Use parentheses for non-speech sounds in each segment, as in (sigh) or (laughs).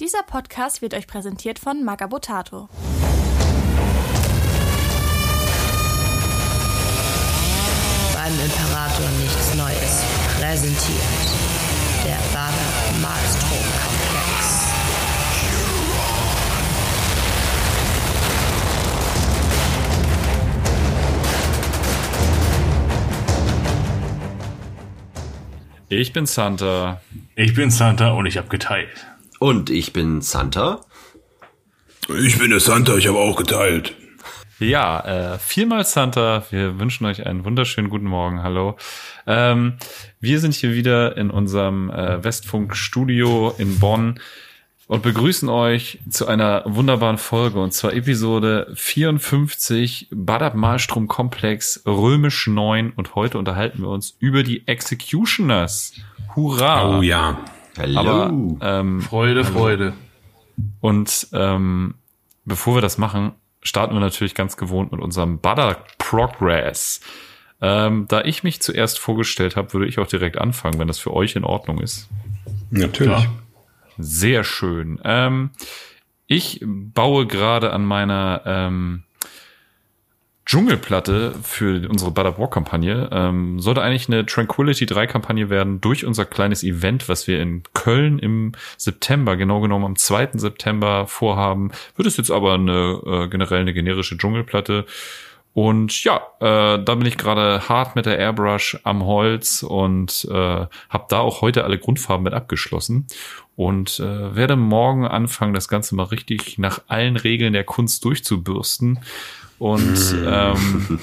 Dieser Podcast wird euch präsentiert von Magabotato. Beim Imperator nichts Neues. Präsentiert der Bader Malstrom Komplex. Ich bin Santa. Ich bin Santa und ich habe geteilt. Und ich bin Santa. Ich bin der Santa, ich habe auch geteilt. Ja, äh, viermal Santa. Wir wünschen euch einen wunderschönen guten Morgen. Hallo. Ähm, wir sind hier wieder in unserem äh, Westfunk-Studio in Bonn und begrüßen euch zu einer wunderbaren Folge und zwar Episode 54 Badab Malstrom Komplex Römisch 9 und heute unterhalten wir uns über die Executioners. Hurra! Oh ja. Hallo. Aber ähm, Freude, Freude. und ähm, bevor wir das machen, starten wir natürlich ganz gewohnt mit unserem Butter Progress. Ähm, da ich mich zuerst vorgestellt habe, würde ich auch direkt anfangen, wenn das für euch in Ordnung ist. Natürlich. Sehr schön. Ähm, ich baue gerade an meiner ähm, Dschungelplatte für unsere Butter War Kampagne. Ähm, sollte eigentlich eine Tranquility 3 Kampagne werden durch unser kleines Event, was wir in Köln im September, genau genommen am 2. September vorhaben. Wird es jetzt aber eine äh, generell eine generische Dschungelplatte. Und ja, äh, da bin ich gerade hart mit der Airbrush am Holz und äh, habe da auch heute alle Grundfarben mit abgeschlossen und äh, werde morgen anfangen, das Ganze mal richtig nach allen Regeln der Kunst durchzubürsten. Und ähm,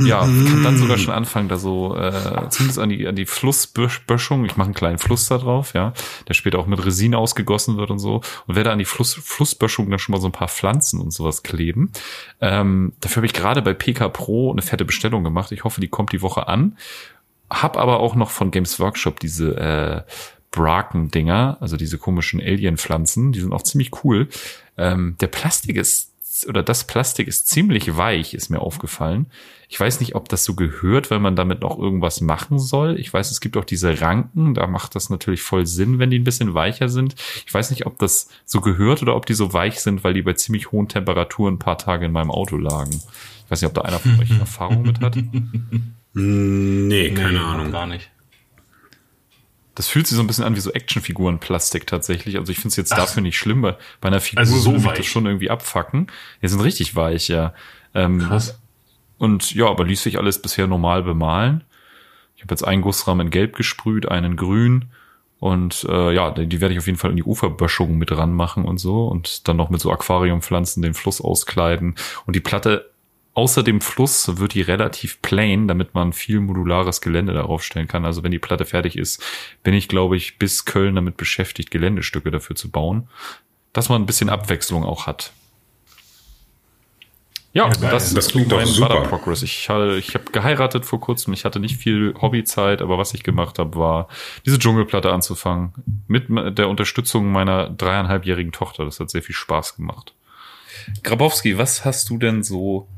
(laughs) ja, kann dann sogar schon anfangen, da so äh, zumindest an die an die Flussböschung. Ich mache einen kleinen Fluss da drauf, ja, der später auch mit Resin ausgegossen wird und so. Und werde an die Fluss, Flussböschung dann schon mal so ein paar Pflanzen und sowas kleben. Ähm, dafür habe ich gerade bei PK Pro eine fette Bestellung gemacht. Ich hoffe, die kommt die Woche an. Hab aber auch noch von Games Workshop diese äh, Braken-Dinger, also diese komischen Alien-Pflanzen, die sind auch ziemlich cool. Ähm, der Plastik ist, oder das Plastik ist ziemlich weich, ist mir aufgefallen. Ich weiß nicht, ob das so gehört, weil man damit noch irgendwas machen soll. Ich weiß, es gibt auch diese Ranken, da macht das natürlich voll Sinn, wenn die ein bisschen weicher sind. Ich weiß nicht, ob das so gehört oder ob die so weich sind, weil die bei ziemlich hohen Temperaturen ein paar Tage in meinem Auto lagen. Ich weiß nicht, ob da einer von euch (laughs) Erfahrung mit hat. Nee, keine Nee, Ahnung. Gar nicht. Das fühlt sich so ein bisschen an wie so Actionfiguren-Plastik tatsächlich. Also ich finde es jetzt dafür nicht schlimm. Bei bei einer Figur Also so würde das schon irgendwie abfacken. Die sind richtig weich, ja. Ähm, Krass. Und ja, aber ließ sich alles bisher normal bemalen. Ich habe jetzt einen Gussrahmen in Gelb gesprüht, einen in Grün. Und äh, ja, die, die werde ich auf jeden Fall in die Uferböschung mit ranmachen und so. Und dann noch mit so Aquariumpflanzen den Fluss auskleiden. Und die Platte außer dem Fluss wird die relativ plain, damit man viel modulares Gelände darauf stellen kann. Also wenn die Platte fertig ist, bin ich, glaube ich, bis Köln damit beschäftigt, Geländestücke dafür zu bauen. Dass man ein bisschen Abwechslung auch hat. Ja, Ja, das, Das ist klingt doch mein super. Butter Progress. Ich, hatte- ich habe geheiratet vor kurzem. Ich hatte nicht viel Hobbyzeit, aber was ich gemacht habe, war diese Dschungelplatte anzufangen. Mit der Unterstützung meiner dreieinhalbjährigen Tochter. Das hat sehr viel Spaß gemacht. Grabowski, was hast du denn so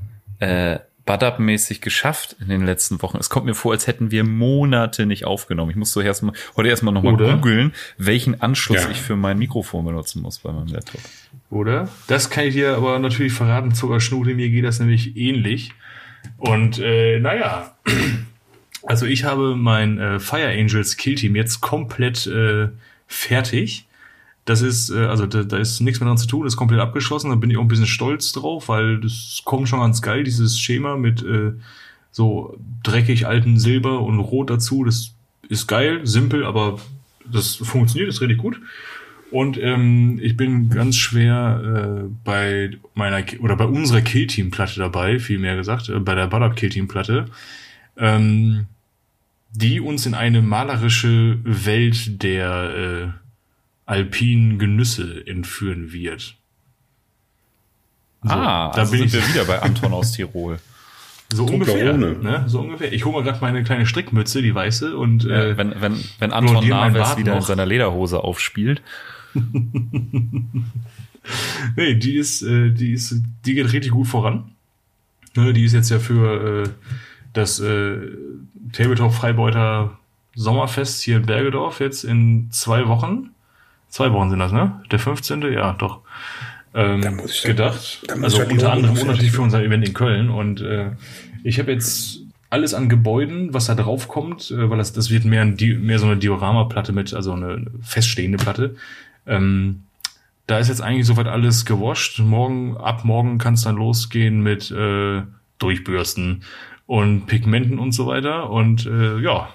äh, Badab-mäßig geschafft in den letzten Wochen? Es kommt mir vor, als hätten wir Monate nicht aufgenommen. Ich muss so erst mal, heute erstmal nochmal googeln, welchen Anschluss Ja. ich für mein Mikrofon benutzen muss bei meinem Laptop. Oder? Das kann ich dir aber natürlich verraten, Zuckerschnute, mir geht das nämlich ähnlich. Und äh, naja, also ich habe mein äh, Fire Angels Kill Team jetzt komplett äh, fertig. Das ist, äh, also da, da ist nichts mehr dran zu tun, ist komplett abgeschlossen. Da bin ich auch ein bisschen stolz drauf, weil das kommt schon ganz geil, dieses Schema mit äh, so dreckig alten Silber und Rot dazu. Das ist geil, simpel, aber das funktioniert, ist richtig gut. Und ähm, ich bin ganz schwer äh, bei meiner oder bei unserer Killteam-Platte dabei, vielmehr gesagt, äh, bei der Badab Killteam-Platte, ähm, die uns in eine malerische Welt der äh, alpinen Genüsse entführen wird. So, ah, da also bin sind ich wir wieder bei Anton aus (laughs) Tirol. so ungefähr. Ne? So ungefähr. Ich hole mal gerade meine kleine Strickmütze, die weiße, und Äh, äh, wenn, wenn, wenn Anton Naves wieder in seiner Lederhose aufspielt. (laughs) Nee, die ist, äh, die ist, die geht richtig gut voran. Ne, die ist jetzt ja für äh, das äh, Tabletop Freibeuter Sommerfest hier in Bergedorf jetzt in zwei Wochen. Zwei Wochen sind das, ne? Der 15. Ja, doch. Ähm, Da muss ich gedacht. da muss Also ich unter glauben, anderem natürlich für unser Event in Köln. Und äh, ich habe jetzt alles an Gebäuden, was da drauf kommt, äh, weil das, das wird mehr, ein, mehr so eine Dioramaplatte mit, also eine feststehende Platte. Ähm, da ist jetzt eigentlich soweit alles gewascht. Morgen, ab morgen kann es dann losgehen mit äh, Durchbürsten und Pigmenten und so weiter. Und äh, ja,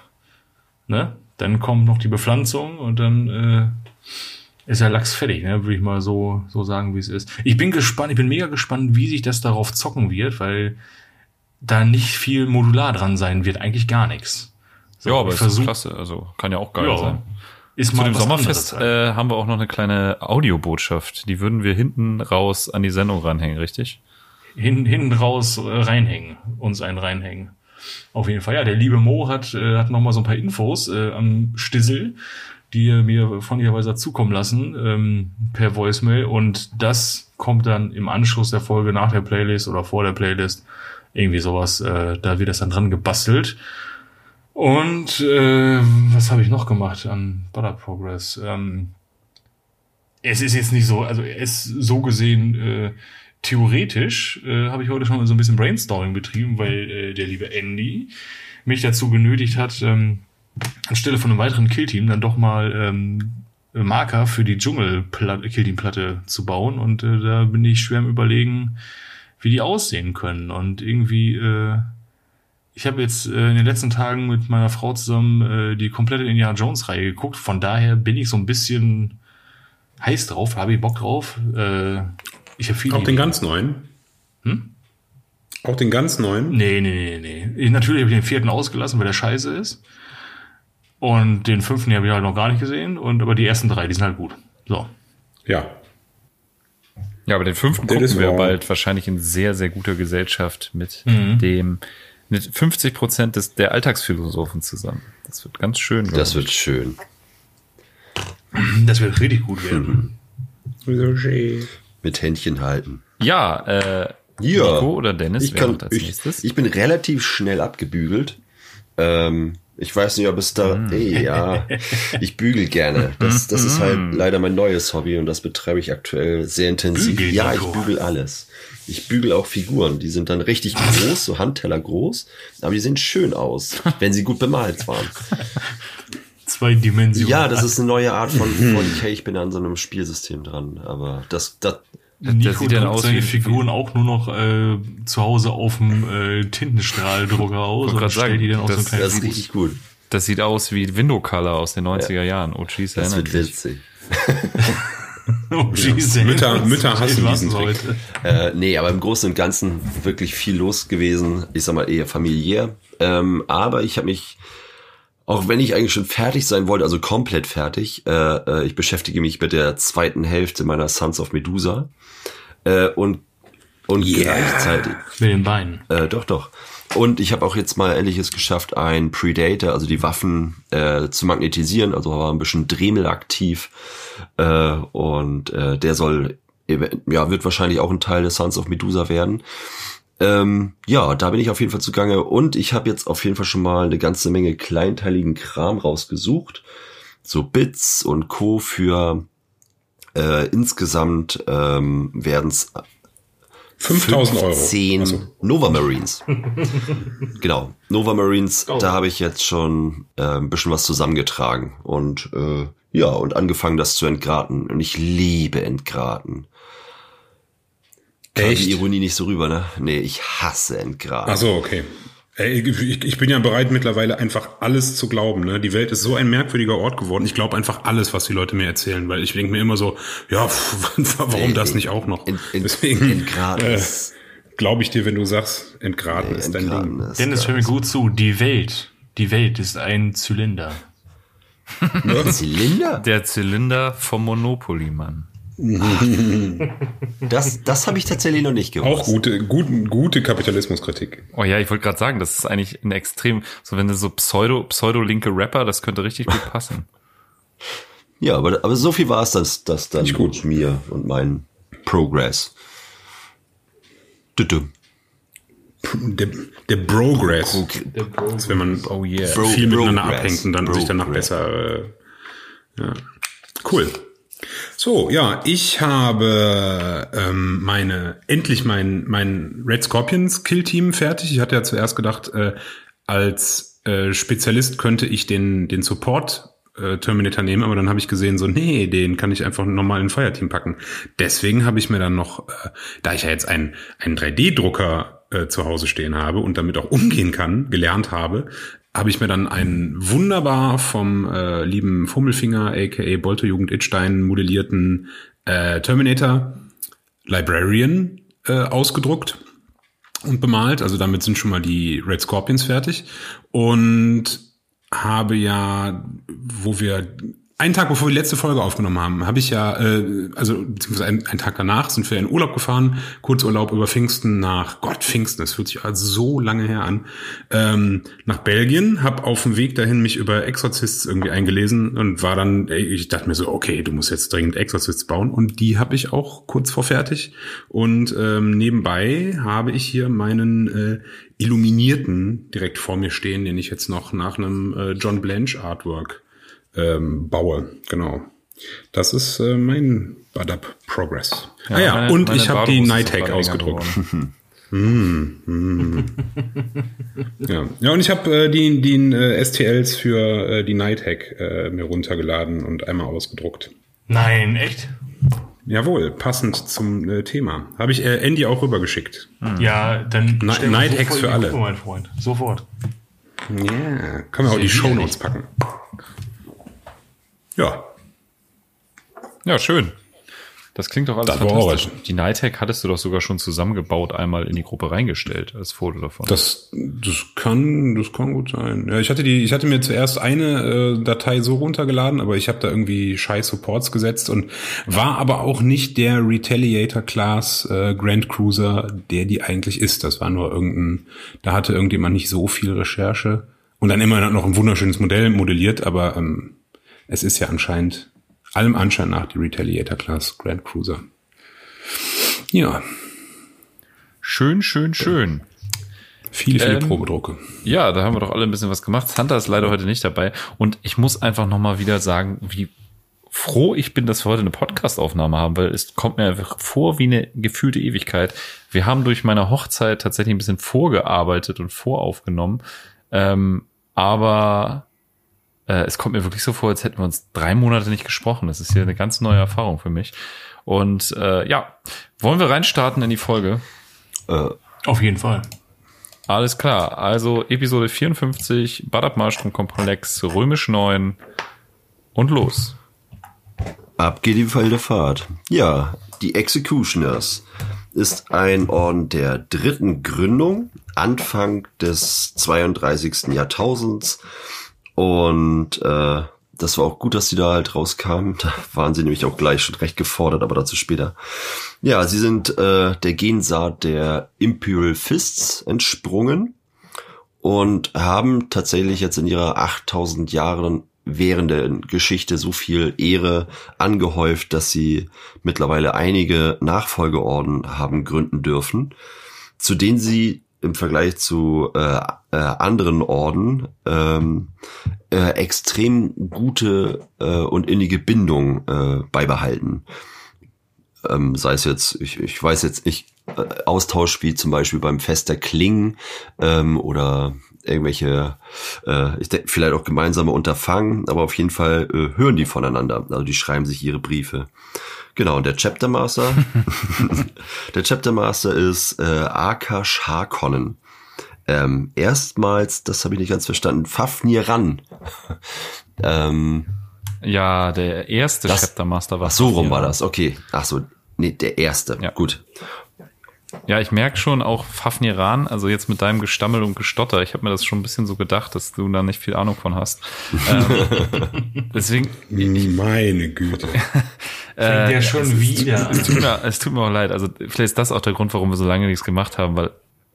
ne? Dann kommt noch die Bepflanzung und dann äh, ist der Lachs fertig, ne? Würde ich mal so, so sagen, wie es ist. Ich bin gespannt, ich bin mega gespannt, wie sich das darauf zocken wird, weil da nicht viel modular dran sein wird, eigentlich gar nichts. So, ja, aber ist versuch- klasse. Also kann ja auch geil Ja. sein. Ist Zu mal dem Sommerfest halt. äh, haben wir auch noch eine kleine Audiobotschaft. Die würden wir hinten raus an die Sendung ranhängen, richtig? hin, hinten raus äh, reinhängen, uns einen reinhängen. Auf jeden Fall, ja, der liebe Mo hat, äh, hat noch mal so ein paar Infos äh, am Stissel, die er mir freundlicherweise zukommen lassen, ähm, per Voicemail. Und das kommt dann im Anschluss der Folge nach der Playlist oder vor der Playlist. Irgendwie sowas, äh, da wird das dann dran gebastelt. Und äh, was habe ich noch gemacht an Butter Progress? Ähm, es ist jetzt nicht so, also es so gesehen, äh, theoretisch äh, habe ich heute schon so ein bisschen Brainstorming betrieben, weil äh, der liebe Andy mich dazu genötigt hat, ähm, anstelle von einem weiteren Killteam dann doch mal ähm, Marker für die Dschungel-Killteam-Platte zu bauen. Und äh, da bin ich schwer am überlegen, wie die aussehen können. Und irgendwie, äh, ich habe jetzt äh, in den letzten Tagen mit meiner Frau zusammen äh, die komplette Indiana Jones-Reihe geguckt. Von daher bin ich so ein bisschen heiß drauf, habe ich Bock drauf. Äh, ich habe viele Auch den ganz neuen? Hm? Auch den ganz neuen? Nee, nee, nee, nee. Ich, natürlich habe ich den vierten ausgelassen, weil der scheiße ist. Und den fünften habe ich halt noch gar nicht gesehen. Und aber die ersten drei, die sind halt gut. So. Ja. Ja, aber den fünften Der gucken ist wir bald wahrscheinlich in sehr, sehr guter Gesellschaft mit Mhm. dem mit 50 Prozent des der Alltagsphilosophen zusammen. Das wird ganz schön. Das ich. wird schön. Das wird richtig gut werden. So schön. Mit Händchen halten. Ja, äh, Ja. Nico oder Dennis, Ich wer kann, ich, nächstes? ich bin relativ schnell abgebügelt. Ähm, ich weiß nicht, ob es da, Mm. ey, ja, (laughs) ich bügel gerne. Das, das ist Mm. halt leider mein neues Hobby und das betreibe ich aktuell sehr intensiv. Bügel, ja, ich bügel alles. Ich bügel auch Figuren. Die sind dann richtig groß, so Handteller groß, aber die sehen schön aus, wenn sie gut bemalt waren. (laughs) Zwei Dimensionen. Ja, das ist eine neue Art von 40k. Ich bin an so einem Spielsystem dran, aber das, das, Nico sieht dann druckt aus seine wie- Figuren auch nur noch äh, zu Hause auf dem äh, Tintenstrahldrucker aus und stellt sagen, die dann auf so das- kleines das ist richtig gut. Das sieht aus wie Window Color aus den 90er Jahren. Oh, jeez, Das wird witzig. (laughs) Oh, Jesus. Mütter- Mütter hassen Was diesen Trick. heute? Äh, nee, aber im Großen und Ganzen wirklich viel los gewesen. Ich sag mal eher familiär. Ähm, aber ich habe mich, auch wenn ich eigentlich schon fertig sein wollte, also komplett fertig, äh, äh, ich beschäftige mich mit der zweiten Hälfte meiner Sons of Medusa. Äh, und und gleichzeitig, Mit den Beinen. äh, doch, doch. Und ich habe auch jetzt mal endlich es geschafft, ein Predator, also die Waffen äh, zu magnetisieren, also war ein bisschen Dremel aktiv. Äh, und äh, der soll, ja, wird wahrscheinlich auch ein Teil des Sons of Medusa werden. Ähm, ja, da bin ich auf jeden Fall zugange. Und ich habe jetzt auf jeden Fall schon mal eine ganze Menge kleinteiligen Kram rausgesucht. So Bits und Co. für äh, insgesamt ähm, werden es 5000 Euro. 10 Also, Nova Marines. (laughs) genau, Nova Marines, Oh. da habe ich jetzt schon äh, ein bisschen was zusammengetragen und äh, ja, und angefangen das zu entgraten. Und ich liebe entgraten. Kam Echt? die Ironie nicht so rüber, ne? Nee, ich hasse entgraten. ach so, okay. Ich, ich bin ja bereit mittlerweile einfach alles zu glauben. Ne? Die Welt ist so ein merkwürdiger Ort geworden. Ich glaube einfach alles, was die Leute mir erzählen, weil ich denke mir immer so, ja, pff, (laughs) warum das nicht auch noch? Ent, ent, Deswegen äh, ist, glaube ich dir, wenn du sagst, entgraten ist dein entgraten Ding. ist Dennis, hör mir gut zu. Die Welt. Die Welt ist ein Zylinder. Zylinder? Der Zylinder vom Monopoly, Mann. Das, das habe ich tatsächlich noch nicht gewusst. Auch gute, gute, gute Kapitalismuskritik. Oh ja, ich wollte gerade sagen, das ist eigentlich ein extrem, so wenn du so Pseudo, pseudo-linke Rapper, das könnte richtig gut (laughs) passen. Ja, aber, aber so viel war es das, das dann Nicht gut. mir und mein Progress. Düdüm. Der, der Progress. Das ist, wenn man Oh yeah. Bro- viel miteinander Progress. abhängt und dann sich danach Progress. besser. Äh, ja. Cool. So, ja, ich habe ähm, meine endlich mein mein Red Scorpions Kill Team fertig. Ich hatte ja zuerst gedacht, äh, als äh, Spezialist könnte ich den den Support äh, Terminator nehmen, aber dann habe ich gesehen, so, nee, den kann ich einfach normal in ein Fireteam packen. Deswegen habe ich mir dann noch, äh, da ich ja jetzt einen, einen 3D-Drucker äh, zu Hause stehen habe und damit auch umgehen kann, gelernt habe, habe ich mir dann einen wunderbar vom äh, lieben Fummelfinger, aka Bolter Jugend Itstein, modellierten äh, Terminator Librarian äh, ausgedruckt und bemalt. Also damit sind schon mal die Red Scorpions fertig. Und habe ja, wo wir einen Tag bevor wir die letzte Folge aufgenommen haben, habe ich ja, äh, also beziehungsweise einen, einen Tag danach sind wir in Urlaub gefahren, Kurzurlaub über Pfingsten nach Gott Pfingsten, das fühlt sich also so lange her an, ähm, nach Belgien, habe auf dem Weg dahin mich über Exorcists irgendwie eingelesen und war dann, ich dachte mir so, okay, du musst jetzt dringend Exorcists bauen und die habe ich auch kurz vor fertig und ähm, nebenbei habe ich hier meinen äh, Illuminierten direkt vor mir stehen, den ich jetzt noch nach einem äh, John Blanche Artwork ähm, baue. Genau. Das ist äh, mein Badab Progress. Ja, ah ja, meine- und meine ich habe die gerade ausgedruckt. geworden. Ja. (laughs) (laughs) ja, und ich habe äh, die, die äh, STLs für äh, die Night Hack äh, mir runtergeladen und einmal ausgedruckt. Nein, echt? Jawohl, passend zum äh, Thema. Habe ich äh, Andy auch rübergeschickt. Ja, dann Ni- stell mal Night so Hacks vor für alle. Gruppe, mein Freund. Sofort. Ja, können wir auch die Sehr Show Notes packen. Ja, Ja, schön. Das klingt doch alles Das fantastisch. Die Nighthack hattest du doch sogar schon zusammengebaut, einmal in die Gruppe reingestellt, als Foto davon. das, das kann, das kann gut sein. Ja, ich hatte die, ich hatte mir zuerst eine äh, Datei so runtergeladen, aber ich habe da irgendwie scheiß Supports gesetzt und war aber auch nicht der Retaliator Class äh, Grand Cruiser, der die eigentlich ist. Das war nur irgendein, da hatte irgendjemand nicht so viel Recherche und dann immer noch ein wunderschönes Modell modelliert, aber ähm, es ist ja anscheinend allem Anschein nach die Retaliator Class Grand Cruiser. Ja, schön, schön, schön. viele, viele Ähm, Probedrucke. Ja, da haben wir doch alle ein bisschen was gemacht. Hunter ist leider heute nicht dabei. Und ich muss einfach nochmal wieder sagen, wie froh ich bin, dass wir heute eine Podcast-Aufnahme haben, weil es kommt mir einfach vor wie eine gefühlte Ewigkeit. Wir haben durch meine Hochzeit tatsächlich ein bisschen vorgearbeitet und voraufgenommen. Ähm, aber äh, es kommt mir wirklich so vor, als hätten wir uns drei Monate nicht gesprochen. Das ist hier eine ganz neue Erfahrung für mich. Und äh, ja, wollen wir reinstarten in die Folge? Äh, Auf jeden Fall. Alles klar, also Episode 54, Badab Malstrom Komplex, Römisch 9 und los. Ab geht die wilde Fahrt. Ja, die Executioners ist ein Orden der dritten Gründung, Anfang des 32. Jahrtausends. Und äh, das war auch gut, dass sie da halt rauskamen. (laughs) Da waren sie nämlich auch gleich schon recht gefordert, aber dazu später. Ja, sie sind äh, der Gensaat der Imperial Fists entsprungen und haben tatsächlich jetzt in ihrer 8000 Jahren währenden Geschichte so viel Ehre angehäuft, dass sie mittlerweile einige Nachfolgeorden haben gründen dürfen, zu denen sie im Vergleich zu äh, äh, anderen Orden ähm, äh, extrem gute äh, und innige Bindung äh, beibehalten. Ähm, sei es jetzt, ich, ich weiß jetzt nicht, äh, Austausch wie zum Beispiel beim Fest der Klingen ähm, oder irgendwelche, äh, ich denke, vielleicht auch gemeinsame Unterfangen, aber auf jeden Fall äh, hören die voneinander. Also die schreiben sich ihre Briefe. Genau, und der Chapter Master, (laughs) der Chapter Master ist äh, Akash Harkonnen. Ähm, erstmals, das habe ich nicht ganz verstanden, Fafnir Ran. ähm, Ja, der erste Das- Chapter Master war ach so rum war das, okay. Ach so, nee, der erste. Ja. Gut. Ja, ich merke schon auch Fafniran, also jetzt mit deinem Gestammel und Gestotter, ich habe mir das schon ein bisschen so gedacht, dass du da nicht viel Ahnung von hast. ähm, (laughs) deswegen, Meine Güte. (laughs) Fängt der schon wieder es tut, mir, es tut mir auch leid. Also vielleicht ist das auch der Grund, warum wir so lange nichts gemacht haben, weil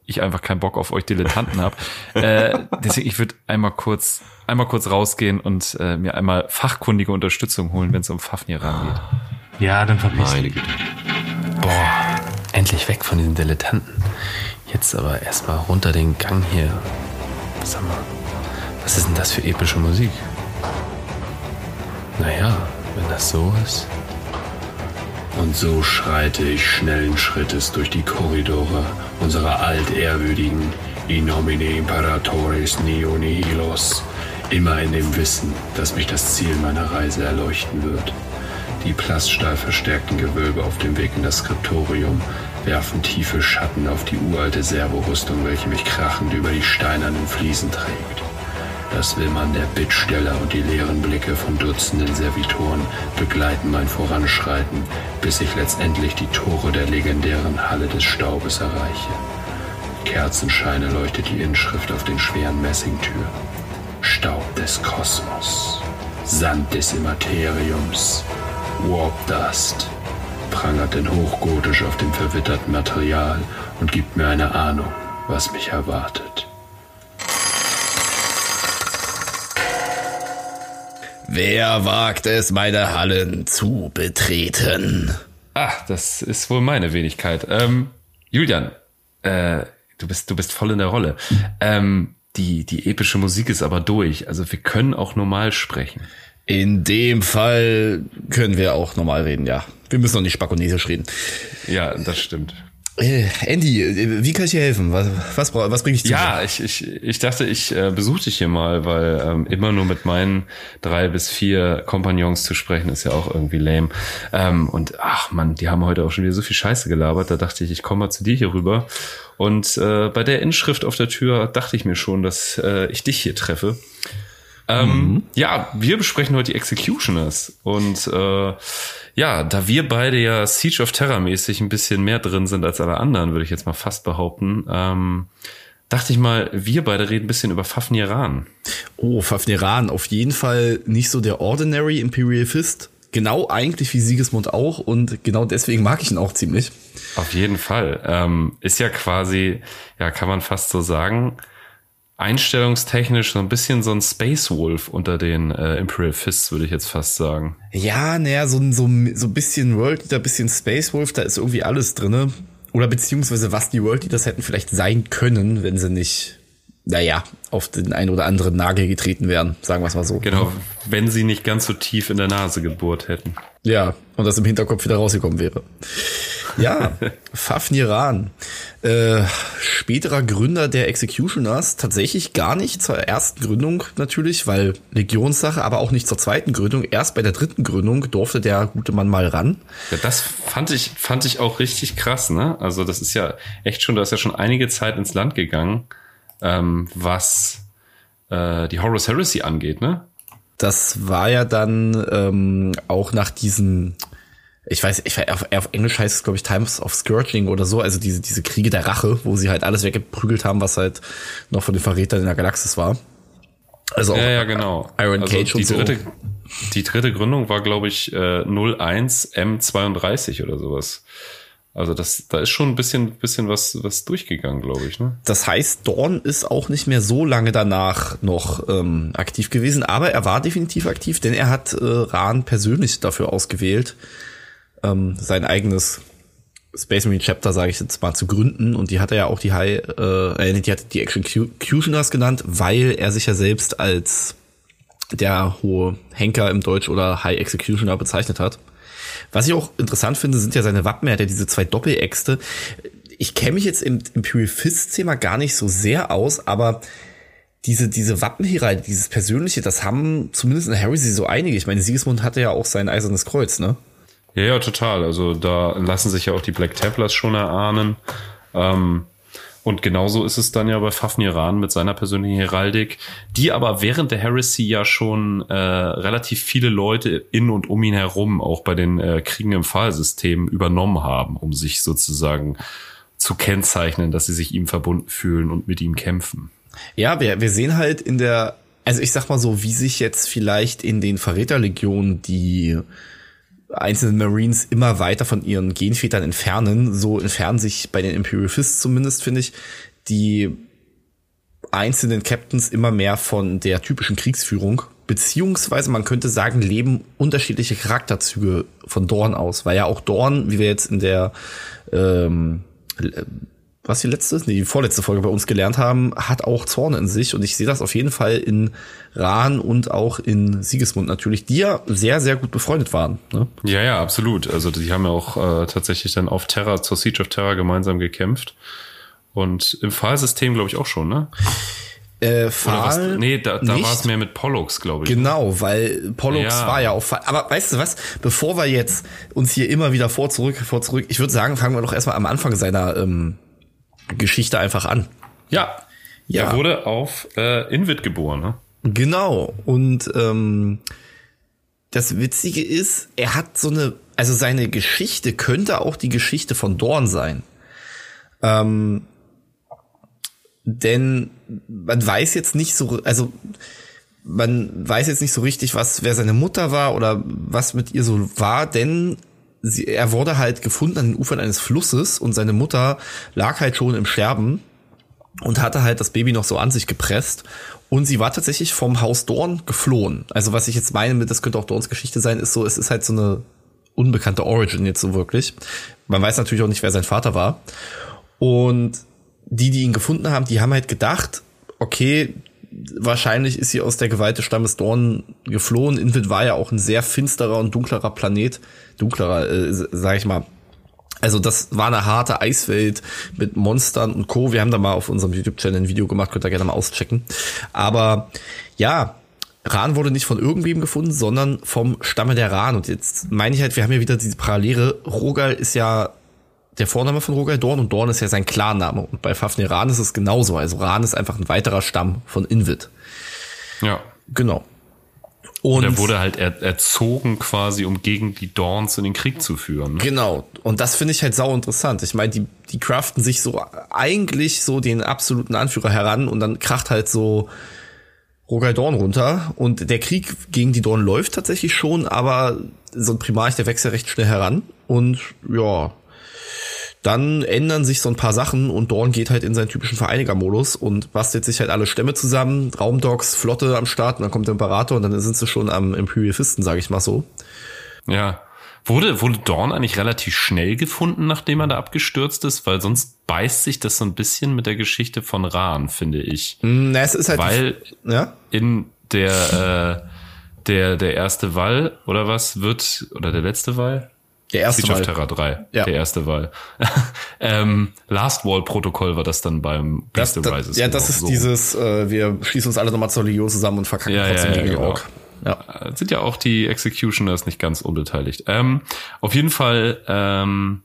ich einfach keinen Bock auf euch Dilettanten habe. (laughs) Äh, deswegen, ich würde einmal kurz, einmal kurz rausgehen und äh, mir einmal fachkundige Unterstützung holen, wenn es um Fafniran geht. Ja, dann verpiss Meine. Güte. Boah, endlich weg von diesen Dilettanten. Jetzt aber erstmal runter den Gang hier. Sag mal, was ist denn das für epische Musik? Naja, wenn das so ist. Und so schreite ich schnellen Schrittes durch die Korridore unserer altehrwürdigen In nomine Imperatoris Neo Nihilos, immer in dem Wissen, dass mich das Ziel meiner Reise erleuchten wird. Die plaststahl verstärkten Gewölbe auf dem Weg in das Skriptorium werfen tiefe Schatten auf die uralte Servorüstung, welche mich krachend über die steinernen Fliesen trägt. Das Wimmern der Bittsteller und die leeren Blicke von Dutzenden Servitoren begleiten mein Voranschreiten, bis ich letztendlich die Tore der legendären Halle des Staubes erreiche. Kerzenscheine leuchtet die Inschrift auf den schweren Messingtüren. Staub des Kosmos, Sand des Immateriums, Warp Dust prangert denn hochgotisch auf dem verwitterten Material und gibt mir eine Ahnung, was mich erwartet. Wer wagt es, meine Hallen zu betreten? Ah, das ist wohl meine Wenigkeit. Ähm, Julian, äh, du bist, du bist voll in der Rolle. Ähm, die, die epische Musik ist aber durch. Also wir können auch normal sprechen. In dem Fall können wir auch normal reden, ja. Wir müssen noch nicht spakonesisch reden. Ja, das stimmt. Äh, Andy, äh, wie kann ich dir helfen? Was, was, was bringe ich dir? Ja, ich, ich, ich dachte, ich äh, besuche dich hier mal, weil ähm, immer nur mit meinen drei bis vier Kompagnons zu sprechen, ist ja auch irgendwie lame. Ähm, und ach man, die haben heute auch schon wieder so viel Scheiße gelabert. Da dachte ich, ich komme mal zu dir hier rüber. Und äh, bei der Inschrift auf der Tür dachte ich mir schon, dass äh, ich dich hier treffe. Ähm, mhm. Ja, wir besprechen heute die Executioners. Und äh, ja, da wir beide ja Siege of Terror mäßig ein bisschen mehr drin sind als alle anderen, würde ich jetzt mal fast behaupten, ähm, dachte ich mal, wir beide reden ein bisschen über Fafniran. Oh, Fafniran, auf jeden Fall nicht so der Ordinary Imperial Fist. Genau eigentlich wie Siegesmund auch und genau deswegen mag ich ihn auch ziemlich. Auf jeden Fall. Ähm, ist ja quasi, ja, kann man fast so sagen, einstellungstechnisch so ein bisschen so ein Space Wolf unter den äh, Imperial Fists, würde ich jetzt fast sagen. Ja, naja, so, so, so ein bisschen World Eater, bisschen Space Wolf, da ist irgendwie alles drinne. Oder beziehungsweise was die World Eaters hätten vielleicht sein können, wenn sie nicht, naja, auf den einen oder anderen Nagel getreten wären, sagen wir es mal so. Genau, wenn sie nicht ganz so tief in der Nase gebohrt hätten. Ja, und das im Hinterkopf wieder rausgekommen wäre. Ja, (laughs) Fafniran, äh, späterer Gründer der Executioners, tatsächlich gar nicht zur ersten Gründung natürlich, weil Legionssache, aber auch nicht zur zweiten Gründung. Erst bei der dritten Gründung durfte der gute Mann mal ran. Ja, das fand ich, fand ich auch richtig krass, ne? Also das ist ja echt schon, da ist ja schon einige Zeit ins Land gegangen, ähm, was äh, die Horus Heresy angeht, ne? Das war ja dann ähm, auch nach diesen ich weiß, ich weiß, auf, auf Englisch heißt es, glaube ich, Times of Scourging oder so, also diese, diese Kriege der Rache, wo sie halt alles weggeprügelt haben, was halt noch von den Verrätern in der Galaxis war. Also auch ja, ja, genau. Iron also Cage die und dritte, so. Die dritte Gründung war, glaube ich, äh, 01 M32 oder sowas. Also das, da ist schon ein bisschen, bisschen was, was durchgegangen, glaube ich. Ne? Das heißt, Dorn ist auch nicht mehr so lange danach noch ähm, aktiv gewesen, aber er war definitiv aktiv, denn er hat äh, Rahn persönlich dafür ausgewählt, ähm, sein eigenes Space Marine Chapter, sage ich jetzt mal, zu gründen. Und die hat er ja auch die High, äh, die hat die Executioners genannt, weil er sich ja selbst als der hohe Henker im Deutsch oder High Executioner bezeichnet hat. Was ich auch interessant finde, sind ja seine Wappen. Er hat ja diese zwei Doppeläxte. Ich kenne mich jetzt im Imperial Fist-Thema gar nicht so sehr aus, aber diese, diese Wappenheralde, dieses Persönliche, das haben zumindest in Harry so einige. Ich meine, Siegesmund hatte ja auch sein eisernes Kreuz, ne? Ja, ja, total. Also da lassen sich ja auch die Black Templars schon erahnen. Ähm, und genauso ist es dann ja bei Fafniran mit seiner persönlichen Heraldik, die aber während der Heresy ja schon äh, relativ viele Leute in und um ihn herum, auch bei den äh, Kriegen im Pfahlsystem, übernommen haben, um sich sozusagen zu kennzeichnen, dass sie sich ihm verbunden fühlen und mit ihm kämpfen. Ja, wir, wir sehen halt in der, also ich sag mal so, wie sich jetzt vielleicht in den Verräterlegionen die einzelnen Marines immer weiter von ihren Genvätern entfernen. So entfernen sich bei den Imperial Fists zumindest, finde ich, die einzelnen Captains immer mehr von der typischen Kriegsführung. Beziehungsweise man könnte sagen, leben unterschiedliche Charakterzüge von Dorn aus, weil ja auch Dorn, wie wir jetzt in der ähm, was die letzte, nee, die vorletzte Folge bei uns gelernt haben, hat auch Zorn in sich und ich sehe das auf jeden Fall in Rahn und auch in Siegesmund natürlich, die ja sehr, sehr gut befreundet waren. Ne? Ja, ja, absolut. Also die haben ja auch äh, tatsächlich dann auf Terra, zur Siege of Terra gemeinsam gekämpft. Und im Pfahlsystem, glaube ich, auch schon, ne? Äh? Pfahl Nee, da, da war es mehr mit Pollux, glaube ich. Genau, weil Pollux Ja. war ja auch. Pfahl. Aber weißt du was? Bevor wir jetzt uns hier immer wieder vor zurück, vor zurück, ich würde sagen, fangen wir doch erstmal am Anfang seiner ähm, Geschichte einfach an. Ja. Ja. Er wurde auf äh, Invid geboren, ne? Genau. Und ähm, das Witzige ist, er hat so eine, also seine Geschichte könnte auch die Geschichte von Dorn sein. Ähm, denn man weiß jetzt nicht so, also man weiß jetzt nicht so richtig, was, wer seine Mutter war oder was mit ihr so war, denn sie, er wurde halt gefunden an den Ufern eines Flusses und seine Mutter lag halt schon im Sterben und hatte halt das Baby noch so an sich gepresst. Und sie war tatsächlich vom Haus Dorn geflohen. Also was ich jetzt meine mit, das könnte auch Dorns Geschichte sein, ist so, es ist halt so eine unbekannte Origin jetzt so wirklich. Man weiß natürlich auch nicht, wer sein Vater war. Und die, die ihn gefunden haben, die haben halt gedacht, okay, wahrscheinlich ist sie aus der Gewalt des Stammes Dorn geflohen. Invid war ja auch ein sehr finsterer und dunklerer Planet. Dunklerer, äh, sag ich mal. Also das war eine harte Eiswelt mit Monstern und Co. Wir haben da mal auf unserem YouTube-Channel ein Video gemacht, könnt ihr gerne mal auschecken. Aber ja, Ran wurde nicht von irgendwem gefunden, sondern vom Stamme der Ran. Und jetzt meine ich halt, wir haben ja wieder diese Parallele. Rogal ist ja der Vorname von Rogal Dorn und Dorn ist ja sein Klarname. Und bei Fafnir Ran ist es genauso. Also Ran ist einfach ein weiterer Stamm von Invid. Ja. Genau. Und Und er wurde halt er, erzogen quasi, um gegen die Dorns in den Krieg zu führen. Ne? Genau. Und das finde ich halt sau interessant. Ich meine, die, die craften sich so eigentlich so den absoluten Anführer heran und dann kracht halt so Rogal Dorn runter. Und der Krieg gegen die Dorn läuft tatsächlich schon, aber so ein Primarch, der wächst ja recht schnell heran. Und ja, dann ändern sich so ein paar Sachen und Dorn geht halt in seinen typischen Vereiniger-Modus und bastelt sich halt alle Stämme zusammen, Raumdogs, Flotte am Start und dann kommt der Imperator und dann sind sie schon am Imperialisten, sage ich mal so. Ja. Wurde, wurde Dorn eigentlich relativ schnell gefunden, nachdem er da abgestürzt ist? Weil sonst beißt sich das so ein bisschen mit der Geschichte von Rahn, finde ich. Na, es ist halt Weil ja? in der, äh, der, der erste Wall, oder was, wird, oder der letzte Wall? Der erste Siege of Mal. Terra 3, Ja. der erste Wall. (laughs) ähm, Last Wall Protokoll war das dann beim Beast of das, Rises. ja, genau, das ist so. dieses, äh, wir schließen uns alle nochmal zur Legion zusammen und verkacken Ja, trotzdem ja, ja, gegen die genau. Ork. Ja. Äh, sind ja auch die Executioners nicht ganz unbeteiligt. Ähm, auf jeden Fall, ähm,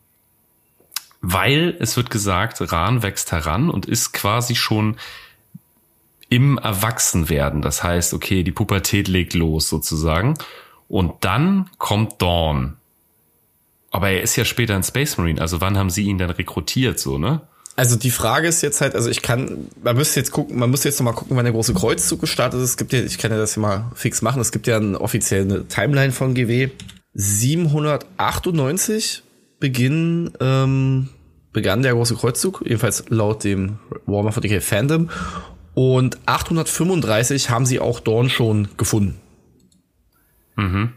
weil es wird gesagt, Ran wächst heran und ist quasi schon im Erwachsenwerden. Das heißt, okay, die Pubertät legt los sozusagen. Und dann kommt Dawn. Aber er ist ja später ein Space Marine. Also wann haben sie ihn denn rekrutiert, so, ne? Also die Frage ist jetzt halt, also ich kann, man müsste jetzt gucken, man müsste jetzt noch mal gucken, wann der große Kreuzzug gestartet ist. Es gibt ja, ich kann ja das hier mal fix machen. Es gibt ja eine offizielle Timeline von GW. 798 Beginn, ähm, begann der große Kreuzzug, jedenfalls laut dem Warhammer 40k Fandom. Und 835 haben sie auch Dorn schon gefunden. Mhm.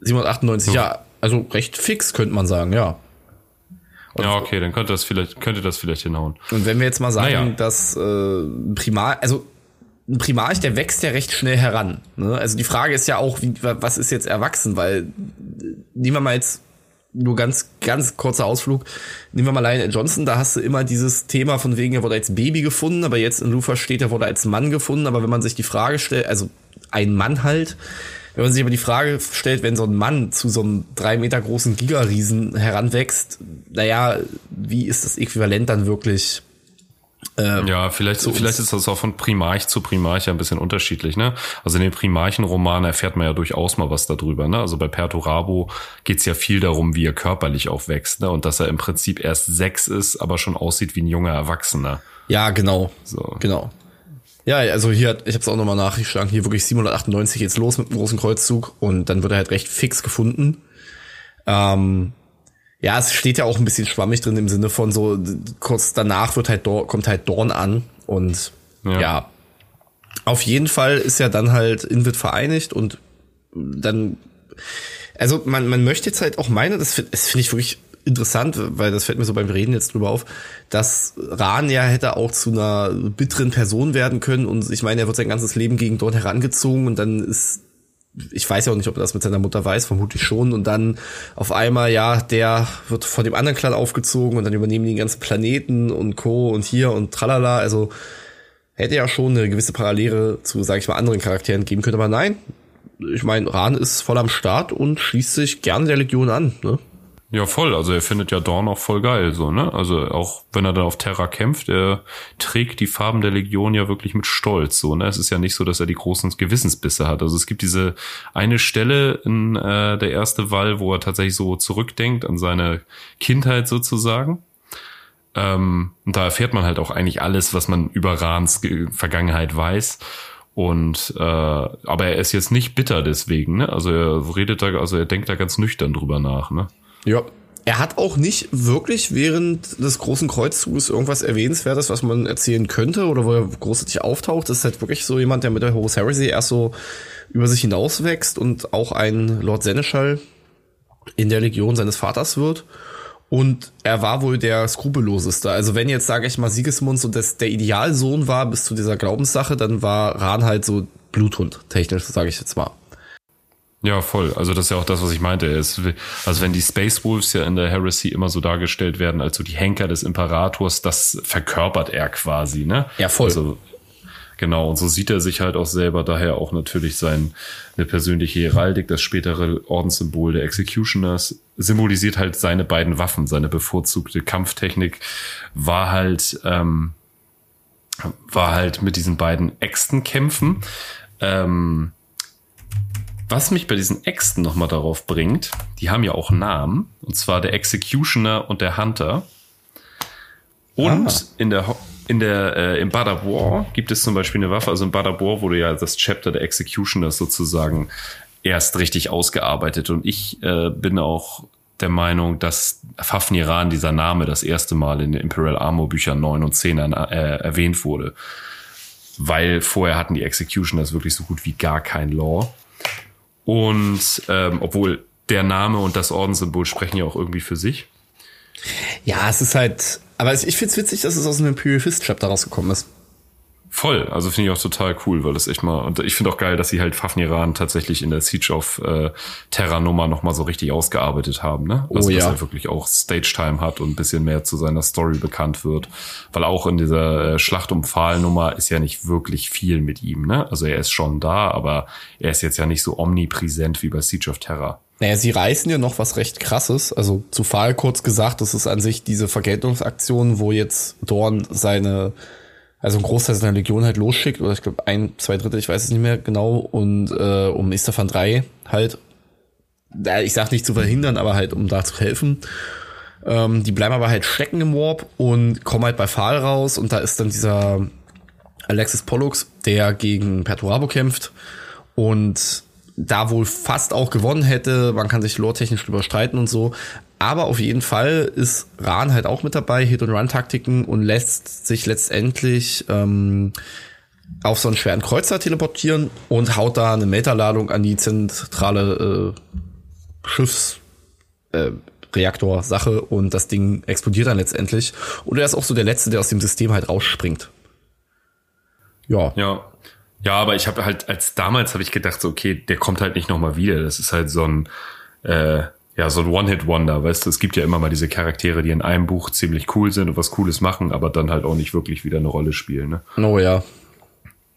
798, ja, also recht fix, könnte man sagen, ja. Ja, okay, dann könnte das vielleicht, könnte das vielleicht hinhauen. Und wenn wir jetzt mal sagen, Naja. dass äh, ein Primar, also ein Primarch, der wächst ja recht schnell heran. Ne? Also die Frage ist ja auch, wie, was ist jetzt erwachsen? Weil äh, nehmen wir mal jetzt nur ganz, ganz kurzer Ausflug. Nehmen wir mal Lionel Johnson, da hast du immer dieses Thema von wegen, er wurde als Baby gefunden, aber jetzt in Lufa steht, er wurde als Mann gefunden. Aber wenn man sich die Frage stellt, also ein Mann halt, wenn man sich aber die Frage stellt, wenn so ein Mann zu so einem drei Meter großen Gigariesen heranwächst, naja, wie ist das Äquivalent dann wirklich? Äh, Ja, vielleicht, zu vielleicht ist das auch von Primarch zu Primarch ein bisschen unterschiedlich, ne? Also in den Primarchen-Romanen erfährt man ja durchaus mal was darüber, ne? Also bei Perturabo geht's ja viel darum, wie er körperlich aufwächst, ne? Und dass er im Prinzip erst sechs ist, aber schon aussieht wie ein junger Erwachsener. Ja, genau. So. Genau. Ja, also hier, hat- ich habe es auch nochmal nachgeschlagen, hier wirklich 798 geht's los mit dem großen Kreuzzug und dann wird er halt recht fix gefunden. Ähm, ja, es steht ja auch ein bisschen schwammig drin im Sinne von so, kurz danach wird halt Dor kommt halt Dorn an und Ja. ja. Auf jeden Fall ist ja dann halt Invid vereinigt und dann, also man, man möchte jetzt halt auch meinen, das, das finde ich wirklich interessant, weil das fällt mir so beim Reden jetzt drüber auf, dass Rahn ja hätte auch zu einer bitteren Person werden können und ich meine, er wird sein ganzes Leben gegen Dorn herangezogen und dann ist ich weiß ja auch nicht, ob er das mit seiner Mutter weiß, vermutlich schon. Und dann auf einmal, ja, der wird von dem anderen Clan aufgezogen und dann übernehmen die den ganzen Planeten und Co. und hier und tralala. Also hätte ja schon eine gewisse Parallele zu, sag ich mal, anderen Charakteren geben können. Aber nein, ich meine, Ran ist voll am Start und schließt sich gerne der Legion an. Ne? Ja, voll. Also er findet ja Dawn auch voll geil, so, ne? Also auch wenn er dann auf Terra kämpft, er trägt die Farben der Legion ja wirklich mit Stolz, so, ne? Es ist ja nicht so, dass er die großen Gewissensbisse hat. Also es gibt diese eine Stelle in äh, der erste Wall, wo er tatsächlich so zurückdenkt an seine Kindheit sozusagen. Ähm, und da erfährt man halt auch eigentlich alles, was man über Rahns Vergangenheit weiß. Und äh, aber er ist jetzt nicht bitter deswegen, ne? Also er redet da, also er denkt da ganz nüchtern drüber nach, ne? Ja. Er hat auch nicht wirklich während des großen Kreuzzuges irgendwas Erwähnenswertes, was man erzählen könnte oder wo er großartig auftaucht. Das ist halt wirklich so jemand, der mit der Horus Heresy erst so über sich hinauswächst und auch ein Lord Seneschall in der Legion seines Vaters wird. Und er war wohl der skrupelloseste. Also wenn jetzt, sage ich mal, Sigismunds und das der Idealsohn war bis zu dieser Glaubenssache, dann war Rahn halt so Bluthund, technisch, sage ich jetzt mal. Ja, voll. Also das ist ja auch das, was ich meinte. Ist, also wenn die Space Wolves ja in der Heresy immer so dargestellt werden, als so die Henker des Imperators, das verkörpert er quasi, ne? Ja, voll. Also, genau, und so sieht er sich halt auch selber, daher auch natürlich sein eine persönliche Heraldik, das spätere Ordenssymbol der Executioners, symbolisiert halt seine beiden Waffen, seine bevorzugte Kampftechnik war halt, ähm, war halt mit diesen beiden Äxten kämpfen. Ähm, was mich bei diesen Äxten nochmal darauf bringt, die haben ja auch Namen, und zwar der Executioner und der Hunter. Und ah. in der in der äh, im Bad War gibt es zum Beispiel eine Waffe, also im Bad War wurde ja das Chapter der Executioners sozusagen erst richtig ausgearbeitet und ich äh, bin auch der Meinung, dass Fafniran dieser Name das erste Mal in den Imperial Armor Büchern 9 und 10 äh, erwähnt wurde. Weil vorher hatten die Executioners wirklich so gut wie gar kein Law. Und ähm, obwohl der Name und das Ordenssymbol sprechen ja auch irgendwie für sich. Ja, es ist halt, aber ich find's witzig, dass es aus dem Imperial Fist Chapter rausgekommen ist. Voll, also finde ich auch total cool, weil das echt mal, und ich finde auch geil, dass sie halt Fafniran tatsächlich in der Siege of äh, Terra Nummer nochmal so richtig ausgearbeitet haben, ne? Also, oh, ja. dass er wirklich auch Stage-Time hat und ein bisschen mehr zu seiner Story bekannt wird. Weil auch in dieser äh, Schlacht um Pfahlnummer ist ja nicht wirklich viel mit ihm, ne? Also er ist schon da, aber er ist jetzt ja nicht so omnipräsent wie bei Siege of Terra. Naja, sie reißen ja noch was recht krasses. Also zu Pfahl kurz gesagt, das ist an sich diese Vergeltungsaktion, wo jetzt Dorn seine also ein Großteil seiner Legion halt losschickt, oder ich glaube ein, zwei Drittel, ich weiß es nicht mehr genau, und äh, um Istefan 3 halt, ich sag nicht zu verhindern, aber halt um da zu helfen. Ähm, die bleiben aber halt stecken im Warp und kommen halt bei Pfahl raus und da ist dann dieser Alexis Pollux, der gegen Perturabo kämpft und da wohl fast auch gewonnen hätte. Man kann sich lore-technisch drüber streiten und so. Aber auf jeden Fall ist Rahn halt auch mit dabei, Hit-and-Run-Taktiken und lässt sich letztendlich ähm, auf so einen schweren Kreuzer teleportieren und haut da eine Metaladung an die zentrale äh, Schiffs. Äh, Reaktor-Sache und das Ding explodiert dann letztendlich. Und er ist auch so der Letzte, der aus dem System halt rausspringt. Ja. Ja. Ja, aber ich habe halt, als damals habe ich gedacht, so, okay, der kommt halt nicht nochmal wieder. Das ist halt so ein, äh, ja, so ein One-Hit-Wonder, weißt du, es gibt ja immer mal diese Charaktere, die in einem Buch ziemlich cool sind und was Cooles machen, aber dann halt auch nicht wirklich wieder eine Rolle spielen, ne? Oh ja.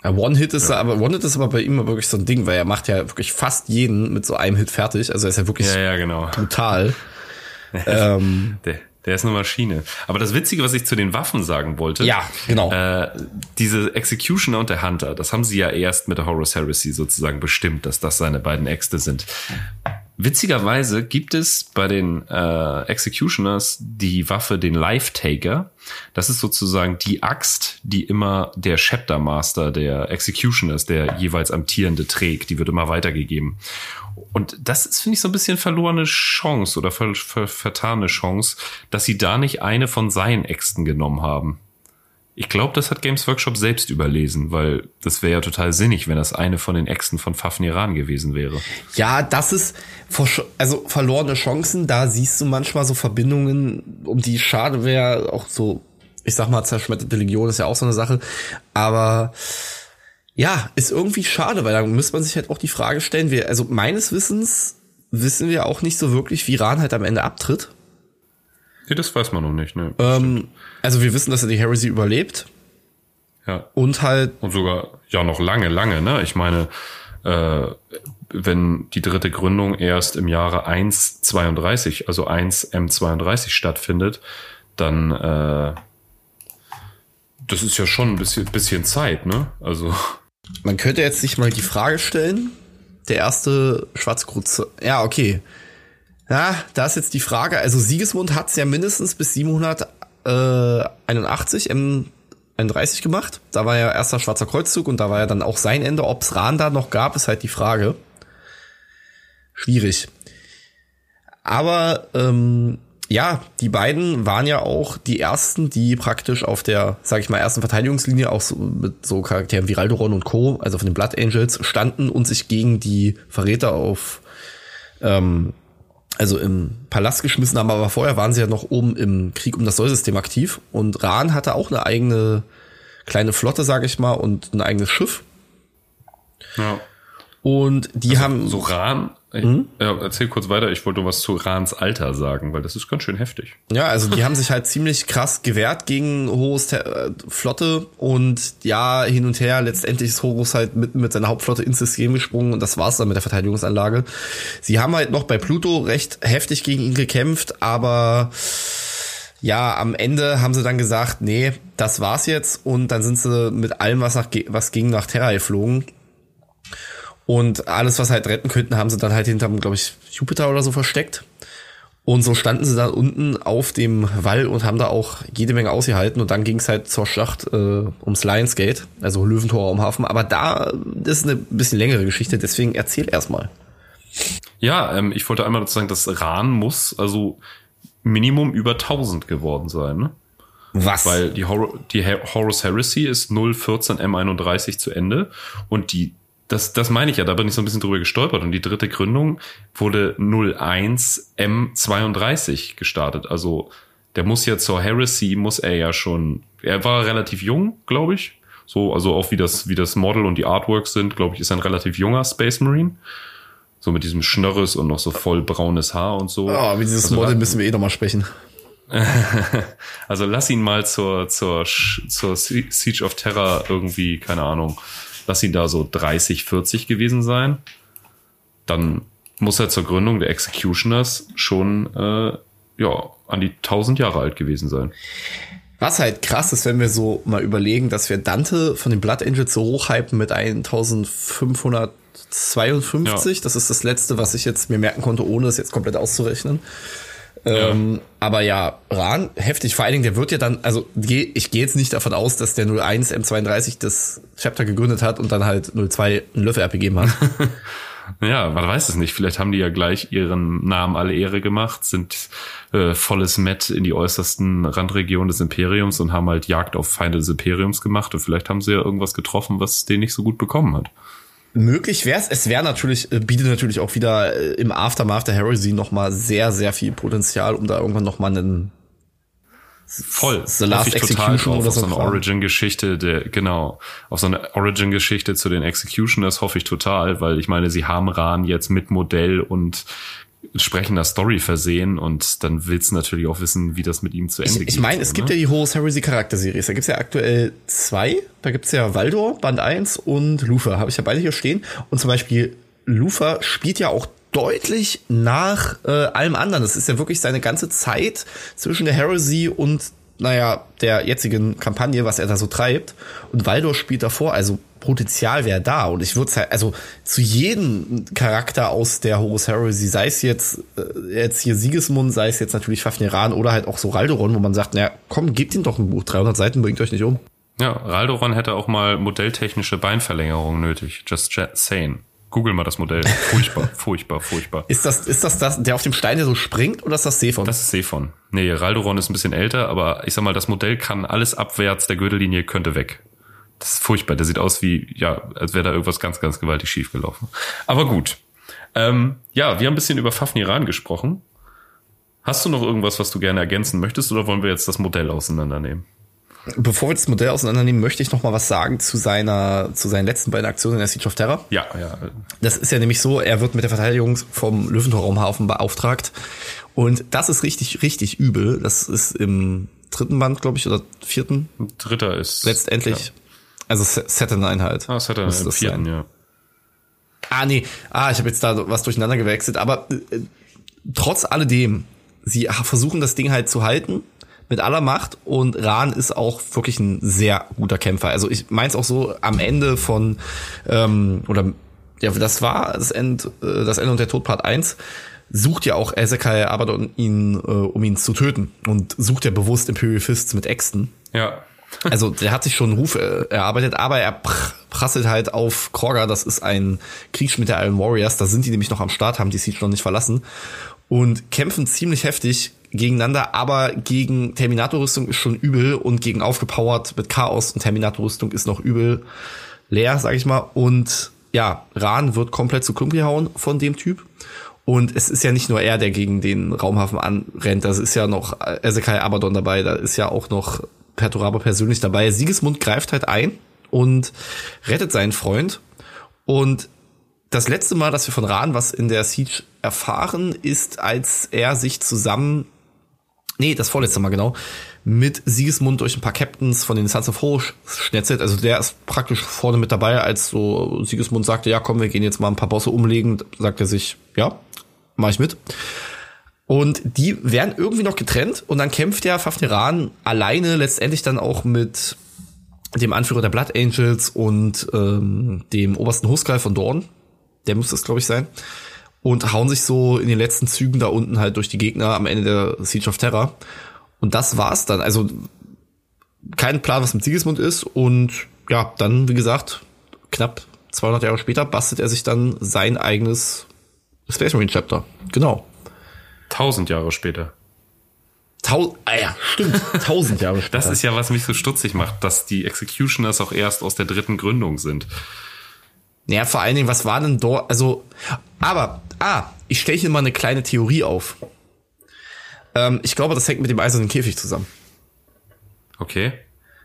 ja One-Hit ist ja. aber, One-Hit ist aber bei ihm wirklich so ein Ding, weil er macht ja wirklich fast jeden mit so einem Hit fertig, also er ist ja wirklich ja, ja, genau. brutal. (laughs) ähm, der, der ist eine Maschine. Aber das Witzige, was ich zu den Waffen sagen wollte. Ja, genau. Äh, diese Executioner und der Hunter, das haben sie ja erst mit der Horus Heresy sozusagen bestimmt, dass das seine beiden Äxte sind. Witzigerweise gibt es bei den äh, Executioners die Waffe, den Life Taker. Das ist sozusagen die Axt, die immer der Chapter Master der Executioners, der jeweils amtierende, trägt. Die wird immer weitergegeben. Und das ist, finde ich, so ein bisschen verlorene Chance oder ver ver vertane Chance, dass sie da nicht eine von seinen Äxten genommen haben. Ich glaube, das hat Games Workshop selbst überlesen, weil das wäre ja total sinnig, wenn das eine von den Äxten von Fafniran gewesen wäre. Ja, das ist also verlorene Chancen. Da siehst du manchmal so Verbindungen, um die schade wäre. Auch so, ich sag mal, zerschmetterte Legion ist ja auch so eine Sache. Aber ja, ist irgendwie schade, weil da muss man sich halt auch die Frage stellen. Wir, also meines Wissens wissen wir auch nicht so wirklich, wie Ran halt am Ende abtritt. Nee, das weiß man noch nicht, ne? Ähm, also wir wissen, dass er die Heresy überlebt ja. und halt Und sogar, ja, noch lange, lange, ne? Ich meine, äh, wenn die dritte Gründung erst im Jahre 1.32, also 1M32 stattfindet, dann, äh, das ist ja schon ein bisschen, bisschen Zeit, ne? Also, Man könnte jetzt sich mal die Frage stellen, der erste Schwarzkruz. Ja, okay. Ja, da ist jetzt die Frage, also Sigismund hat's ja mindestens bis 781 M31 gemacht. Da war ja erster Schwarzer Kreuzzug und da war ja dann auch sein Ende. Ob's Rahn da noch gab, ist halt die Frage. Schwierig. Aber ähm, ja, die beiden waren ja auch die ersten, die praktisch auf der, sag ich mal, ersten Verteidigungslinie auch so mit so Charakteren wie Raldoron und Co., also von den Blood Angels, standen und sich gegen die Verräter auf, ähm, also im Palast geschmissen haben. Aber vorher waren sie ja noch oben im Krieg um das Sollsystem aktiv. Und Rahn hatte auch eine eigene kleine Flotte, sag ich mal, und ein eigenes Schiff. ja. Und die haben So Rahn, Mhm. ja, erzähl kurz weiter, ich wollte was zu Rahns Alter sagen, weil das ist ganz schön heftig. Ja, also die haben sich halt ziemlich krass gewehrt gegen Horus äh, Flotte und ja, hin und her, letztendlich ist Horus halt mit, mit seiner Hauptflotte ins System gesprungen und das war's dann mit der Verteidigungsanlage. Sie haben halt noch bei Pluto recht heftig gegen ihn gekämpft, aber ja, am Ende haben sie dann gesagt, nee, das war's jetzt und dann sind sie mit allem, was nach, was ging, nach Terra geflogen. Und alles, was halt retten könnten, haben sie dann halt hinterm, glaube ich, Jupiter oder so versteckt. Und so standen sie dann unten auf dem Wall und haben da auch jede Menge ausgehalten. Und dann ging es halt zur Schlacht äh, ums Lionsgate, also Löwentor am Hafen. Aber da, das ist eine bisschen längere Geschichte, deswegen erzähl erstmal. Ja, ähm, ich wollte einmal dazu sagen, dass Rahn muss also Minimum über 1000 geworden sein, ne? Was? Weil die, Hor die Horus Heresy ist 014 M31 zu Ende und die das, das meine ich ja, da bin ich so ein bisschen drüber gestolpert und die dritte Gründung wurde 01 M32 gestartet. Also der muss ja zur Heresy, muss er ja schon, er war relativ jung, glaube ich. So, also auch wie das, wie das Model und die Artworks sind, glaube ich, ist ein relativ junger Space Marine. So mit diesem Schnörres und noch so voll braunes Haar und so. Oh, wie dieses Also Model müssen wir eh noch mal sprechen. (laughs) also lass ihn mal zur, zur, zur Sie- Siege of Terror irgendwie, keine Ahnung, lass ihn da so 30, 40 gewesen sein. Dann muss er zur Gründung der Executioners schon, äh, ja, an die 1000 Jahre alt gewesen sein. Was halt krass ist, wenn wir so mal überlegen, dass wir Dante von den Blood Angels so hochhypen mit 1552. Ja. Das ist das letzte, was ich jetzt mir merken konnte, ohne es jetzt komplett auszurechnen. Ähm, aber ja, Ran, heftig. Vor allen Dingen, der wird ja dann, also ich gehe jetzt nicht davon aus, dass der 01 M32 das Chapter gegründet hat und dann halt 02 einen Löffel abgegeben hat. (laughs) Ja, man weiß es nicht. Vielleicht haben die ja gleich ihren Namen alle Ehre gemacht, sind äh, volles Met in die äußersten Randregionen des Imperiums und haben halt Jagd auf Feinde des Imperiums gemacht. Und vielleicht haben sie ja irgendwas getroffen, was den nicht so gut bekommen hat. Möglich wär's. Es wäre natürlich, äh, bietet natürlich auch wieder äh, im Aftermath der Heresy noch mal sehr, sehr viel Potenzial, um da irgendwann noch mal einen Voll. The Last total Execution drauf, oder auf so eine. Origin-Geschichte, der, genau, auf so eine Origin-Geschichte zu den Executioners hoffe ich total, weil ich meine, sie haben Ran jetzt mit Modell und entsprechender Story versehen und dann willst du natürlich auch wissen, wie das mit ihm zu Ende Ich, geht. ich meine, es so, gibt ne? ja die Horus Heresy Charakterseries. Da gibt's ja aktuell zwei. Da gibt's ja Valdor, Band 1 und Lufa. Habe ich ja beide hier stehen. Und zum Beispiel Lufa spielt ja auch deutlich nach äh, allem anderen. Das ist ja wirklich seine ganze Zeit zwischen der Heresy und, naja, der jetzigen Kampagne, was er da so treibt. Und Valdor spielt davor. Also Potenzial wäre da. Und ich würde halt, also zu jedem Charakter aus der Horus Heresy, sei es jetzt, äh, jetzt hier Sigismund, sei es jetzt natürlich Fafneran oder halt auch so Raldoron, wo man sagt, naja, komm, gebt ihm doch ein Buch. 300 Seiten bringt euch nicht um. Ja, Raldoron hätte auch mal modelltechnische Beinverlängerung nötig. Just saying. Google mal das Modell. Furchtbar, (laughs) furchtbar, furchtbar. Ist das, ist das, das der auf dem Stein, der so springt, oder ist das Sephon? Das ist Sephon. Nee, Raldoron ist ein bisschen älter, aber ich sag mal, das Modell kann alles abwärts der Gürtellinie könnte weg. Das ist furchtbar. Der sieht aus wie, ja, als wäre da irgendwas ganz, ganz gewaltig schief gelaufen. Aber gut. Ähm, ja, wir haben ein bisschen über Fafniran gesprochen. Hast du noch irgendwas, was du gerne ergänzen möchtest, oder wollen wir jetzt das Modell auseinandernehmen? Bevor wir das Modell auseinandernehmen, möchte ich noch mal was sagen zu seiner, zu seinen letzten beiden Aktionen in der Siege of Terror. Ja, ja. Das ist ja nämlich so, er wird mit der Verteidigung vom Löwentor-Raumhafen beauftragt. Und das ist richtig, richtig übel. Das ist im dritten Band, glaube ich, oder vierten. Dritter ist. Letztendlich. Ja. Also Saturn halt. Ah, Saturn im vierten, sein. ja. Ah, nee. Ah, ich habe jetzt da was durcheinander gewechselt. Aber äh, trotz alledem, sie versuchen das Ding halt zu halten mit aller Macht und Rahn ist auch wirklich ein sehr guter Kämpfer. Also ich meins auch so am Ende von ähm, oder ja, das war das End, äh, das Ende und der Tod Part 1 sucht ja auch Ezekiel Abaddon ihn, äh, um ihn zu töten und sucht ja bewusst Imperial Fists mit Äxten. Ja. also der hat sich schon einen Ruf äh, erarbeitet, aber er prasselt halt auf Krogger, das ist ein Kriegsschmied der Iron Warriors, da sind die nämlich noch am Start, haben die Siege noch nicht verlassen und kämpfen ziemlich heftig gegeneinander, aber gegen Terminator-Rüstung ist schon übel und gegen aufgepowert mit Chaos und Terminator-Rüstung ist noch übel leer, sag ich mal. Und ja, Ran wird komplett zu Klump gehauen von dem Typ. Und es ist ja nicht nur er, der gegen den Raumhafen anrennt, da ist ja noch Ezekiel Abaddon dabei, da ist ja auch noch Perturabo persönlich dabei. Siegesmund greift halt ein und rettet seinen Freund. Und das letzte Mal, dass wir von Ran was in der Siege erfahren, ist, als er sich zusammen nee, das vorletzte Mal genau, mit Siegesmund durch ein paar Captains von den Sons of Hosh schnetzelt. Also der ist praktisch vorne mit dabei, als so Siegesmund sagte, ja komm, wir gehen jetzt mal ein paar Bosse umlegen, sagt er sich, ja, mach ich mit. Und die werden irgendwie noch getrennt und dann kämpft ja Fafniran alleine letztendlich dann auch mit dem Anführer der Blood Angels und ähm, dem obersten Hostgreif von Dorn. Der muss das, glaube ich, sein und hauen sich so in den letzten Zügen da unten halt durch die Gegner am Ende der Siege of Terror. Und das war's dann. Also kein Plan, was mit Siegesmund ist. Und ja, dann, wie gesagt, knapp 200 Jahre später bastelt er sich dann sein eigenes Space Marine Chapter. Genau. 1000 Jahre später. Tausend, ah ja, stimmt. (laughs) Tausend Jahre später. Das ist ja, was mich so stutzig macht, dass die Executioners auch erst aus der dritten Gründung sind. Naja, vor allen Dingen, was war denn dort? Also, aber Ah, ich stelle hier mal eine kleine Theorie auf. Ähm, ich glaube, das hängt mit dem eisernen Käfig zusammen. Okay.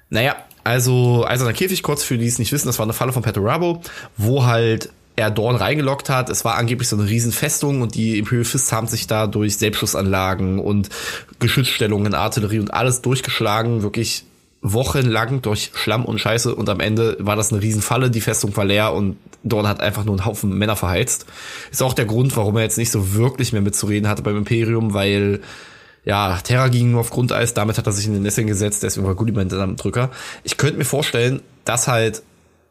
Naja, also eiserner Käfig, kurz für die es nicht wissen, das war eine Falle von Petorabo, wo halt er Dorn reingelockt hat. Es war angeblich so eine Riesenfestung und die Imperial Fists haben sich da durch Selbstschussanlagen und Geschützstellungen, Artillerie und alles durchgeschlagen. Wirklich wochenlang durch Schlamm und Scheiße und am Ende war das eine Riesenfalle, die Festung war leer und Dorn hat einfach nur einen Haufen Männer verheizt. Ist auch der Grund, warum er jetzt nicht so wirklich mehr mitzureden hatte beim Imperium, weil ja, Terra ging nur auf Grundeis, damit hat er sich in den Nesseln gesetzt, deswegen war Gulliman dann am Drücker. Ich könnte mir vorstellen, dass halt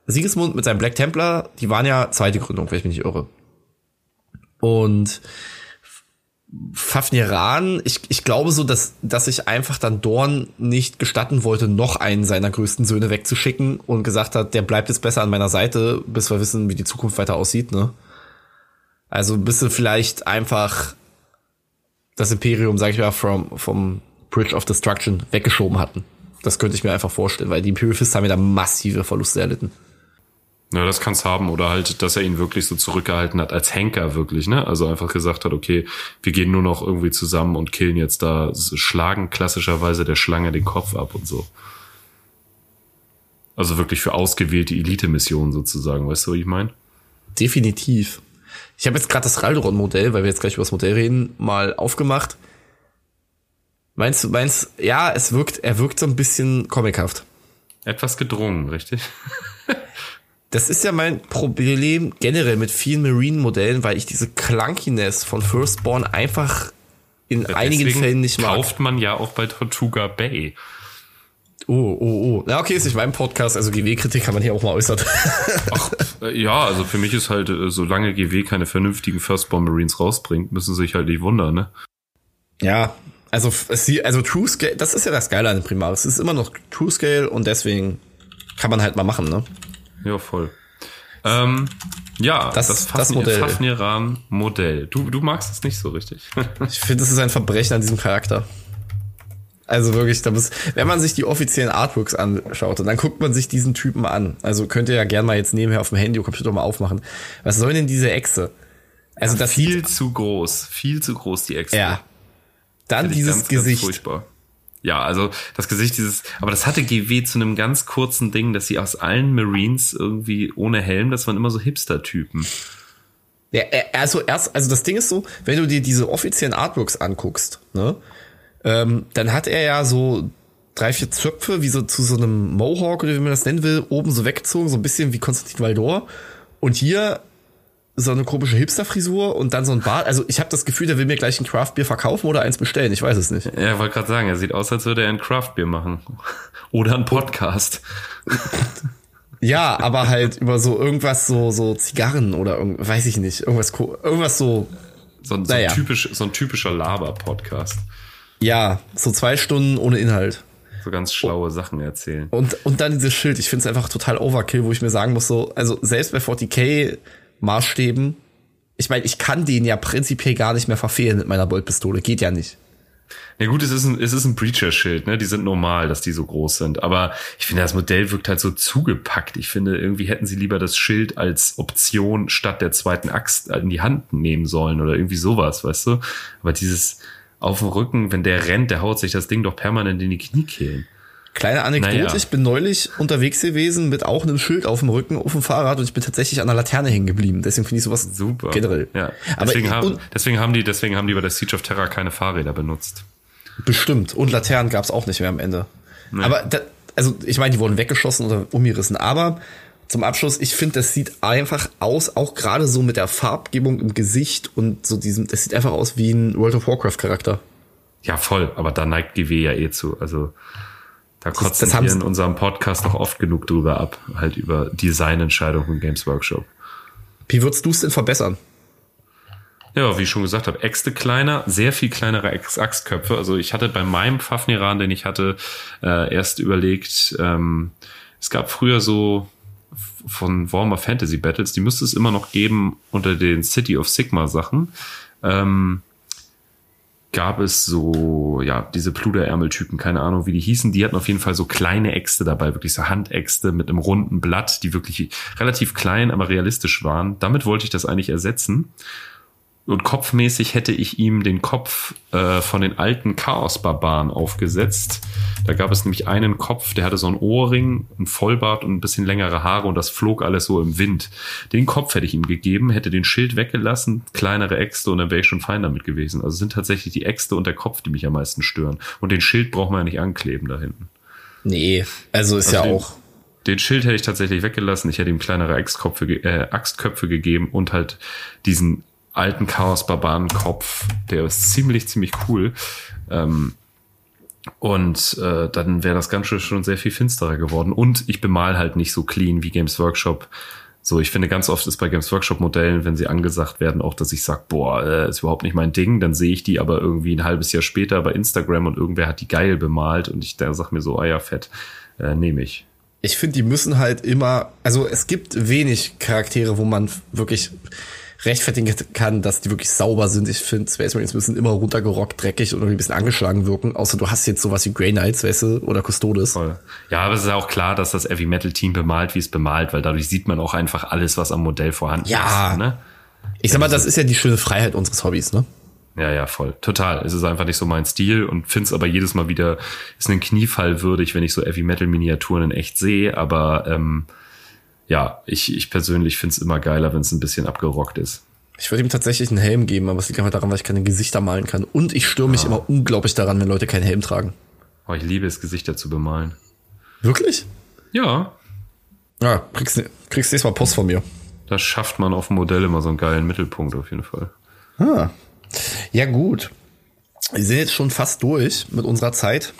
Siegesmund mit seinem Black Templar, die waren ja zweite Gründung, wenn ich mich nicht irre. Und Fafniran, ich, ich glaube so, dass, dass ich einfach dann Dorn nicht gestatten wollte, noch einen seiner größten Söhne wegzuschicken und gesagt hat, der bleibt jetzt besser an meiner Seite, bis wir wissen, wie die Zukunft weiter aussieht, ne? Also bis sie vielleicht einfach das Imperium, sag ich mal, vom, vom Bridge of Destruction weggeschoben hatten. Das könnte ich mir einfach vorstellen, weil die Imperial Fists haben ja da massive Verluste erlitten. Ja, das kann's haben. Oder halt, dass er ihn wirklich so zurückgehalten hat als Henker wirklich, ne? Also einfach gesagt hat, okay, wir gehen nur noch irgendwie zusammen und killen jetzt da, schlagen klassischerweise der Schlange den Kopf ab und so. Also wirklich für ausgewählte Elite-Missionen sozusagen, weißt du, was ich meine? Definitiv. Ich habe jetzt gerade das Raldoron-Modell, weil wir jetzt gleich über das Modell reden, mal aufgemacht. Meinst du, meinst, ja, es wirkt, er wirkt so ein bisschen comichaft. Etwas gedrungen, richtig? (laughs) Das ist ja mein Problem generell mit vielen Marine-Modellen, weil ich diese Clunkiness von Firstborn einfach in Deswegen einigen Fällen nicht mag. kauft man ja auch bei Tortuga Bay. Oh, oh, oh. Na, okay, ist nicht mein Podcast, also GW-Kritik kann man hier auch mal äußern. (laughs) Ach, ja, also für mich ist halt, äh, solange GW keine vernünftigen Firstborn Marines rausbringt, müssen sie sich halt nicht wundern, ne? Ja, also, also True Scale, das ist ja das Geile an dem Primaris. Es ist immer noch True Scale und deswegen kann man halt mal machen, ne? Ja, voll. Ähm, ja, Das- das, das Modell. Fafniran Modell. Du, du magst es nicht so richtig. (laughs) Ich finde, das ist ein Verbrechen an diesem Charakter. Also wirklich, da muss, wenn man sich die offiziellen Artworks anschaut und dann guckt man sich diesen Typen an. Also könnt ihr ja gerne mal jetzt nebenher auf dem Handy oder Computer mal aufmachen. Was soll denn diese Echse? Also das viel zu groß, viel zu groß die Echse. ja. Dann dieses ganz, ganz Gesicht. furchtbar. Ja, also das Gesicht dieses, aber das hatte GW zu einem ganz kurzen Ding, dass sie aus allen Marines irgendwie ohne Helm, das waren immer so Hipster-Typen. Ja, äh, also erst, also das Ding ist so, wenn du dir diese offiziellen Artworks anguckst, ne, ähm, dann hat er ja so drei, vier Zöpfe, wie so zu so einem Mohawk oder wie man das nennen will, oben so weggezogen, so ein bisschen wie Konstantin Valdor. Und hier so eine komische Hipster-Frisur und dann so ein Bart. Also ich habe das Gefühl, der will mir gleich ein Craft-Bier verkaufen oder eins bestellen. Ich weiß es nicht. Ja, wollte gerade sagen, er sieht aus, als würde er ein Craft-Bier machen. (laughs) Oder ein Podcast. Ja, aber halt über so irgendwas so so Zigarren oder irgend, weiß ich nicht, irgendwas irgendwas so So, ein- so, Naja. typisch, so ein typischer Laber-Podcast. ja, so zwei Stunden ohne Inhalt. So ganz schlaue Sachen erzählen. Und, und dann dieses Schild, ich finde es einfach total Overkill, wo ich mir sagen muss, so, also selbst bei 40k Maßstäben, ich meine, ich kann den ja prinzipiell gar nicht mehr verfehlen mit meiner Boltpistole. Geht ja nicht. Ja gut, es ist ein, es ist ein Breacher-Schild, ne? Die sind normal, dass die so groß sind. Aber ich finde, das Modell wirkt halt so zugepackt. Ich finde, irgendwie hätten sie lieber das Schild als Option statt der zweiten Axt in die Hand nehmen sollen oder irgendwie sowas, weißt du? Aber dieses auf dem Rücken, wenn der rennt, der haut sich das Ding doch permanent in die Kniekehlen. Kleine Anekdote, Naja. ich bin neulich unterwegs gewesen mit auch einem Schild auf dem Rücken auf dem Fahrrad und ich bin tatsächlich an der Laterne hängen geblieben. Deswegen finde ich sowas Super. generell. Ja. Aber Deswegen, haben, und, deswegen haben die, deswegen haben die bei der Siege of Terror keine Fahrräder benutzt. bestimmt. Und Laternen gab es auch nicht mehr am Ende. Aber da, also ich meine, die wurden weggeschossen oder umgerissen. Aber zum Abschluss, ich finde, das sieht einfach aus, auch gerade so mit der Farbgebung im Gesicht und so diesem, das sieht einfach aus wie ein World of Warcraft Charakter. Ja, voll, aber da neigt GW ja eh zu. Also da kotzen das haben wir in unserem Podcast noch oft genug drüber ab, halt über Designentscheidungen von Games Workshop. Wie würdest du es denn verbessern? Ja, wie ich schon gesagt habe, Äxte kleiner, sehr viel kleinere Axt- Axtköpfe. Also ich hatte bei meinem Fafniran, den ich hatte, äh, erst überlegt, ähm, es gab früher so von Warhammer Fantasy Battles, die müsste es immer noch geben unter den City of Sigma Sachen. Ähm, gab es so, ja, diese Pluderärmeltypen, keine Ahnung, wie die hießen, die hatten auf jeden Fall so kleine Äxte dabei, wirklich so Handäxte mit einem runden Blatt, die wirklich relativ klein, aber realistisch waren. Damit wollte ich das eigentlich ersetzen. Und kopfmäßig hätte ich ihm den Kopf äh, von den alten Chaos-Barbaren aufgesetzt. Da gab es nämlich einen Kopf, der hatte so einen Ohrring, einen Vollbart und ein bisschen längere Haare und das flog alles so im Wind. Den Kopf hätte ich ihm gegeben, hätte den Schild weggelassen, kleinere Äxte und dann wäre ich schon fein damit gewesen. Also es sind tatsächlich die Äxte und der Kopf, die mich am meisten stören. Und den Schild braucht man ja nicht ankleben da hinten. Nee, also ist ja Also auch. Den Schild hätte ich tatsächlich weggelassen. Ich hätte ihm kleinere Axtköpfe, ge- äh, Axtköpfe gegeben und halt diesen alten Chaos-Barbaren-Kopf. Der ist ziemlich, ziemlich cool. Ähm, und äh, dann wäre das Ganze schon sehr viel finsterer geworden. Und ich bemal halt nicht so clean wie Games Workshop. So, ich finde, ganz oft ist bei Games Workshop Modellen, wenn sie angesagt werden, auch, dass ich sage, boah, äh, ist überhaupt nicht mein Ding. Dann sehe ich die aber irgendwie ein halbes Jahr später bei Instagram und irgendwer hat die geil bemalt und ich da sag mir so, ah ja, äh, nehme ich. Ich finde, die müssen halt immer, also es gibt wenig Charaktere, wo man wirklich rechtfertigen kann, dass die wirklich sauber sind. Ich finde, Space Marines müssen immer runtergerockt, dreckig und irgendwie ein bisschen angeschlagen wirken. Außer du hast jetzt sowas wie Grey Knights, weißt du, oder Custodes. Voll. Ja, aber es ist auch klar, dass das Heavy Metal Team bemalt, wie es bemalt, weil dadurch sieht man auch einfach alles, was am Modell vorhanden Ja. ist. Ne? Ich sag mal, das ist ja die schöne Freiheit unseres Hobbys, ne? Ja, ja, voll. Total. Es ist einfach nicht so mein Stil und find's aber jedes Mal wieder, ist einen Kniefall würdig, wenn ich so Heavy Metal Miniaturen in echt sehe, aber ähm, ja, ich, ich persönlich find's immer geiler, wenn es ein bisschen abgerockt ist. Ich würde ihm tatsächlich einen Helm geben, aber es liegt einfach daran, weil ich keine Gesichter malen kann. Und ich störe mich immer unglaublich daran, wenn Leute keinen Helm tragen. Oh, ich liebe es, Gesichter zu bemalen. Wirklich? Ja, Ja, kriegst, kriegst nächstes Mal Post von mir. da schafft man auf dem Modell immer so einen geilen Mittelpunkt auf jeden Fall. Ah. Ja, gut. Wir sind jetzt schon fast durch mit unserer Zeit.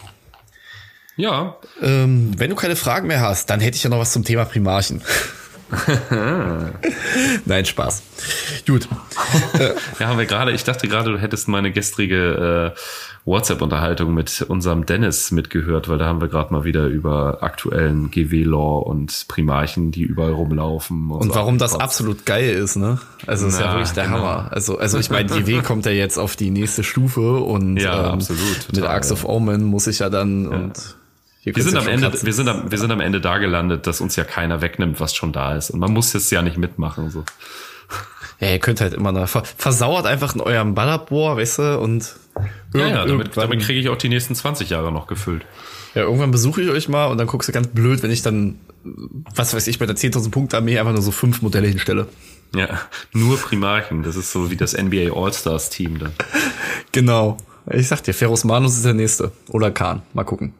Ja, Ähm, wenn du keine Fragen mehr hast, dann hätte ich ja noch was zum Thema Primarchen. (laughs) Nein, Spaß. Gut. (laughs) Ja, haben wir gerade, ich dachte gerade, du hättest meine gestrige äh, WhatsApp-Unterhaltung mit unserem Dennis mitgehört, weil da haben wir gerade mal wieder über aktuellen GW-Law und Primarchen, die überall rumlaufen. Und so warum das absolut geil ist, ne? Also ist ja Na, wirklich der genau. Hammer. Also, also ich meine, die W (laughs) kommt ja jetzt auf die nächste Stufe und Ja, ähm, absolut, mit total, Axe of ja. Omen muss ich ja dann und hier Wir sind am Ende, kratzen. wir sind am, wir sind am Ende da gelandet, dass uns ja keiner wegnimmt, was schon da ist. Und man muss jetzt ja nicht mitmachen, so. Ja, ihr könnt halt immer noch ver versauert einfach in eurem Ballerbohr, weißt du, und Ja, ja, damit, damit kriege ich auch die nächsten 20 Jahre noch gefüllt. ja, irgendwann besuche ich euch mal und dann guckst du ganz blöd, wenn ich dann, was weiß ich, bei der 10.000 Punkte Armee einfach nur so fünf Modelle hinstelle. Ja, nur Primarchen. Das ist so wie das NBA All-Stars Team dann. (laughs) Genau. Ich sag dir, Ferus Manus ist der nächste. Oder Khan. Mal gucken.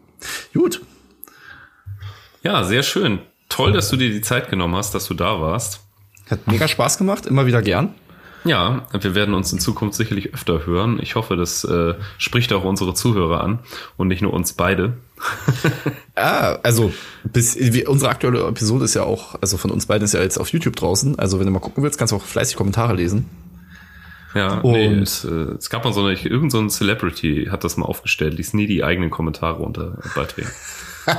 Gut. Ja, sehr schön. Toll, dass du dir die Zeit genommen hast, dass du da warst. Hat mega Spaß gemacht, immer wieder gern. Ja, wir werden uns in Zukunft sicherlich öfter hören. Ich hoffe, das äh, spricht auch unsere Zuhörer an und nicht nur uns beide. (laughs) Ah, also bis wie, unsere aktuelle Episode ist ja auch, also von uns beiden ist ja jetzt auf YouTube draußen. Also wenn du mal gucken willst, kannst du auch fleißig Kommentare lesen. Ja, Und- nee, es, äh, es gab mal so eine, irgend so ein Celebrity hat das mal aufgestellt, ließ nie die eigenen Kommentare unter Beiträgen. (laughs)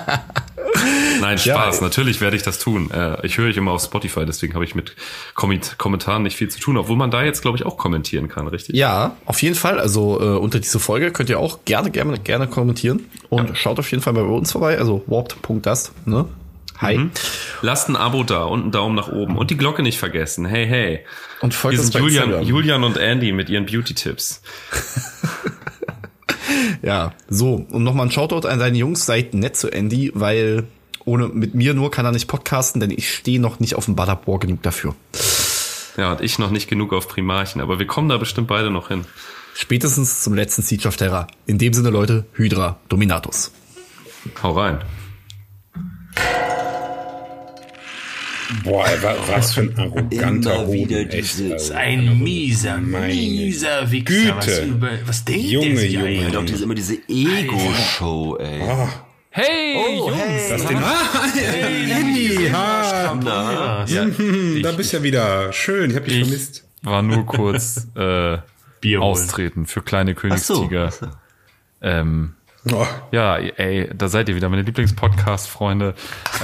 Nein, Spaß. Ja. Natürlich werde ich das tun. Äh, ich höre ich immer auf Spotify, deswegen habe ich mit Komment Kommentaren nicht viel zu tun, obwohl man da jetzt, glaube ich, auch kommentieren kann, richtig? Ja, auf jeden Fall. Also äh, unter diese Folge könnt ihr auch gerne, gerne, gerne kommentieren. Und schaut auf jeden Fall bei uns vorbei. Also warped.dust, ne? Hi. Lasst ein Abo da und einen Daumen nach oben und die Glocke nicht vergessen. Hey, hey. Und folgt uns bei Julian, Instagram. Julian und Andy mit ihren Beauty-Tipps. (laughs) Ja, so. Und nochmal ein Shoutout an deine Jungs. Seid nett zu Andy, weil ohne mit mir nur kann er nicht podcasten, denn ich stehe noch nicht auf dem Ballerbohr genug dafür. Ja, und ich noch nicht genug auf Primarchen, aber wir kommen da bestimmt beide noch hin. Spätestens zum letzten Siege of Terra. In dem Sinne, Leute, Hydra Dominatus. Hau rein. Boah, was für ein arroganter Immer wieder Hoden, echt. Ein mieser, Meine mieser Wichser. Güte. Was, über, was denkt Junge, der sich Junge? Ja, doch, diese, immer diese Ego-Show, ey. Hey, Jungs! das den, ah, Andy, ha, Na, hm, da bist ja wieder. Schön, ich hab dich Ich vermisst. war nur kurz äh, Bier austreten für kleine ach so. Königstiger. ach so. Ähm, Oh, ja, ey, da seid ihr wieder, meine Lieblingspodcast-Freunde.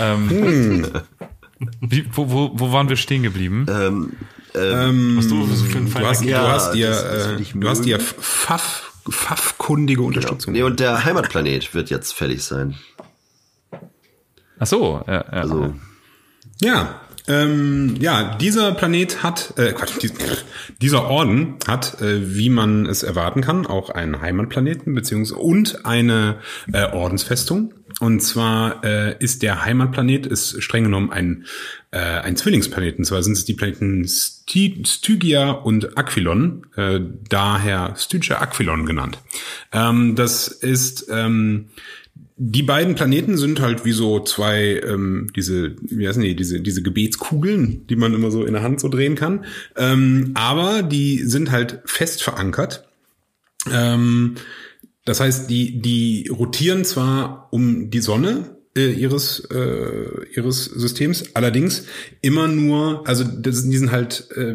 Ähm, Hm. (laughs) wie, wo, wo, wo waren wir stehen geblieben? Ähm, Was du so für einen du hast, Ja, du hast dir, das- das äh, du hast dir mögen. Pfaff, Pfaffkundige Unterstützung. nee, und der Heimatplanet wird jetzt fertig sein. Ach so, ja, ja. Also, Ja, ähm, ja, dieser Planet hat, äh, Quatsch, dies, dieser Orden hat, äh, wie man es erwarten kann, auch einen Heimatplaneten beziehungsweise und eine äh, Ordensfestung. Und zwar äh, ist der Heimatplanet ist streng genommen ein äh, ein Zwillingsplanet. Und zwar sind es die Planeten Sti Stygia und Aquilon, äh, daher Stygia Aquilon genannt. Ähm, das ist ähm, die beiden Planeten sind halt wie so zwei, ähm, diese, wie heißen die, diese, diese Gebetskugeln, die man immer so in der Hand so drehen kann. Ähm, aber die sind halt fest verankert. Ähm, das heißt, die, die rotieren zwar um die Sonne äh, ihres, äh, ihres Systems, allerdings immer nur, also das, die sind halt, äh,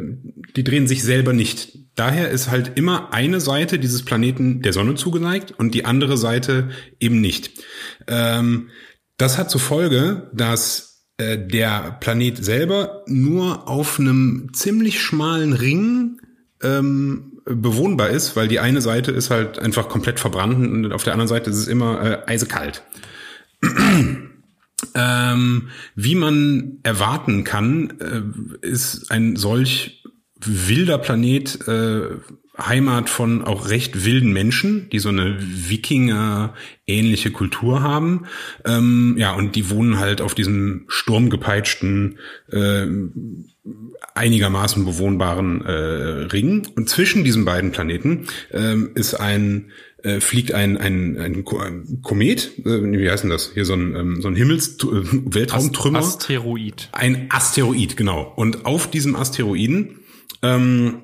die drehen sich selber nicht. Daher ist halt immer eine Seite dieses Planeten der Sonne zugeneigt und die andere Seite eben nicht. Ähm, das hat zur Folge, dass äh, der Planet selber nur auf einem ziemlich schmalen Ring ähm, bewohnbar ist, weil die eine Seite ist halt einfach komplett verbrannt und auf der anderen Seite ist es immer äh, eisekalt. (clears throat) ähm, wie man erwarten kann, äh, ist ein solch wilder Planet äh, Heimat von auch recht wilden Menschen, die so eine Wikinger-ähnliche Kultur haben. Ähm, ja, und die wohnen halt auf diesem sturmgepeitschten, äh, einigermaßen bewohnbaren äh, Ring. Und zwischen diesen beiden Planeten ähm, ist ein äh, fliegt ein, ein, ein, Ko- ein Komet, äh, wie heißt denn das? Hier so ein, ähm, so ein Himmels äh, Weltraumtrümmer. Asteroid. Ein Asteroid, genau. Und auf diesem Asteroiden ähm,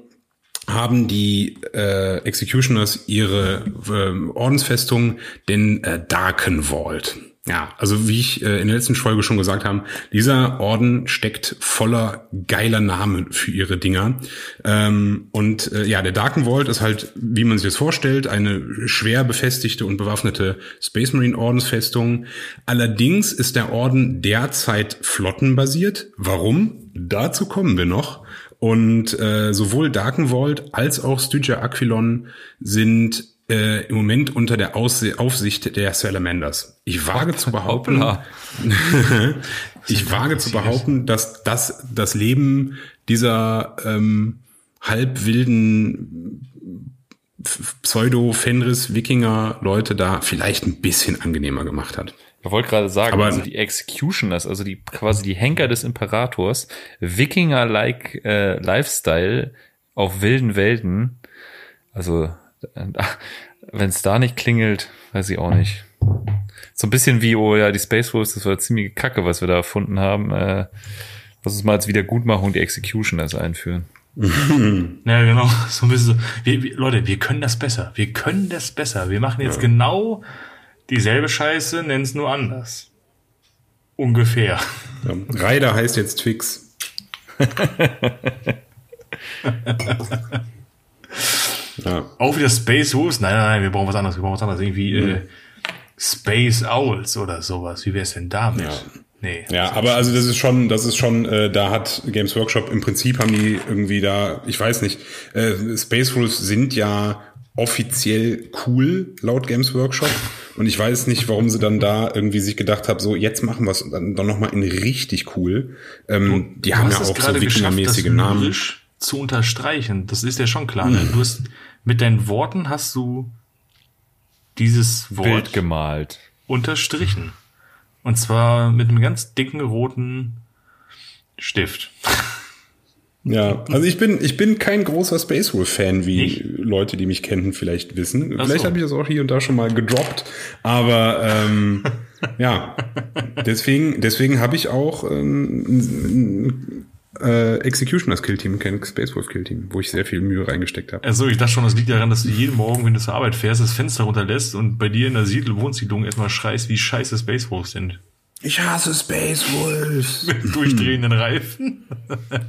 haben die äh, Executioners ihre ähm, Ordensfestung, den äh, Darken Vault. Ja, also wie ich äh, in der letzten Folge schon gesagt habe, dieser Orden steckt voller geiler Namen für ihre Dinger. Ähm, und äh, ja, der Darken Vault ist halt, wie man sich das vorstellt, eine schwer befestigte und bewaffnete Space Marine Ordensfestung. Allerdings ist der Orden derzeit flottenbasiert. Warum? Dazu kommen wir noch. Und äh, sowohl Darken Vault als auch Stygia Aquilon sind äh, im Moment unter der Ausse Aufsicht der Salamanders. Ich wage zu behaupten, (laughs) ich wage zu behaupten, dass das das Leben dieser ähm, halbwilden Pseudo-Fenris-Wikinger-Leute da vielleicht ein bisschen angenehmer gemacht hat. Ich wollte gerade sagen, Aber- also die Executioners, also die quasi die Henker des Imperators, Wikinger-like äh, Lifestyle auf wilden Welten. Also wenn es da nicht klingelt, weiß ich auch nicht. So ein bisschen wie, oh ja, die Space Wolves, das war ziemliche Kacke, was wir da erfunden haben. Äh, lass uns mal als Wiedergutmachung die Executioners einführen. (laughs) Ja, genau. So ein bisschen so. Wir, wir, Leute, wir können das besser. Wir können das besser. Wir machen jetzt genau dieselbe Scheiße, nennen es nur anders. Ungefähr. Ja. Ryder heißt jetzt Twix. (laughs) ja. Auch wieder Space Wolves? Nein, nein, nein, wir brauchen was anderes. Wir brauchen was anderes. Irgendwie äh, Space Owls oder sowas. Wie wär's denn damit? Ja. Nee. Ja, aber also das ist schon, das ist schon, äh, da hat Games Workshop im Prinzip haben die irgendwie da, ich weiß nicht, äh, Space Wolves sind ja offiziell cool laut Games Workshop und ich weiß nicht, warum sie dann da irgendwie sich gedacht haben, so jetzt machen wir es dann, dann noch mal in richtig cool. Ähm, die Du haben ja auch so Wikinger-mäßige Namen. zu unterstreichen. Das ist ja schon klar. Ne? Du hast, mit deinen Worten hast du dieses Bild Wort gemalt. unterstrichen. Und zwar mit einem ganz dicken roten Stift. (laughs) Ja, also ich bin, ich bin kein großer Space Wolf Fan, wie Nicht? Leute, die mich kennen, vielleicht wissen. Ach vielleicht so. habe ich das auch hier und da schon mal gedroppt, aber ähm, (laughs) ja, deswegen, deswegen habe ich auch ähm, äh, Executioners Kill Team, kein Space Wolf Kill Team, wo ich sehr viel Mühe reingesteckt habe. Also ich dachte schon, das liegt daran, dass du jeden Morgen, wenn du zur Arbeit fährst, das Fenster runterlässt und bei dir in der Siedel Wohnsiedlung erstmal schreist, wie scheiße Space Wolves sind. Ich hasse Space Wolves. (laughs) Mit durchdrehenden Reifen.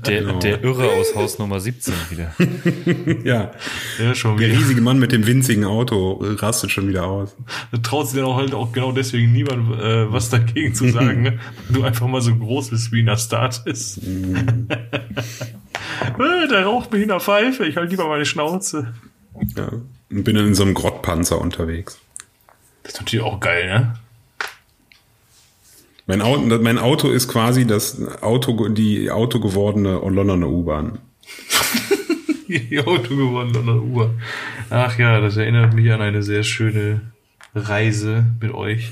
Der, der Irre aus Haus Nummer 17 wieder. (laughs) ja, Ja, schon der wieder. riesige Mann mit dem winzigen Auto rastet schon wieder aus. Da traut sich dann auch halt auch genau deswegen niemand äh, was dagegen zu sagen, ne? (laughs) Du einfach mal so groß bist wie in der Start ist. äh, der raucht mich in der Pfeife, ich halt lieber meine Schnauze. Ja, und bin dann in so einem Grottpanzer unterwegs. Das ist natürlich auch geil, ne? Mein Auto, mein Auto ist quasi das Auto, die Auto gewordene Londoner U-Bahn. (laughs) Die Auto gewonnen an der Uhr. Ach ja, das erinnert mich an eine sehr schöne Reise mit euch.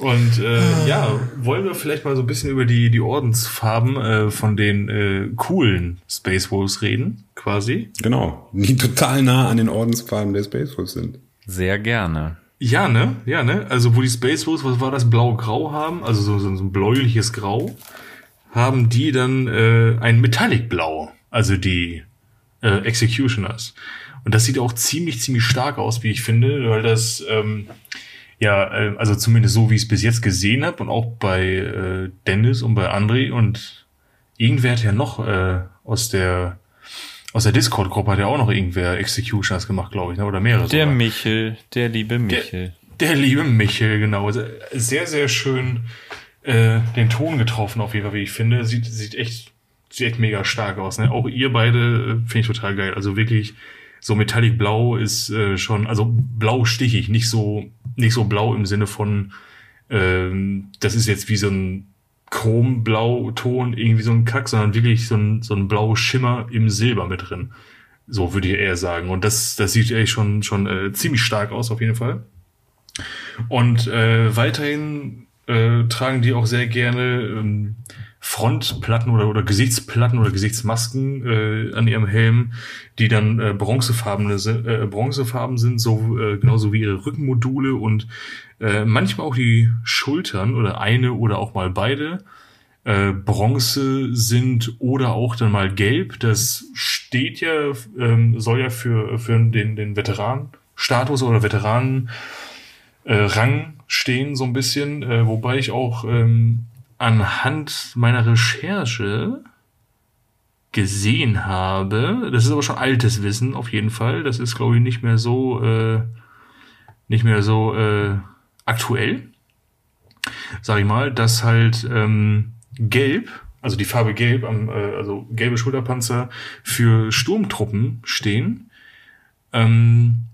Und äh, ja, wollen wir vielleicht mal so ein bisschen über die, die Ordensfarben äh, von den äh, coolen Space Wolves reden, quasi. Genau, die total nah an den Ordensfarben der Space Wolves sind. Sehr gerne. Ja, ne? Ja, ne? Also wo die Space Wolves, was war das, blau-grau haben, also so, so, ein bläuliches Grau, haben die dann äh, ein Metallic-Blau, also die äh, Executioners. Und das sieht auch ziemlich, ziemlich stark aus, wie ich finde, weil das, ähm, ja, äh, also zumindest so, wie ich es bis jetzt gesehen habe und auch bei äh, Dennis und bei André und irgendwer hat ja noch äh, aus der aus der Discord-Gruppe hat ja auch noch irgendwer Executioners gemacht, glaube ich, ne? oder mehrere Der sogar. Michel, der liebe Michel. Der liebe Michel, genau. Also, Sehr, sehr schön äh, den Ton getroffen, auf jeden Fall, wie ich finde. Sieht, sieht echt, sieht echt mega stark aus. Ne? Auch ihr beide äh, finde ich total geil. Also wirklich, so Metallic Blau ist äh, schon, also blau stichig, nicht so, nicht so blau im Sinne von, ähm, das ist jetzt wie so ein Chromblau-Ton, irgendwie so ein Kack, sondern wirklich so ein, so ein blauer Schimmer im Silber mit drin. So würde ich eher sagen. Und das, das sieht echt schon, schon äh, ziemlich stark aus, auf jeden Fall. Und äh, weiterhin äh, tragen die auch sehr gerne ähm, Frontplatten oder, oder Gesichtsplatten oder Gesichtsmasken äh, an ihrem Helm, die dann äh, bronzefarbene, äh, bronzefarben sind, so äh, genauso wie ihre Rückenmodule und äh, manchmal auch die Schultern oder eine oder auch mal beide. Äh, Bronze sind oder auch dann mal gelb. Das steht ja, ähm, soll ja für, für den, den Veteranenstatus oder Veteranen äh, Rang stehen, so ein bisschen, äh, wobei ich auch ähm, anhand meiner Recherche gesehen habe, das ist aber schon altes Wissen auf jeden Fall, das ist glaube ich nicht mehr so äh, nicht mehr so äh, aktuell, sag ich mal, dass halt ähm, Gelb, also die Farbe Gelb, am, äh, also gelbe Schulterpanzer für Sturmtruppen stehen. Ähm,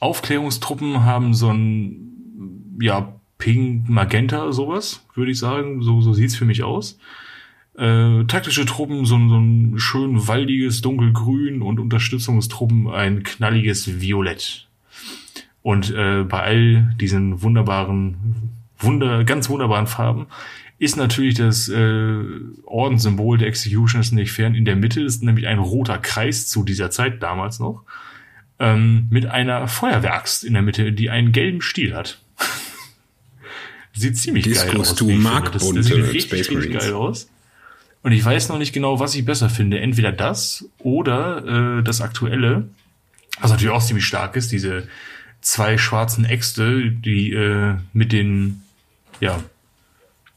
Aufklärungstruppen haben so ein ja Pink, Magenta, sowas, würde ich sagen. So, so sieht's für mich aus. Äh, taktische Truppen, so, so ein schön waldiges Dunkelgrün und Unterstützungstruppen ein knalliges Violett. Und äh, bei all diesen wunderbaren, wunder, ganz wunderbaren Farben ist natürlich das äh, Ordenssymbol der Executioners nicht fern. In der Mitte ist nämlich ein roter Kreis zu dieser Zeit damals noch ähm, mit einer Feuerwerkst in der Mitte, die einen gelben Stiel hat. (laughs) sieht ziemlich Discos geil aus. du finde. das, das sieht richtig, Space richtig Marines. geil aus. Und ich weiß noch nicht genau, was ich besser finde. Entweder das oder äh, das aktuelle, was natürlich auch ziemlich stark ist, diese zwei schwarzen Äxte, die äh, mit den ja,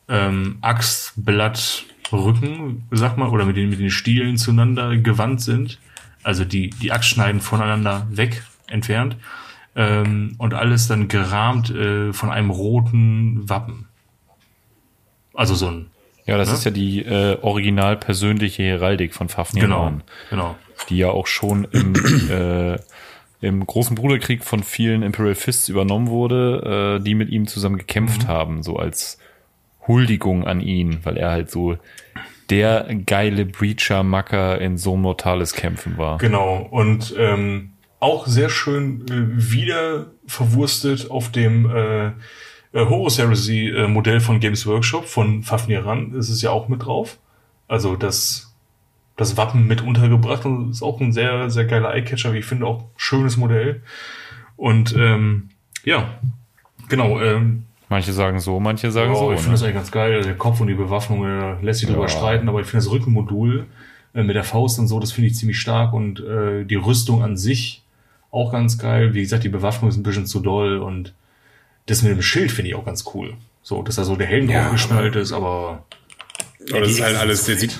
ähm, Axt, Blatt, Rücken, sag mal, oder mit den, mit den Stielen zueinander gewandt sind. Also die, die Axtschneiden voneinander weg, entfernt. Ähm, und alles dann gerahmt äh, von einem roten Wappen. Also so ein, Ja, das Ne? ist ja die äh, original persönliche Heraldik von Fafnir. genau, genau. die ja auch schon im, (clears throat) äh, im großen Bruderkrieg von vielen Imperial Fists übernommen wurde, äh, die mit ihm zusammen gekämpft Mhm. haben, so als Huldigung an ihn, weil er halt so der geile Breacher-Macker in so Mortales Kämpfen war. Genau. Und ähm, auch sehr schön äh, wieder verwurstet auf dem äh, äh, Horus Heresy äh, Modell von Games Workshop von Fafnir Ran ist es ja auch mit drauf. Also das, das Wappen mit untergebracht und ist auch ein sehr, sehr geiler Eyecatcher, wie ich finde, auch schönes Modell. Und ähm, ja, genau, ähm, Manche sagen so, manche sagen ja, so. ich finde Ne? das eigentlich ganz geil. Der Kopf und die Bewaffnung äh, lässt sich drüber Ja. streiten, aber ich finde das Rückenmodul äh, mit der Faust und so, das finde ich ziemlich stark und äh, die Rüstung an sich auch ganz geil. Wie gesagt, die Bewaffnung ist ein bisschen zu doll und das mit dem Schild finde ich auch ganz cool. So, dass da so der Helm Ja, drauf geschnallt ist, aber Aber das ist halt alles, der sieht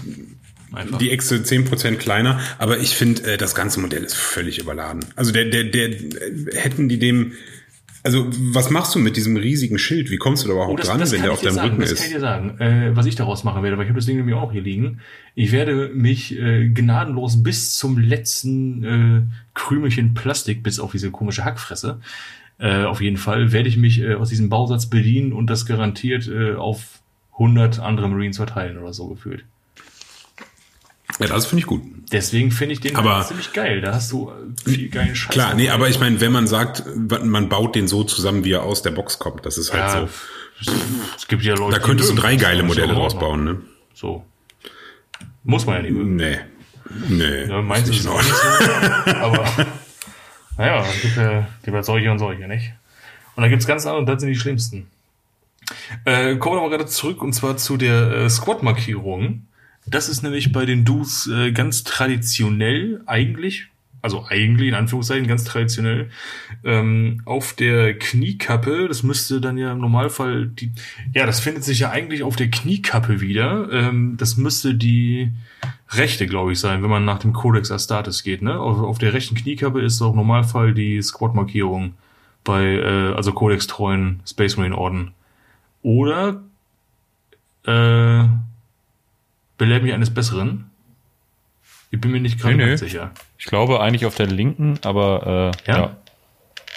einfach. die Echse 10% kleiner, aber ich finde, äh, das ganze Modell ist völlig überladen. Also der, der, der, äh, hätten die dem, also was machst du mit diesem riesigen Schild? Wie kommst du da überhaupt dran, wenn kann der auf deinem sagen, Rücken das ist? kann ich dir sagen, äh, was ich daraus machen werde, weil ich habe das Ding nämlich auch hier liegen. Ich werde mich äh, gnadenlos bis zum letzten äh, Krümelchen Plastik, bis auf diese komische Hackfresse, äh, auf jeden Fall, werde ich mich äh, aus diesem Bausatz bedienen und das garantiert äh, auf 100 andere Marines verteilen oder so gefühlt. Ja, das finde ich gut. Deswegen finde ich den Aber- halt ziemlich geil. Da hast du viel geilen Scheiß. Klar, nee, aber ich meine, wenn man sagt, man baut den so zusammen, wie er aus der Box kommt, das ist halt ja, so. es gibt ja Leute, Da könntest du drei geile Modelle draus bauen, ne? So. Muss man ja nicht mögen. Nee. Nee. Ja, meins ist es auch nicht so. aber naja, es gibt ja, gibt ja solche und solche, nicht? Und dann gibt's ganz andere, und das sind die schlimmsten. Äh, kommen wir nochmal gerade zurück, und zwar zu der äh, Squad-Markierung. Das ist nämlich bei den Dus äh, ganz traditionell eigentlich, also eigentlich in Anführungszeichen ganz traditionell, ähm, auf der Kniekappe, das müsste dann ja im Normalfall die, ja, das findet sich ja eigentlich auf der Kniekappe wieder. Ähm, das müsste die rechte, glaube ich, sein, wenn man nach dem Codex Astartes geht, ne? Auf, auf der rechten Kniekappe ist auch im Normalfall die Squad-Markierung bei, äh, also Codex-treuen Space Marine Orden. Oder, äh, belehrt mich eines Besseren. Ich bin mir nicht gerade Nee, nee. ganz sicher. Ich glaube eigentlich auf der linken, aber äh, Ja? ja.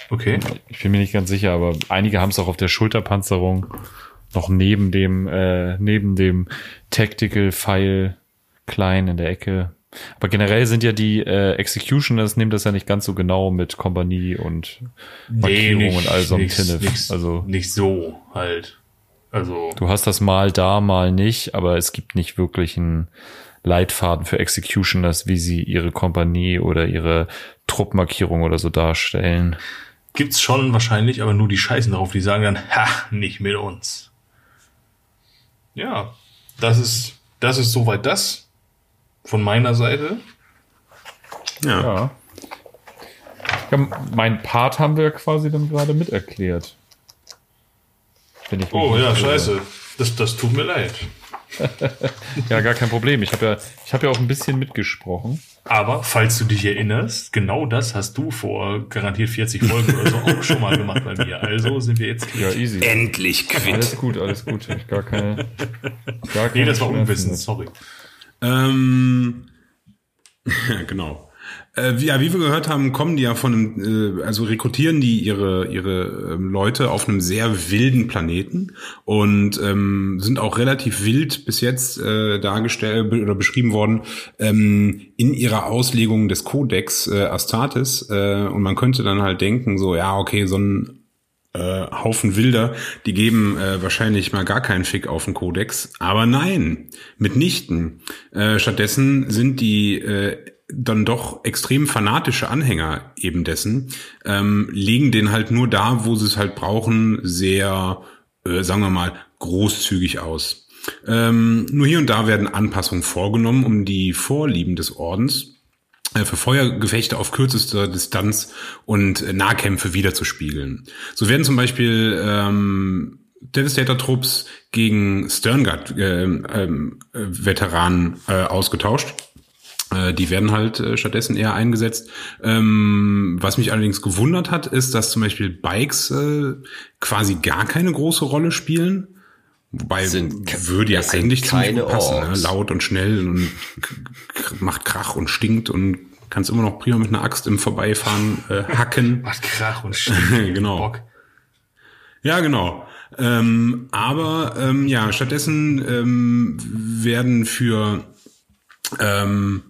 Okay. ich bin mir nicht ganz sicher, aber einige haben es auch auf der Schulterpanzerung noch neben dem äh, neben dem Tactical Pfeil klein in der Ecke. Aber generell sind ja die äh, Executioners nehmen das ja nicht ganz so genau mit Kompanie und Markierung und all so nicht, Tinnef. nicht, Also nicht so halt. Also, du hast das mal da, mal nicht, aber es gibt nicht wirklich einen Leitfaden für Executioners, wie sie ihre Kompanie oder ihre Truppmarkierung oder so darstellen. gibt's schon wahrscheinlich, aber nur die scheißen drauf, die sagen dann, ha, nicht mit uns. Ja, das ist, das ist soweit das von meiner Seite. Ja. Ja. ja. Mein Part haben wir quasi dann gerade miterklärt. Wenn ich Oh ja, scheiße. Das, das tut mir leid. (laughs) Ja, gar kein Problem. Ich habe ja, ich habe ja auch ein bisschen mitgesprochen. Aber falls du dich erinnerst, genau das hast du vor garantiert 40 Folgen oder so auch schon mal gemacht bei mir. Also sind wir jetzt Ja, easy. Endlich Alles gut, alles gut. Ich gar keine. Gar keine Nee, das war Unwissen, sorry. Ähm, (laughs) ja, genau. Äh, ja, wie wir gehört haben, kommen die ja von einem, äh, also rekrutieren die ihre ihre ähm, Leute auf einem sehr wilden Planeten und ähm, sind auch relativ wild bis jetzt äh, dargestellt oder beschrieben worden ähm, in ihrer Auslegung des Codex äh, Astartes äh, und man könnte dann halt denken so ja okay so ein äh, Haufen Wilder, die geben äh, wahrscheinlich mal gar keinen Fick auf den Kodex. Aber nein, mitnichten. Äh, stattdessen sind die äh, dann doch extrem fanatische Anhänger eben dessen, ähm, legen den halt nur da, wo sie es halt brauchen, sehr, äh, sagen wir mal, großzügig aus. Ähm, nur hier und da werden Anpassungen vorgenommen, um die Vorlieben des Ordens äh, für Feuergefechte auf kürzester Distanz und äh, Nahkämpfe wiederzuspiegeln. So werden zum Beispiel ähm, Devastator-Trupps gegen Sternguard-Veteranen äh, ausgetauscht. Äh, Die werden halt äh, stattdessen eher eingesetzt. Ähm, was mich allerdings gewundert hat, ist, dass zum Beispiel Bikes äh, quasi gar keine große Rolle spielen. Wobei Sind würde ja eigentlich keine passen. Ne? Laut und schnell und macht Krach und stinkt und kannst immer noch prima mit einer Axt im Vorbeifahren äh, hacken. (laughs) Macht Krach und stinkt. (laughs) Genau. Bock. Ja, genau. Ähm, aber ähm, ja, stattdessen ähm, werden für ähm,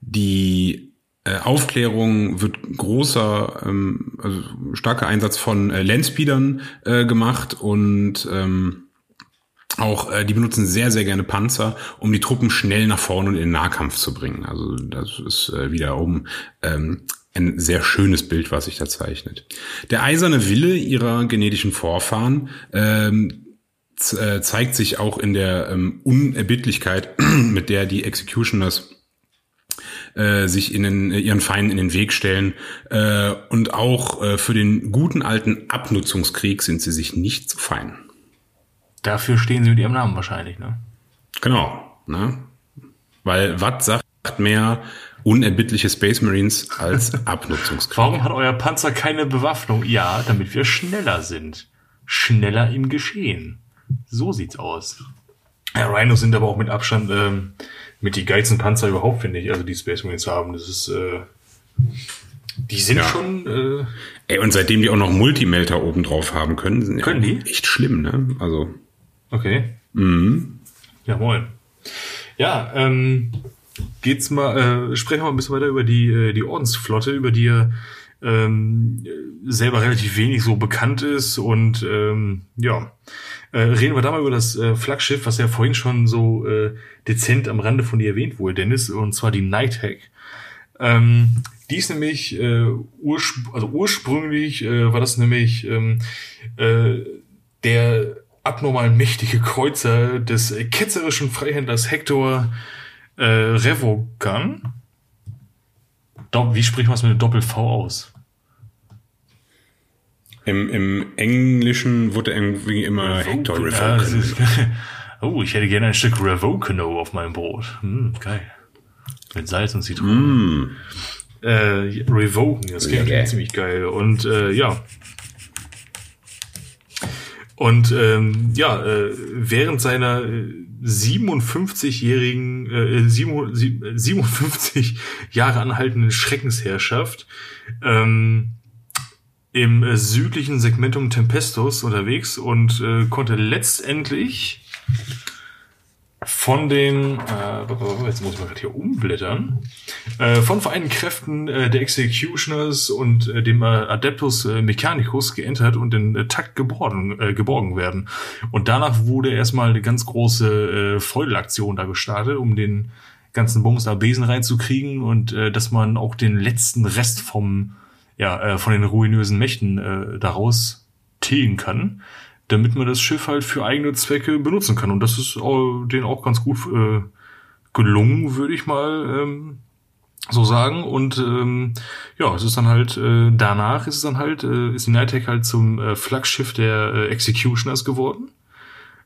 die äh, Aufklärung wird großer, ähm, also starker Einsatz von äh, Landspeedern äh, gemacht und ähm, auch äh, die benutzen sehr, sehr gerne Panzer, um die Truppen schnell nach vorne und in den Nahkampf zu bringen. Also das ist äh, wiederum ähm, ein sehr schönes Bild, was sich da zeichnet. Der eiserne Wille ihrer genetischen Vorfahren ähm, äh, zeigt sich auch in der ähm, Unerbittlichkeit, (clears throat) mit der die Executioners äh, sich in den, äh, ihren Feinden in den Weg stellen. Äh, und auch äh, für den guten alten Abnutzungskrieg sind sie sich nicht zu fein. Dafür stehen sie mit ihrem Namen wahrscheinlich, ne? Genau. Ne? Weil was sagt mehr unerbittliche Space Marines als (laughs) Abnutzungskrieg? Warum hat euer Panzer keine Bewaffnung? Ja, damit wir schneller sind. Schneller im Geschehen. So sieht's aus. Ja, Rhinos sind aber auch mit Abstand ähm, mit die geilsten Panzer überhaupt, finde ich. Also die Space Marines haben. Das ist, äh, die sind Ja. schon, äh, Ey, und seitdem die auch noch Multimelter oben drauf haben können, sind Können ja die? echt schlimm, ne? Also, okay. mhm. Ja, moin. Ja, ähm, geht's mal, äh, sprechen wir mal ein bisschen weiter über die, äh, die Ordensflotte, über die ihr ähm, selber relativ wenig so bekannt ist und ähm, ja, äh, reden wir da mal über das äh, Flaggschiff, was ja vorhin schon so äh, dezent am Rande von dir erwähnt wurde, Dennis, und zwar die Nighthawk. Ähm, die ist nämlich, äh, urspr also ursprünglich äh, war das nämlich ähm, äh, der abnormal mächtige Kreuzer des ketzerischen Freihändlers Hector äh, Revogan. Wie spricht man es mit einem Doppel-V aus? Im, Im Englischen wurde irgendwie immer Hector Ja, das Revoken. ist, (laughs) oh, ich hätte gerne ein Stück Revocano auf meinem Brot. Hm, geil. Mit Salz und Zitronen. Äh, Revoken, das klingt Lecker. ziemlich geil. Und äh, ja. Und ähm, ja, äh, während seiner äh, 57-jährigen, äh, 7 57 (laughs) Jahre anhaltenden Schreckensherrschaft ähm, im äh, südlichen Segmentum Tempestus unterwegs und äh, konnte letztendlich von den, äh, jetzt muss ich mal gerade hier umblättern, äh, von vereinten Kräften äh, der Executioners und äh, dem äh, Adeptus äh, Mechanicus geentert und in äh, Takt geborgen, äh, geborgen werden. Und danach wurde erstmal eine ganz große äh, Freudelaktion da gestartet, um den ganzen Bums da Besen reinzukriegen und äh, dass man auch den letzten Rest vom, ja, äh, von den ruinösen Mächten äh, daraus tilgen kann damit man das Schiff halt für eigene Zwecke benutzen kann. Und das ist auch, denen auch ganz gut äh, gelungen, würde ich mal ähm, so sagen. Und ähm, ja, es ist dann halt, äh, danach ist es dann halt, äh, ist die Nightech halt zum äh, Flaggschiff der äh, Executioners geworden.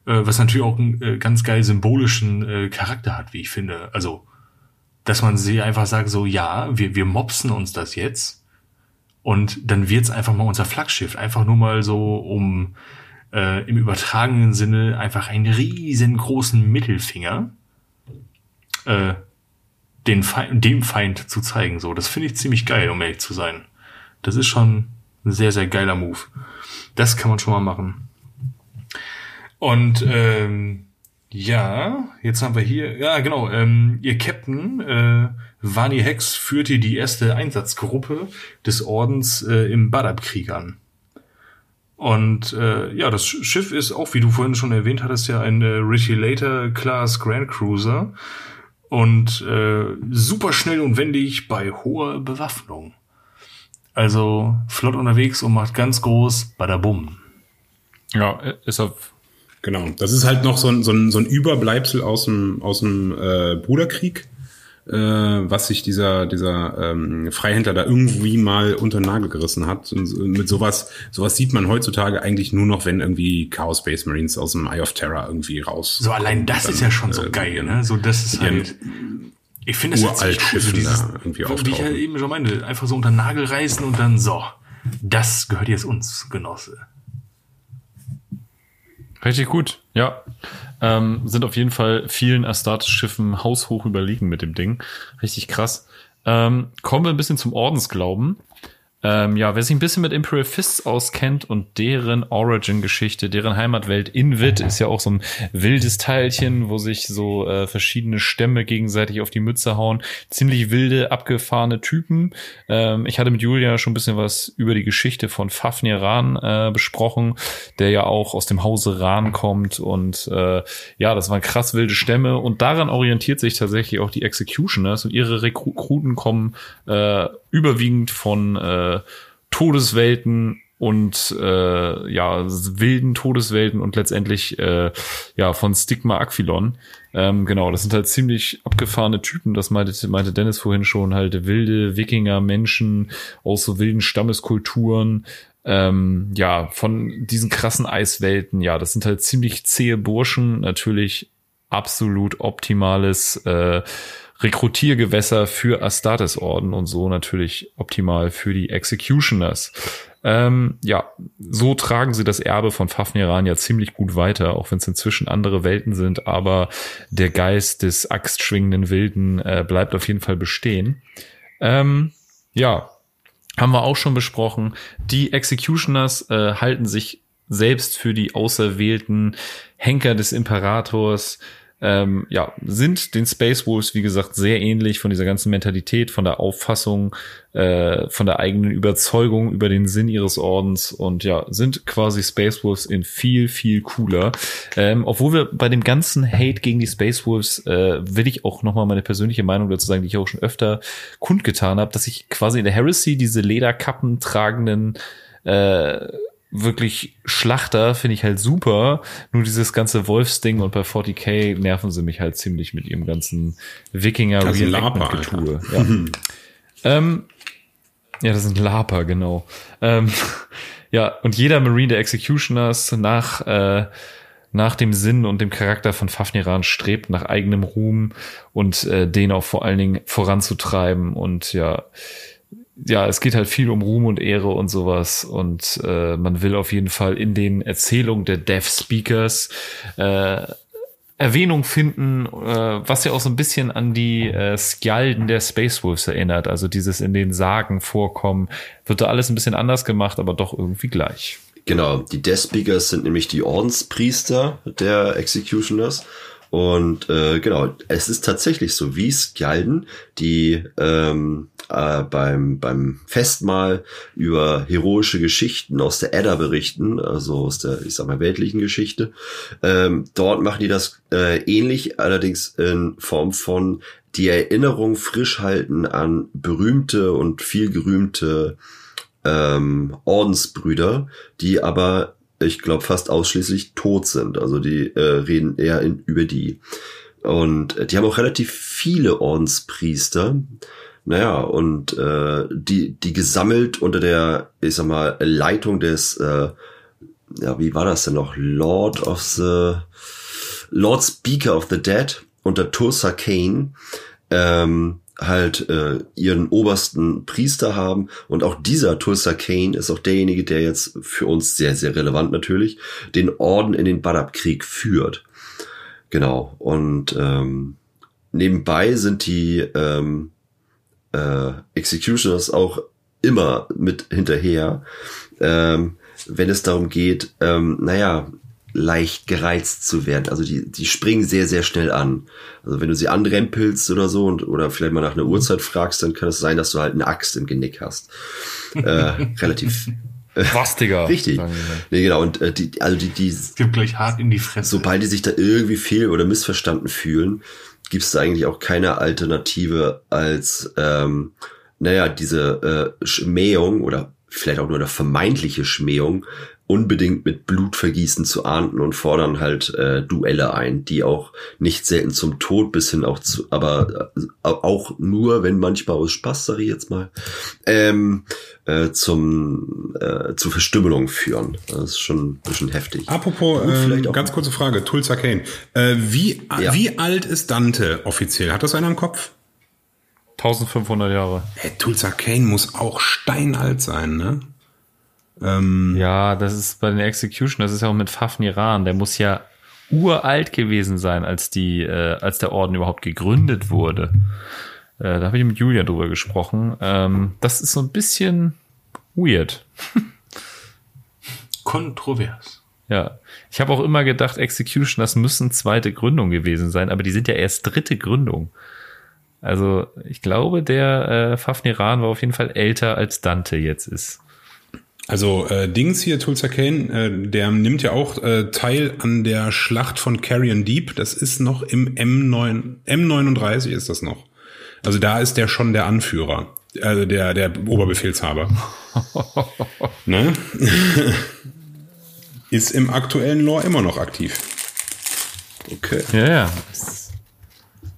Äh, was natürlich auch einen äh, ganz geil symbolischen äh, Charakter hat, wie ich finde. Also, dass man sie einfach sagt, so ja, wir, wir mopsen uns das jetzt. Und dann wird's einfach mal unser Flaggschiff. Einfach nur mal so, um äh, im übertragenen Sinne einfach einen riesengroßen Mittelfinger äh, den Feind, dem Feind zu zeigen. So, das finde ich ziemlich geil, um ehrlich zu sein. Das ist schon ein sehr, sehr geiler Move. Das kann man schon mal machen. Und ähm, ja, jetzt haben wir hier, ja genau, ähm, ihr Captain äh, Vani Hex führte die erste Einsatzgruppe des Ordens äh, im Badab-Krieg an. Und äh, ja, das Schiff ist auch, wie du vorhin schon erwähnt hattest, ja ein äh, Retilator Class Grand Cruiser und äh, super schnell und wendig bei hoher Bewaffnung. Also flott unterwegs und macht ganz groß Badabum. Ja, ist auf Genau. Das ist halt noch so ein, so ein, so ein Überbleibsel aus dem, aus dem äh, Bruderkrieg, äh, was sich dieser, dieser ähm, Freihändler da irgendwie mal unter den Nagel gerissen hat. Und mit sowas, sowas sieht man heutzutage eigentlich nur noch, wenn irgendwie Chaos Space Marines aus dem Eye of Terror irgendwie raus. So allein das ist ja schon so äh, geil, ne? So das ist halt. Ich finde das uralt jetzt cool, so Schiffen dieses, da irgendwie wie ich ja auftauchen. eben schon meinte, einfach so unter den Nagel reißen und dann so. Das gehört jetzt uns, Genosse. Richtig gut, ja. Ähm, sind auf jeden Fall vielen Astartes-Schiffen haushoch überlegen mit dem Ding. Richtig krass. Ähm, kommen wir ein bisschen zum Ordensglauben. Ähm, ja, wer sich ein bisschen mit Imperial Fists auskennt und deren Origin-Geschichte, deren Heimatwelt Invid ist ja auch so ein wildes Teilchen, wo sich so äh, verschiedene Stämme gegenseitig auf die Mütze hauen. Ziemlich wilde, abgefahrene Typen. Ähm, ich hatte mit Julia schon ein bisschen was über die Geschichte von Fafnir Ran äh, besprochen, der ja auch aus dem Hause Ran kommt und äh, ja, das waren krass wilde Stämme und daran orientiert sich tatsächlich auch die Executioners und ihre Rekruten kommen äh, überwiegend von äh, Todeswelten und äh, ja wilden Todeswelten und letztendlich äh, ja von Stigma Aquilon. Ähm, genau, das sind halt ziemlich abgefahrene Typen. Das meinte, meinte Dennis vorhin schon halt wilde Wikinger Menschen aus so wilden Stammeskulturen. Ähm, ja, von diesen krassen Eiswelten. Ja, das sind halt ziemlich zähe Burschen. Natürlich absolut optimales äh, Rekrutiergewässer für Astartes-Orden und so natürlich optimal für die Executioners. Ähm, ja, so tragen sie das Erbe von Fafniran ja ziemlich gut weiter, auch wenn es inzwischen andere Welten sind, aber der Geist des axtschwingenden Wilden äh, bleibt auf jeden Fall bestehen. Ähm, ja, haben wir auch schon besprochen. Die Executioners äh, halten sich selbst für die auserwählten Henker des Imperators, ähm, ja, sind den Space Wolves, wie gesagt, sehr ähnlich von dieser ganzen Mentalität, von der Auffassung, äh, von der eigenen Überzeugung über den Sinn ihres Ordens und ja, sind quasi Space Wolves in viel, viel cooler. Ähm, obwohl wir bei dem ganzen Hate gegen die Space Wolves, äh, will ich auch nochmal meine persönliche Meinung dazu sagen, die ich auch schon öfter kundgetan habe, dass ich quasi in der Heresy diese Lederkappen tragenden äh, wirklich Schlachter finde ich halt super. Nur dieses ganze Wolfsding und bei 40k nerven sie mich halt ziemlich mit ihrem ganzen Wikinger Laper, Getue. Ja. ähm, ja, das sind Laper, genau. Ähm, (laughs) ja, und jeder Marine der Executioners nach äh, nach dem Sinn und dem Charakter von Fafniran strebt nach eigenem Ruhm und äh, den auch vor allen Dingen voranzutreiben und ja ja, es geht halt viel um Ruhm und Ehre und sowas und äh, man will auf jeden Fall in den Erzählungen der Deaf Speakers äh, Erwähnung finden, äh, was ja auch so ein bisschen an die äh, Skjalden der Space Wolves erinnert, also dieses in den Sagen vorkommen, wird da alles ein bisschen anders gemacht, aber doch irgendwie gleich. Genau, die Death Speakers sind nämlich die Ordenspriester der Executioners. Und äh, genau, es ist tatsächlich so, wie Skjalden, die ähm, äh, beim, beim Festmahl über heroische Geschichten aus der Edda berichten, also aus der, ich sag mal, weltlichen Geschichte. Ähm, dort machen die das äh, ähnlich, allerdings in Form von die Erinnerung frisch halten an berühmte und viel gerühmte ähm, Ordensbrüder, die aber, ich glaube, fast ausschließlich tot sind. Also die äh, reden eher in, über die. Und äh, die haben auch relativ viele Ordenspriester. Naja, und äh, die, die gesammelt unter der, ich sag mal, Leitung des, äh, ja, wie war das denn noch? Lord of the, Lord Speaker of the Dead unter Tulsa Kane, ähm, halt äh, ihren obersten Priester haben und auch dieser Tulsa Kane ist auch derjenige, der jetzt für uns sehr, sehr relevant natürlich, den Orden in den Badab-Krieg führt. Genau. Und ähm, nebenbei sind die ähm, äh, Executioners auch immer mit hinterher, ähm, wenn es darum geht, ähm, naja, leicht gereizt zu werden. Also die, die springen sehr, sehr schnell an. Also wenn du sie anrempelst oder so und oder vielleicht mal nach einer Uhrzeit fragst, dann kann es sein, dass du halt eine Axt im Genick hast. äh, (laughs) relativ. Was, Digga? (laughs) Richtig. Nee, genau. Und äh, die, also die, die. Gibt gleich hart in die Fresse. Sobald die sich da irgendwie fehl oder missverstanden fühlen, gibt es eigentlich auch keine Alternative als, ähm, naja, diese äh, Schmähung oder vielleicht auch nur eine vermeintliche Schmähung unbedingt mit Blutvergießen zu ahnden und fordern halt äh, Duelle ein, die auch nicht selten zum Tod bis hin auch zu, aber äh, auch nur, wenn manchmal aus Spaß, sage ich jetzt mal, ähm, äh, zum äh, zu Verstümmelung führen. Das ist schon ein bisschen heftig. Apropos, äh, ganz kurze Frage, Tulsa Kane. Äh, wie, ja. wie alt ist Dante offiziell? Hat das einer im Kopf? 1500 Jahre. Hey, Tulsa Kane muss auch steinalt sein, ne? Ähm, ja, das ist bei den Execution, das ist ja auch mit Fafniran, der muss ja uralt gewesen sein, als die, äh, als der Orden überhaupt gegründet wurde. Äh, da habe ich mit Julia drüber gesprochen. Ähm, das ist so ein bisschen weird. (laughs) Kontrovers. Ja, ich habe auch immer gedacht, Execution, das müssen zweite Gründung gewesen sein, aber die sind ja erst dritte Gründung. Also ich glaube, der äh, Fafniran war auf jeden Fall älter als Dante jetzt ist. Also äh, Dings hier, Tulsa Kane, äh, der nimmt ja auch äh, teil an der Schlacht von Carrion Deep. Das ist noch im M9, M39 ist das noch. Also da ist der schon der Anführer, also der, der Oberbefehlshaber. (laughs) ne? (laughs) ist im aktuellen Lore immer noch aktiv. Okay. Ja, ja.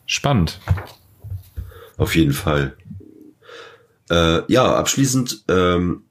Spannend. Auf jeden Fall. Äh, ja, abschließend ähm,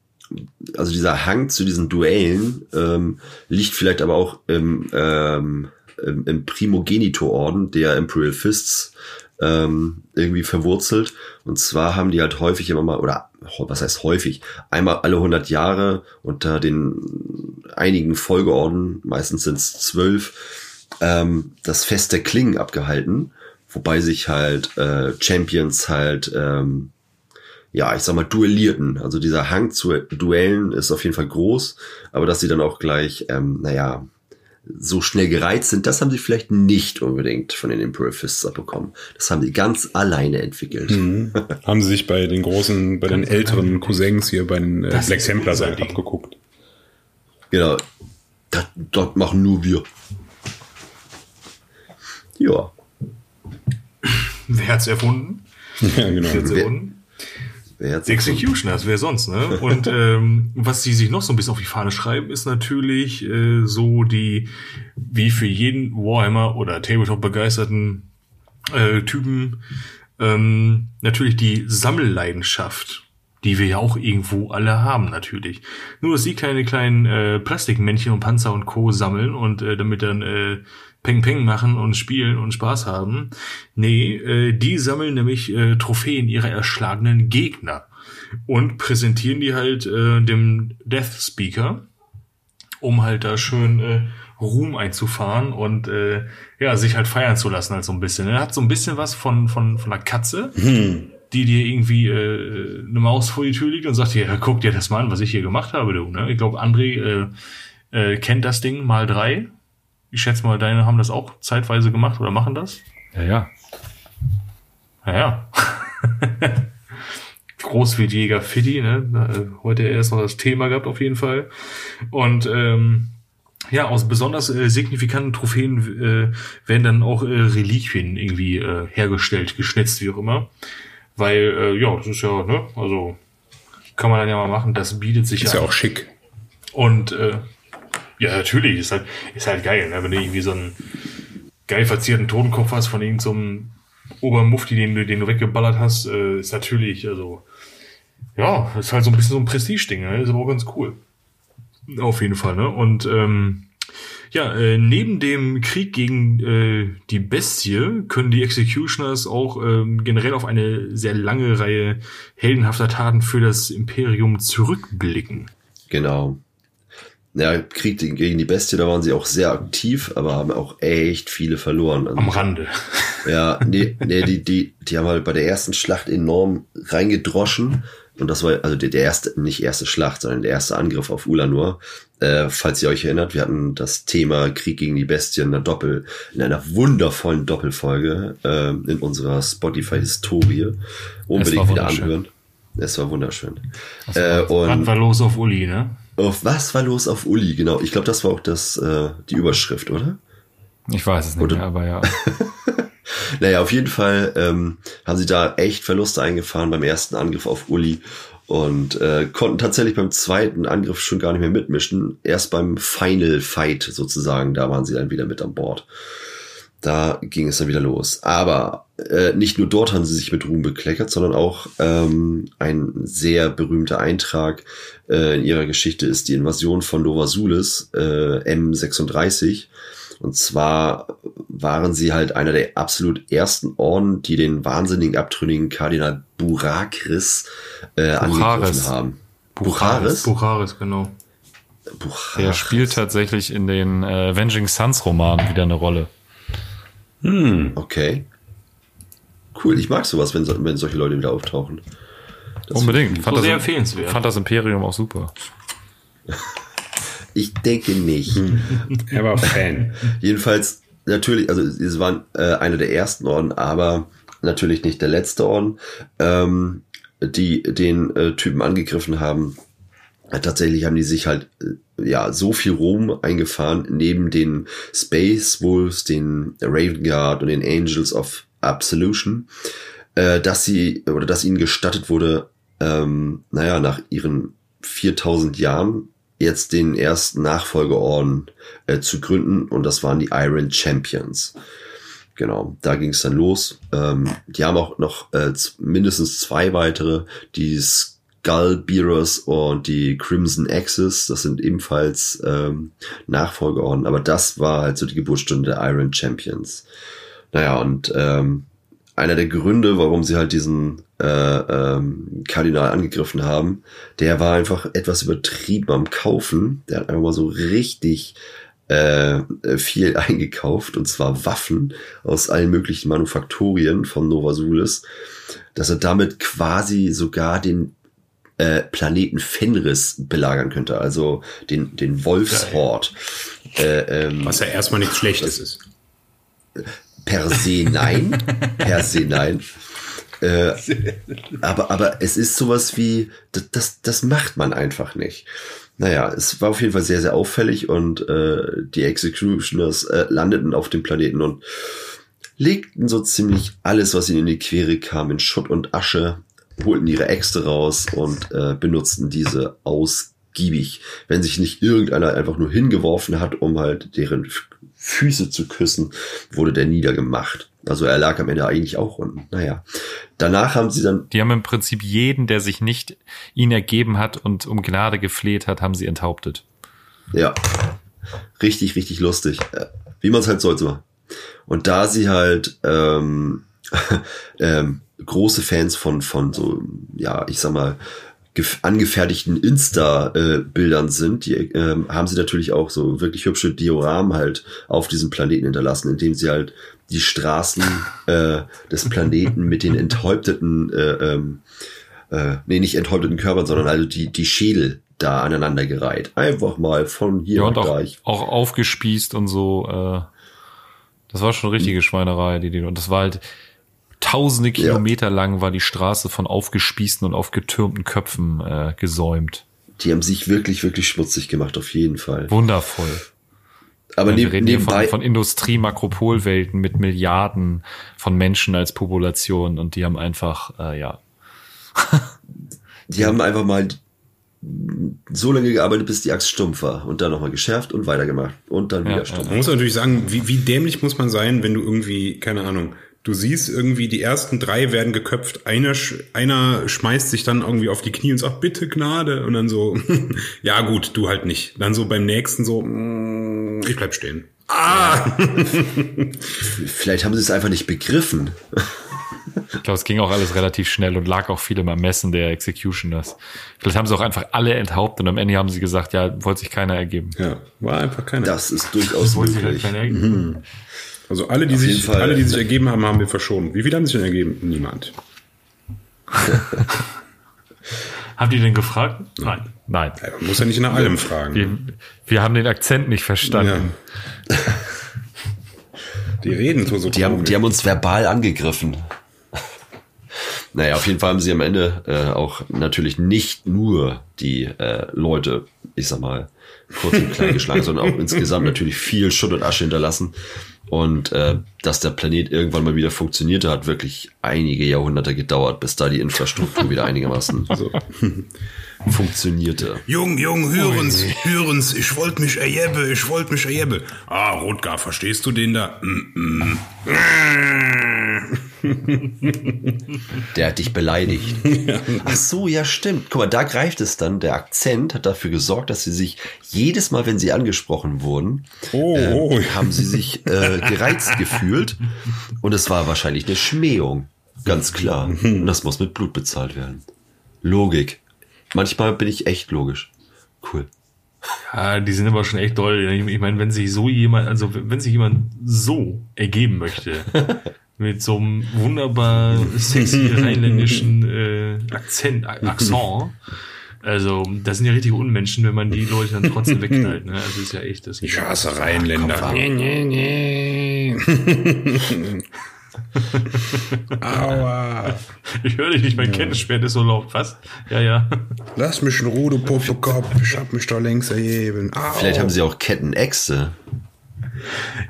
also dieser Hang zu diesen Duellen ähm, liegt vielleicht aber auch im, ähm, im, im Primogenitor-Orden der Imperial Fists ähm, irgendwie verwurzelt. Und zwar haben die halt häufig immer mal, oder was heißt häufig, einmal alle 100 Jahre unter den einigen Folgeorden, meistens sind es zwölf, ähm, das Fest der Klingen abgehalten, wobei sich halt äh, Champions halt ähm, ja, ich sag mal, duellierten. Also dieser Hang zu Duellen ist auf jeden Fall groß, aber dass sie dann auch gleich, ähm, naja, so schnell gereizt sind, das haben sie vielleicht nicht unbedingt von den Imperial Fists abbekommen. Das haben sie ganz alleine entwickelt. Mhm. (laughs) haben sie sich bei den großen, bei den älteren Cousins hier bei den äh, Black Templars abgeguckt. Genau. Das, das machen nur wir. Ja. Wer hat's erfunden? (laughs) Ja, genau. Wer erfunden? Executioners, wer sonst, ne? (laughs) Und ähm, was sie sich noch so ein bisschen auf die Fahne schreiben, ist natürlich äh, so die, wie für jeden Warhammer oder Tabletop begeisterten äh, Typen, ähm, natürlich die Sammelleidenschaft, die wir ja auch irgendwo alle haben, natürlich. Nur, dass sie keine kleinen äh, Plastikmännchen und Panzer und Co. sammeln und äh, damit dann äh, Peng Peng machen und spielen und Spaß haben. Nee, äh, die sammeln nämlich äh, Trophäen ihrer erschlagenen Gegner und präsentieren die halt äh, dem Death Speaker, um halt da schön äh, Ruhm einzufahren und äh, ja, sich halt feiern zu lassen halt so ein bisschen. Er hat so ein bisschen was von, von, von einer Katze. Hm die dir irgendwie äh, eine Maus vor die Tür liegt und sagt dir, ja, guck dir das mal an, was ich hier gemacht habe, du. Ne? Ich glaube, André äh, äh, kennt das Ding mal drei. Ich schätze mal, deine haben das auch zeitweise gemacht oder machen das? Ja, ja. Ja, ja. (laughs) Großwildjäger Fiddy, ne? Heute erst noch das Thema gehabt, auf jeden Fall. Und ähm, ja, aus besonders äh, signifikanten Trophäen äh, werden dann auch äh, Reliquien irgendwie äh, hergestellt, geschnitzt, wie auch immer. Weil, äh, ja, das ist ja, ne, also kann man dann ja mal machen, das bietet sich ist ja. Ist ja auch schick. Und äh, ja, natürlich, ist halt, ist halt geil, ne? wenn du irgendwie so einen geil verzierten Totenkopf hast von irgendeinem, so Obermufti, den du, den du weggeballert hast, äh, ist natürlich, also, ja, ist halt so ein bisschen so ein Prestige-Ding, ne? ist aber auch ganz cool. Auf jeden Fall, ne? Und ähm, ja, äh, neben dem Krieg gegen äh, die Bestie können die Executioners auch ähm, generell auf eine sehr lange Reihe heldenhafter Taten für das Imperium zurückblicken. Genau. Ja, Krieg gegen die Bestie, da waren sie auch sehr aktiv, aber haben auch echt viele verloren. Also, Am Rande. Ja, nee, nee, die, die, die haben halt bei der ersten Schlacht enorm reingedroschen. Und das war also der, der erste, nicht erste Schlacht, sondern der erste Angriff auf Ulanur. Äh, falls ihr euch erinnert, wir hatten das Thema Krieg gegen die Bestie in einer Doppel, in einer wundervollen Doppelfolge äh, in unserer Spotify-Historie. Unbedingt wieder anhören. Es war wunderschön. Äh, Was und war los auf Uli, ne? Auf was war los auf Uli? Genau, ich glaube, das war auch das äh, die Überschrift, oder? Ich weiß es nicht Oder- mehr, aber ja. (laughs) Naja, auf jeden Fall ähm, haben sie da echt Verluste eingefahren beim ersten Angriff auf Uli und äh, konnten tatsächlich beim zweiten Angriff schon gar nicht mehr mitmischen. Erst beim Final Fight sozusagen, da waren sie dann wieder mit an Bord. Da ging es dann wieder los. Aber äh, nicht nur dort haben sie sich mit Ruhm bekleckert, sondern auch ähm, ein sehr berühmter Eintrag äh, in ihrer Geschichte ist die Invasion von Nova Sulis, äh, M36. Und zwar waren sie halt einer der absolut ersten Orden, die den wahnsinnigen abtrünnigen Kardinal Burakris äh, angegriffen haben. Bucharis? Bucharis, genau. Bucharis. Der spielt tatsächlich in den äh, Avenging Sons Romanen wieder eine Rolle. Okay. Cool, ich mag sowas, wenn, wenn solche Leute wieder auftauchen. Das Unbedingt. Fand, So sehr das, empfehlenswert. fand das Imperium auch super. (laughs) Ich denke nicht. (laughs) Er war Fan. Jedenfalls, natürlich, also sie waren äh, einer der ersten Orden, aber natürlich nicht der letzte Orden, ähm, die den äh, Typen angegriffen haben. Äh, Tatsächlich haben die sich halt äh, ja so viel Ruhm eingefahren neben den Space Wolves, den Raven Guard und den Angels of Absolution, äh, dass sie oder dass ihnen gestattet wurde, ähm, naja, nach ihren 4000 Jahren jetzt den ersten Nachfolgeorden äh, zu gründen und das waren die Iron Champions. Genau, da ging es dann los. Ähm, die haben auch noch äh, mindestens zwei weitere, die Skull Bearers und die Crimson Axis. Das sind ebenfalls ähm, Nachfolgeorden, aber das war halt so die Geburtsstunde der Iron Champions. Naja, und ähm, einer der Gründe, warum sie halt diesen äh, ähm, Kardinal angegriffen haben, der war einfach etwas übertrieben am Kaufen. Der hat einfach mal so richtig äh, viel (laughs) eingekauft, und zwar Waffen aus allen möglichen Manufakturien von Nova Sulis, dass er damit quasi sogar den äh, Planeten Fenris belagern könnte, also den, den Wolfshort. Äh, ähm, Was ja erstmal nichts Schlechtes ist. Per se nein. per se nein. Äh, aber, aber es ist sowas wie, das, das, macht man einfach nicht. Naja, es war auf jeden Fall sehr, sehr auffällig und äh, die Executioners äh, landeten auf dem Planeten und legten so ziemlich alles, was ihnen in die Quere kam, in Schutt und Asche, holten ihre Äxte raus und äh, benutzten diese ausgiebig. Wenn sich nicht irgendeiner einfach nur hingeworfen hat, um halt deren Füße zu küssen, wurde der niedergemacht. Also er lag am Ende eigentlich auch unten. Naja. Danach haben sie dann Die haben im Prinzip jeden, der sich nicht ihnen ergeben hat und um Gnade gefleht hat, haben sie enthauptet. Ja. Richtig, richtig lustig. Äh, Wie man es halt sollte machen. Und da sie halt ähm, (laughs) ähm, große Fans von, von so, ja, ich sag mal, angefertigten Insta-Bildern sind, die ähm, haben sie natürlich auch so wirklich hübsche Dioramen halt auf diesem Planeten hinterlassen, indem sie halt die Straßen (laughs) äh, des Planeten mit den enthäupteten, äh, ähm, äh, nee, nicht enthäupteten Körpern, sondern also die, die Schädel da aneinandergereiht. Einfach mal von hier Ja, und auch, gleich. auch aufgespießt und so. Äh, das war schon richtige Schweinerei. Die, die, und das war halt tausende Kilometer lang war die Straße von aufgespießten und aufgetürmten Köpfen äh, gesäumt. Die haben sich wirklich, wirklich schmutzig gemacht, auf jeden Fall. Wundervoll. Aber Ja, wir neb, reden hier nebenbei, von, von Industrie-Makropolwelten mit Milliarden von Menschen als Population und die haben einfach, äh, ja, (laughs) die haben einfach mal so lange gearbeitet, bis die Axt stumpf war und dann nochmal geschärft und weitergemacht und dann Ja, wieder stumpf. Man muss natürlich sagen, wie, wie dämlich muss man sein, wenn du irgendwie, keine Ahnung, Du siehst irgendwie, die ersten drei werden geköpft. Einer, sch- einer schmeißt sich dann irgendwie auf die Knie und sagt, bitte Gnade. Und dann so, (laughs) ja gut, du halt nicht. Dann so beim nächsten so, mm, ich bleib stehen. Ah! (laughs) Vielleicht haben sie es einfach nicht begriffen. Ich glaube, es ging auch alles relativ schnell und lag auch viel im Ermessen der Executioners. Vielleicht haben sie auch einfach alle enthauptet und am Ende haben sie gesagt, ja, wollte sich keiner ergeben. Ja, war einfach keiner. Das ist durchaus Wollte sich halt möglich. keiner ergeben. Also alle, die Auf sich, Fall. alle, die sich ergeben haben, haben wir verschont. Wie viele haben sich denn ergeben? Niemand. (laughs) Habt ihr denn gefragt? Nein. Nein. Ja, man muss ja nicht nach allem fragen. Wir, wir haben den Akzent nicht verstanden. Die reden so so Die haben, die haben uns verbal angegriffen. Naja, auf jeden Fall haben sie am Ende äh, auch natürlich nicht nur die äh, Leute, ich sag mal, kurz und klein geschlagen, sondern auch (laughs) insgesamt natürlich viel Schutt und Asche hinterlassen. Und äh, dass der Planet irgendwann mal wieder funktionierte, hat wirklich einige Jahrhunderte gedauert, bis da die Infrastruktur wieder (laughs) einigermaßen so (laughs) funktionierte. Jung, Jung, hören's, hören's, ich wollte mich erjebbe, ich wollte mich erjebbe. Ah, Rotgar, verstehst du den da? Mm, Der hat dich beleidigt. (laughs) Ach so, ja, stimmt. Guck mal, da greift es dann. Der Akzent hat dafür gesorgt, dass sie sich jedes Mal, wenn sie angesprochen wurden, Oh, oh. äh, haben sie sich äh, gereizt (laughs) gefühlt. Und es war wahrscheinlich eine Schmähung. Ganz klar. Und das muss mit Blut bezahlt werden. Logik. Manchmal bin ich echt logisch. Cool. Ja, die sind aber schon echt doll. Ich, ich meine, wenn sich so jemand, also wenn sich jemand so ergeben möchte, (laughs) mit so einem wunderbar sexy rheinländischen äh, Akzent, Akzent, also das sind ja richtige Unmenschen, wenn man die Leute dann trotzdem wegknallt. Ne? Also ist ja echt das. Ich hasse Rheinländer. Aua. Ich höre dich nicht, mein Kenntnisschwert ist so laut. Was? Ja, ja. Lass mich in Ruhe, du Popekopf. Ich hab mich da längst erheben. Au. Vielleicht haben sie auch Kettenäxte.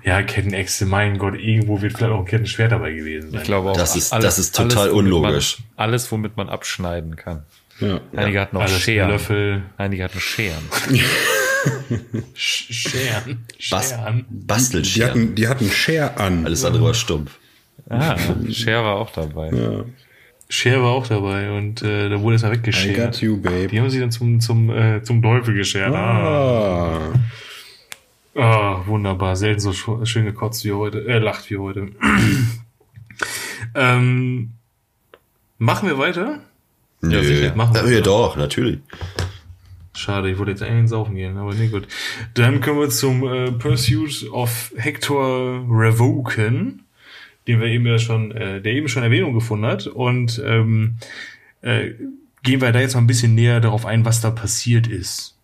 Ja, Kettenäxte, mein Gott, irgendwo wird vielleicht auch ein Kettenschwert dabei gewesen sein. Ich glaube auch. Das ist- das ist total womit unlogisch. Man, alles, womit man abschneiden kann. Ja. Einige hatten auch Alles Scheren. Löffel. Einige hatten Scheren. Sch- Scheren. Bas Scheren. Die Bastelscheren. hatten, die hatten Share an. Alles andere war stumpf. Ah, (laughs) Schere war auch dabei. Scher war auch dabei und äh, da wurde es ja I weggeschert. got you, babe. Die haben sie dann zum, zum, äh, zum Teufel geschert. Ah. Ah. ah, wunderbar. Selten so sch schön gekotzt wie heute, äh, lacht wie heute. (clears throat) ähm, machen wir weiter? Nö. sicher, machen wir ja, ja, doch, natürlich. Schade, ich wollte jetzt eigentlich saufen gehen, aber nee, gut. Dann kommen wir zum äh, Pursuit of Hector Revoken, den wir eben ja schon, äh, der eben schon Erwähnung gefunden hat. Und ähm, äh, gehen wir da jetzt mal ein bisschen näher darauf ein, was da passiert ist.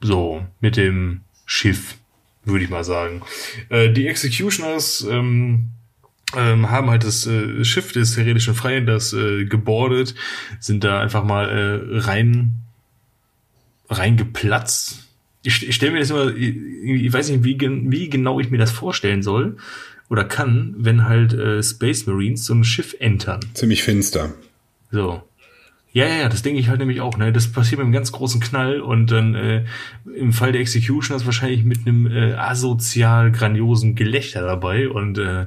So, mit dem Schiff, würde ich mal sagen. Äh, die Executioners ähm, ähm, haben halt das äh, Schiff des heredischen Freihanders äh, gebordet, sind da einfach mal äh, rein reingeplatzt. Ich, ich stelle mir das immer, ich, ich weiß nicht, wie, wie genau ich mir das vorstellen soll oder kann, wenn halt äh, Space Marines so ein Schiff entern. Ziemlich finster. So. Ja, ja, ja, das denke ich halt nämlich auch. Ne? Das passiert mit einem ganz großen Knall und dann äh, im Fall der Execution ist wahrscheinlich mit einem äh, asozial grandiosen Gelächter dabei und äh,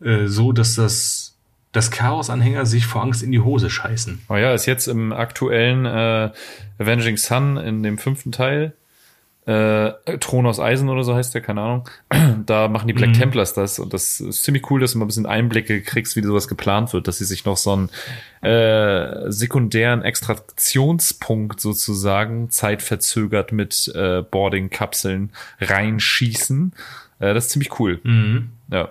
äh, so, dass das, das Chaos-Anhänger sich vor Angst in die Hose scheißen. Oh ja, ist jetzt im aktuellen äh, Avenging Sun in dem fünften Teil. Äh, Thron aus Eisen oder so heißt der, keine Ahnung. (clears throat) Da machen die Black Templars das und das ist ziemlich cool, dass du mal ein bisschen Einblicke kriegst, wie sowas geplant wird, dass sie sich noch so einen äh, sekundären Extraktionspunkt sozusagen zeitverzögert mit äh, Boarding-Kapseln reinschießen. Äh, das ist ziemlich cool. Ja.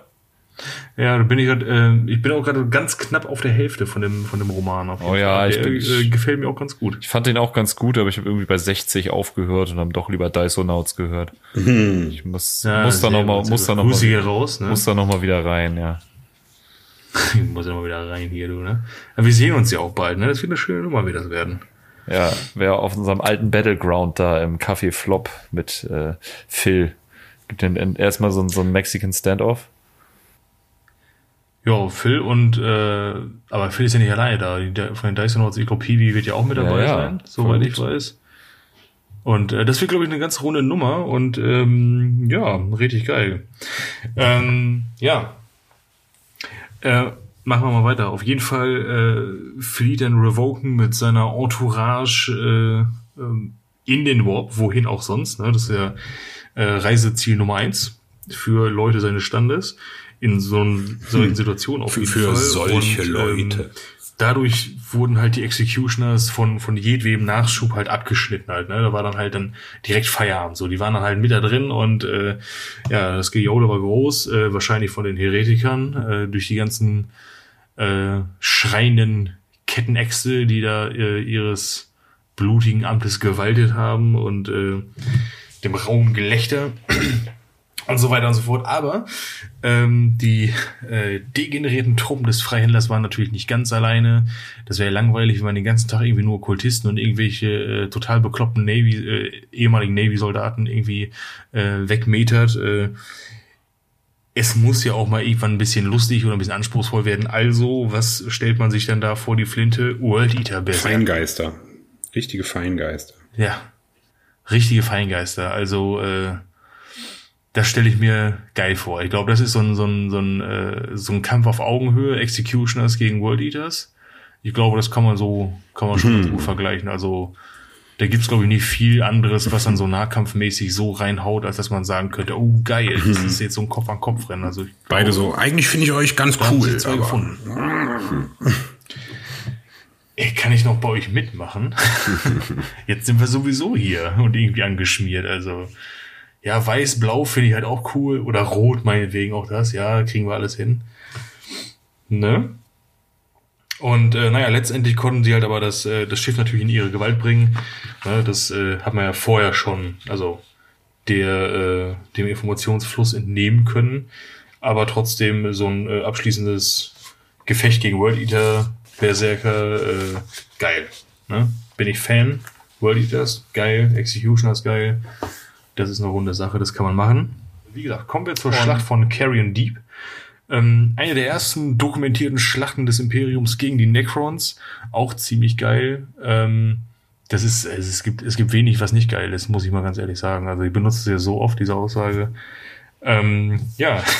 Ja, da bin ich grad, äh, ich bin auch gerade ganz knapp auf der Hälfte von dem von dem Roman. Auf jeden Oh ja, Fall. ich der, bin- äh, gefällt mir auch ganz gut. Ich fand den auch ganz gut, aber ich habe irgendwie bei 60 aufgehört und habe doch lieber Dysonauts gehört. Ich muss, Ja, muss da noch mal, muss da noch mal, raus, ne? muss da noch mal wieder rein, ja. Ich (laughs) muss ja mal wieder rein hier, du, ne? Aber wir sehen uns ja auch bald, ne? Das wird eine schöne Nummer wieder werden. Ja, wer auf unserem alten Battleground da im Café Flop mit äh, Phil gibt den erstmal so, ein- so ein Mexican Standoff. Ja, Phil und äh, aber Phil ist ja nicht alleine da. Die, der, von den Dyson Awards Ecopidi wird ja auch mit dabei Ja, ja, sein, soweit voll ich weiß. Und äh, das wird, glaube ich, eine ganz runde Nummer und ähm, ja, richtig geil. Ähm, ja. Äh, machen wir mal weiter. Auf jeden Fall äh, flieht dann Revoken mit seiner Entourage äh, ähm, in den Warp, wohin auch sonst. Ne? Das ist ja äh, Reiseziel Nummer eins für Leute seines Standes in so einer solchen Situation auf jeden für Fall. solche Und, Leute. Ähm, dadurch wurden halt die Executioners von, von jedwedem Nachschub halt abgeschnitten halt, ne? Da war dann halt dann direkt Feierabend. So, die waren dann halt mit da drin und äh, ja, das Gejohle war groß, äh, wahrscheinlich von den Heretikern, äh, durch die ganzen äh, schreienden Kettenäxte, die da äh, ihres blutigen Amtes gewaltet haben und äh, dem rauen Gelächter und so weiter und so fort. Aber ähm, die äh, degenerierten Truppen des Freihändlers waren natürlich nicht ganz alleine. Das wäre langweilig, wenn man den ganzen Tag irgendwie nur Kultisten und irgendwelche äh, total bekloppten Navy, äh, ehemaligen Navy-Soldaten irgendwie äh, wegmetert. Äh, es muss ja auch mal irgendwann ein bisschen lustig oder ein bisschen anspruchsvoll werden. Also, was stellt man sich dann da vor die Flinte? World Eater besser. Feingeister. Richtige Feingeister. Ja, richtige Feingeister. Also äh, das stelle ich mir geil vor. Ich glaube, das ist so ein, so ein, so ein, äh, so ein Kampf auf Augenhöhe, Executioners gegen World Eaters. Ich glaube, das kann man so, kann man schon ganz gut vergleichen. Also da gibt's glaube ich, nicht viel anderes, was dann so nahkampfmäßig so reinhaut, als dass man sagen könnte, oh geil, das ist jetzt so ein Kopf-an-Kopf-Rennen. Also ich Beide so, eigentlich finde ich euch ganz cool. zwei gefunden. (laughs) Ey, kann ich noch bei euch mitmachen? (laughs) Jetzt sind wir sowieso hier und irgendwie angeschmiert. Also, ja, weiß-blau finde ich halt auch cool. Oder rot meinetwegen auch das. Ja, kriegen wir alles hin. Ne? Und äh, naja, letztendlich konnten sie halt aber das, äh, das Schiff natürlich in ihre Gewalt bringen. Ne, das äh, hat man ja vorher schon, also der, äh, dem Informationsfluss entnehmen können. Aber trotzdem so ein äh, abschließendes Gefecht gegen World Eater, Berserker, äh, geil. Ne? Bin ich Fan. World Eaters, geil. Executioners, geil. Das ist eine runde Sache, das kann man machen. Wie gesagt, kommen wir zur Schlacht von Carrion Deep. Ähm, eine der ersten dokumentierten Schlachten des Imperiums gegen die Necrons. Auch ziemlich geil. Ähm, das ist, es, es gibt, es gibt wenig, was nicht geil ist, muss ich mal ganz ehrlich sagen. Also ich benutze es ja so oft, diese Aussage. Ähm, ja. (laughs)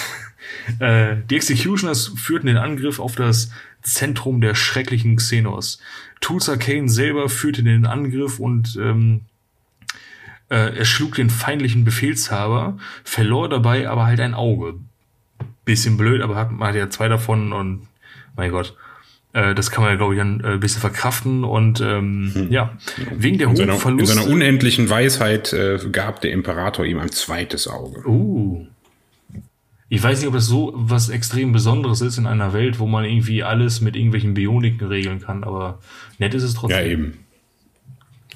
Äh, die Executioners führten den Angriff auf das Zentrum der schrecklichen Xenos. Tulsa Kane selber führte den Angriff und ähm, äh, er schlug den feindlichen Befehlshaber, verlor dabei aber halt ein Auge. Bisschen blöd, aber hat, man hat ja zwei davon und mein Gott. Äh, das kann man ja, glaube ich, dann äh, ein bisschen verkraften und ähm, ja, wegen der In hohen seiner, in Verluste. seiner unendlichen Weisheit äh, gab der Imperator ihm ein zweites Auge. Uh. Ich weiß nicht, ob das so was extrem Besonderes ist in einer Welt, wo man irgendwie alles mit irgendwelchen Bioniken regeln kann, aber nett ist es trotzdem. Ja, eben.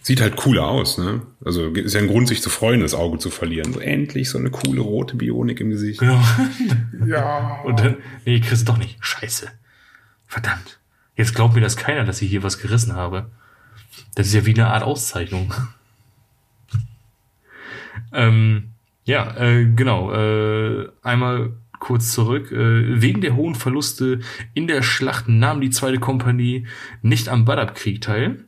Sieht halt cooler aus, ne? Also ist ja ein Grund, sich zu freuen, das Auge zu verlieren. So endlich so eine coole rote Bionik im Gesicht. Genau. (laughs) ja. Und dann, nee, ich krieg's doch nicht. Scheiße. Verdammt. Jetzt glaubt mir das keiner, dass ich hier was gerissen habe. Das ist ja wie eine Art Auszeichnung. (laughs) ähm, ja, äh, genau. Äh, einmal kurz zurück. Äh, wegen der hohen Verluste in der Schlacht nahm die zweite Kompanie nicht am Badab-Krieg teil,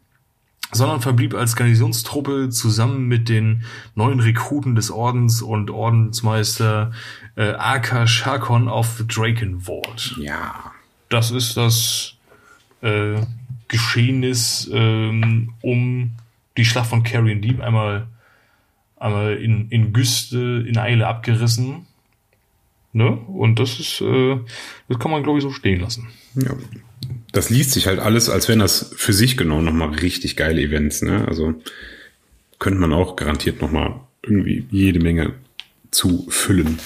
sondern verblieb als Garnisonstruppe zusammen mit den neuen Rekruten des Ordens und Ordensmeister äh, Aka Shakon auf Drakenwald. Ja. Das ist das äh, Geschehnis ähm, um die Schlacht von Carrion Deep einmal, einmal in, in Güste, in Eile abgerissen. Ne? Und das ist, äh, das kann man, glaube ich, so stehen lassen. ja. Das liest sich halt alles, als wären das für sich genommen nochmal richtig geile Events, ne? Also könnte man auch garantiert nochmal irgendwie jede Menge zu füllen.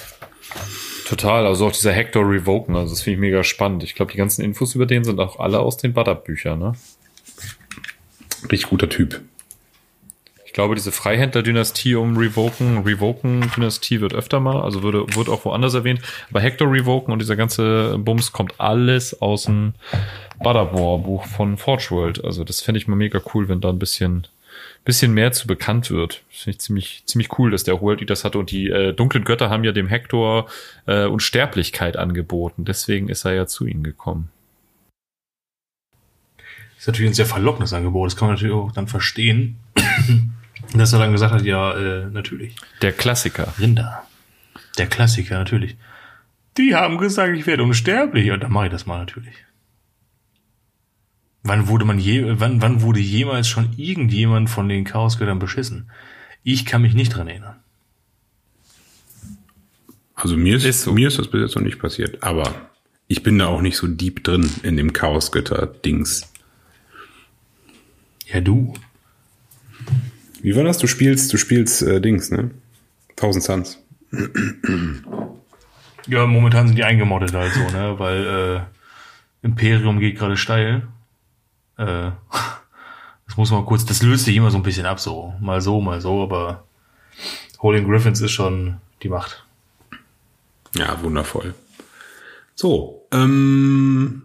Total, also auch dieser Hector Revoken, also das finde ich mega spannend. Ich glaube, die ganzen Infos über den sind auch alle aus den Badab-Büchern, ne? Richtig guter Typ. Ich glaube, diese Freihändler-Dynastie um Revoken, Revoken-Dynastie wird öfter mal, also würde, wird auch woanders erwähnt. Aber Hector Revoken und dieser ganze Bums kommt alles aus dem Badab War Buch von Forge World. Also das fände ich mal mega cool, wenn da ein bisschen, bisschen mehr zu bekannt wird. Das finde ich ziemlich, ziemlich cool, dass der World Eaters hatte und die äh, dunklen Götter haben ja dem Hector äh, Unsterblichkeit angeboten. Deswegen ist er ja zu ihnen gekommen. ist natürlich ein sehr verlockendes Angebot. Das kann man natürlich auch dann verstehen, dass er dann gesagt hat, ja, äh, natürlich. Der Klassiker. Rinder. Der Klassiker, natürlich. Die haben gesagt, ich werde unsterblich. Und dann mache ich das mal natürlich. Wann wurde man je, wann, wann wurde jemals schon irgendjemand von den Chaosgöttern beschissen? Ich kann mich nicht dran erinnern. Also mir ist, Ist so. mir ist das bis jetzt noch nicht passiert, aber ich bin da auch nicht so deep drin in dem Chaosgötter-Dings. Ja, du. Wie war das? Du spielst, du spielst äh, Dings, ne? 1000 Suns. Ja, momentan sind die eingemottet halt so, ne? Weil äh, Imperium geht gerade steil. Äh, (laughs) das muss man kurz, das löst sich immer so ein bisschen ab, so. Mal so, mal so, aber Holding Griffins ist schon die Macht. Ja, wundervoll. So, ähm,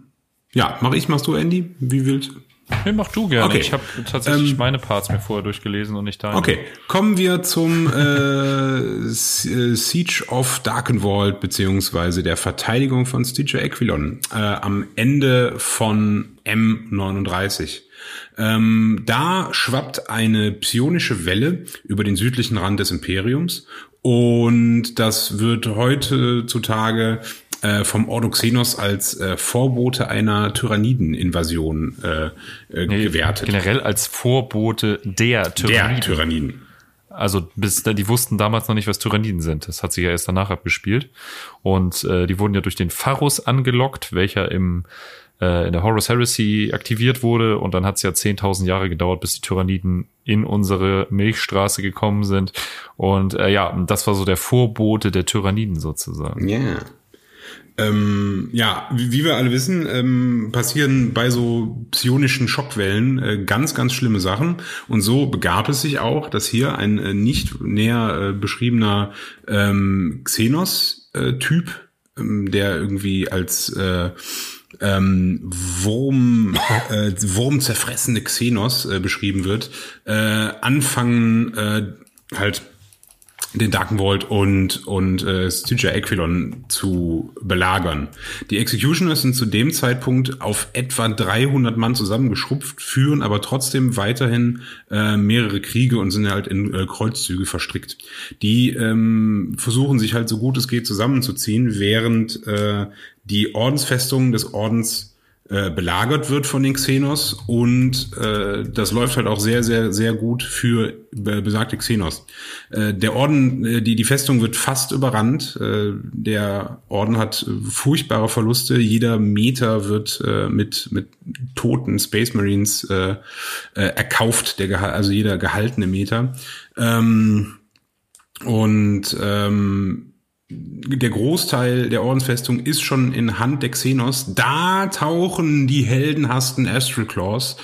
ja, mach ich, machst du, Andy? Wie willst du? Nee, mach du gerne. Okay. Ich habe tatsächlich Ähm, meine Parts mir vorher durchgelesen und nicht deine. Okay, kommen wir zum äh, äh, Siege of Darkenwald beziehungsweise der Verteidigung von Stygia Aquilon äh, am Ende von M39. Ähm, da schwappt eine psionische Welle über den südlichen Rand des Imperiums und das wird heutzutage äh, vom Ordo Xenos als äh, Vorbote einer Tyrannideninvasion äh, äh, Nee, gewertet. Generell als Vorbote der Der Tyranniden. Tyranniden. Also bis da, die wussten damals noch nicht, was Tyranniden sind. Das hat sich ja erst danach abgespielt. Und äh, die wurden ja durch den Pharus angelockt, welcher im äh, in der Horus Heresy aktiviert wurde. Und dann hat es ja 10.000 Jahre gedauert, bis die Tyranniden in unsere Milchstraße gekommen sind. Und äh, ja, das war so der Vorbote der Tyranniden sozusagen. Ja. Ähm, ja, wie, wie wir alle wissen, ähm, passieren bei so psionischen Schockwellen äh, ganz, ganz schlimme Sachen. Und so begab es sich auch, dass hier ein äh, nicht näher äh, beschriebener ähm, Xenos-Typ, ähm, der irgendwie als äh, ähm, Wurm, äh, wurmzerfressende Xenos äh, beschrieben wird, äh, anfangen äh, halt den Darkenvault und, und äh, Stygia Aquilon zu belagern. Die Executioners sind zu dem Zeitpunkt auf etwa 300 Mann zusammengeschrumpft, führen aber trotzdem weiterhin äh, mehrere Kriege und sind halt in äh, Kreuzzüge verstrickt. Die ähm, versuchen sich halt so gut es geht zusammenzuziehen, während äh, die Ordensfestung des Ordens äh, belagert wird von den Xenos und äh, das läuft halt auch sehr, sehr, sehr gut für äh, besagte Xenos. Äh, der Orden, äh, die, die Festung wird fast überrannt. Äh, der Orden hat furchtbare Verluste. Jeder Meter wird äh, mit, mit toten Space Marines äh, äh, erkauft, der also jeder gehaltene Meter. Ähm, und ähm, der Großteil der Ordensfestung ist schon in Hand der Xenos. Da tauchen die heldenhaften Astral Claws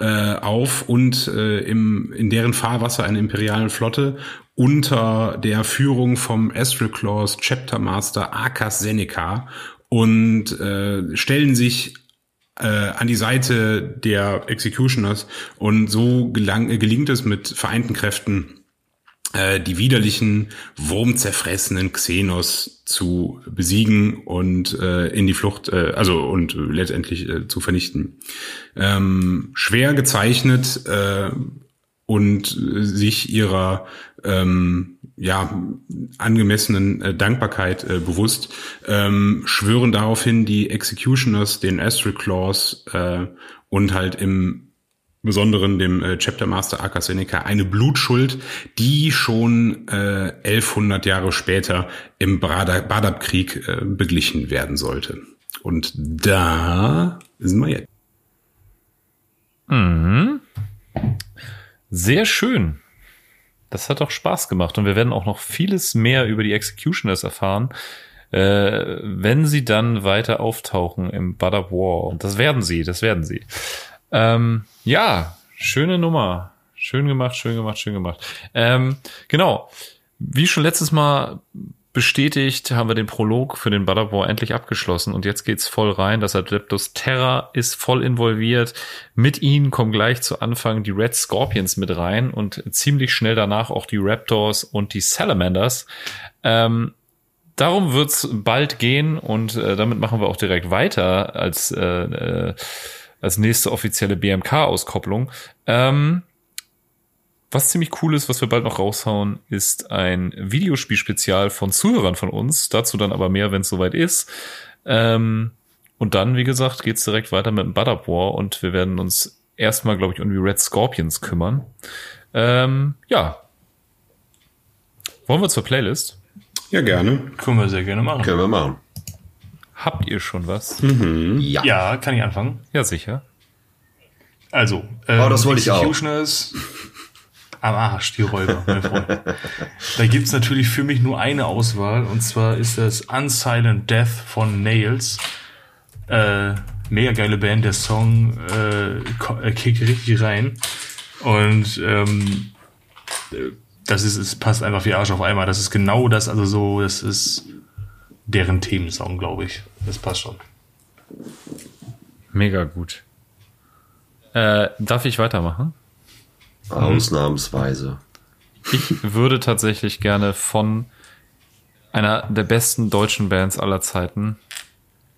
äh, auf und äh, im, in deren Fahrwasser eine imperiale Flotte unter der Führung vom Astral Claws Chapter Master Arkas Seneca und äh, stellen sich äh, an die Seite der Executioners und so gelang, äh, gelingt es mit vereinten Kräften, äh, die widerlichen, wurmzerfressenen Xenos zu besiegen und äh, in die Flucht, äh, also und letztendlich äh, zu vernichten. Ähm, schwer gezeichnet äh, und sich ihrer ähm, ja angemessenen äh, Dankbarkeit äh, bewusst ähm, schwören daraufhin die Executioners den Astral Claws äh, und halt im Besonderen dem äh, Chapter Master Aka Seneca eine Blutschuld, die schon äh, 1100 Jahre später im Badab-Krieg äh, beglichen werden sollte. Und da sind wir jetzt. Mhm. Sehr schön. Das hat auch Spaß gemacht und wir werden auch noch vieles mehr über die Executioners erfahren, äh, wenn sie dann weiter auftauchen im of War. Und das werden sie, das werden sie. Ähm, ja, schöne Nummer. Schön gemacht, schön gemacht, schön gemacht. Ähm, genau. Wie schon letztes Mal bestätigt, haben wir den Prolog für den War endlich abgeschlossen und jetzt geht's voll rein. Das Adeptus Terra ist voll involviert. Mit ihnen kommen gleich zu Anfang die Red Scorpions mit rein und ziemlich schnell danach auch die Raptors und die Salamanders. Ähm, darum wird's bald gehen und äh, damit machen wir auch direkt weiter als äh, äh, als nächste offizielle BMK-Auskopplung. Ähm, was ziemlich cool ist, was wir bald noch raushauen, ist ein Videospielspezial von Zuhörern von uns. Dazu dann aber mehr, wenn es soweit ist. Ähm, und dann, wie gesagt, geht's direkt weiter mit dem Butter War und wir werden uns erstmal, glaube ich, um die Red Scorpions kümmern. Ähm, ja. Wollen wir zur Playlist? Ja, gerne. Können wir sehr gerne machen. Können wir machen. Habt ihr schon was? Ja. Ja, kann ich anfangen? Ja, sicher. Also, ähm, Oh, das wollte ich auch. Executioners am Arsch, die Räuber, mein Freund. Da gibt's natürlich für mich nur eine Auswahl, und zwar ist das Unsilent Death von Nails. Äh, mega geile Band, der Song äh, äh, kickt richtig rein. Und ähm, äh, das ist, es passt einfach wie Arsch auf einmal. Das ist genau das, also so, das ist deren Themensong, glaube ich. Das passt schon. Mega gut. Äh, darf ich weitermachen? Ausnahmsweise. Ich würde tatsächlich gerne von einer der besten deutschen Bands aller Zeiten,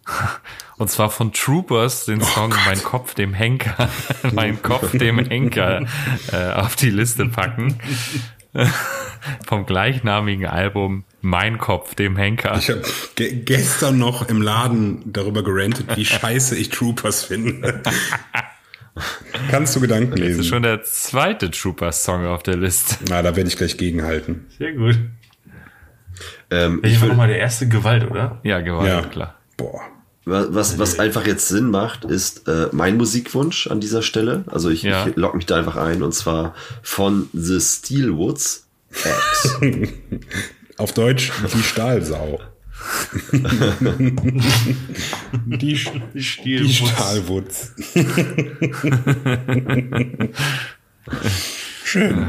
(laughs) und zwar von Troopers, den Song Mein Kopf dem Henker, (laughs) Mein Kopf dem Henker äh, auf die Liste packen. (laughs) Vom gleichnamigen Album Mein Kopf dem Henker. Ich habe ge gestern noch im Laden darüber gerantet, wie scheiße ich Troopers finde. Kannst du Gedanken Das lesen? ist schon der zweite Troopers-Song auf der Liste. Na, da werde ich gleich gegenhalten. Sehr gut. Ähm, Ich war nochmal der erste Gewalt, oder? Ja, Gewalt, Ja. klar. Boah. Was, was einfach jetzt Sinn macht, ist äh, mein Musikwunsch an dieser Stelle. Also ich, Ja. ich log mich da einfach ein und zwar von The Steelwoods X. (laughs) Auf Deutsch die Stahlsau. (laughs) Die, Stil Die Stahlwutz. (laughs) Schön.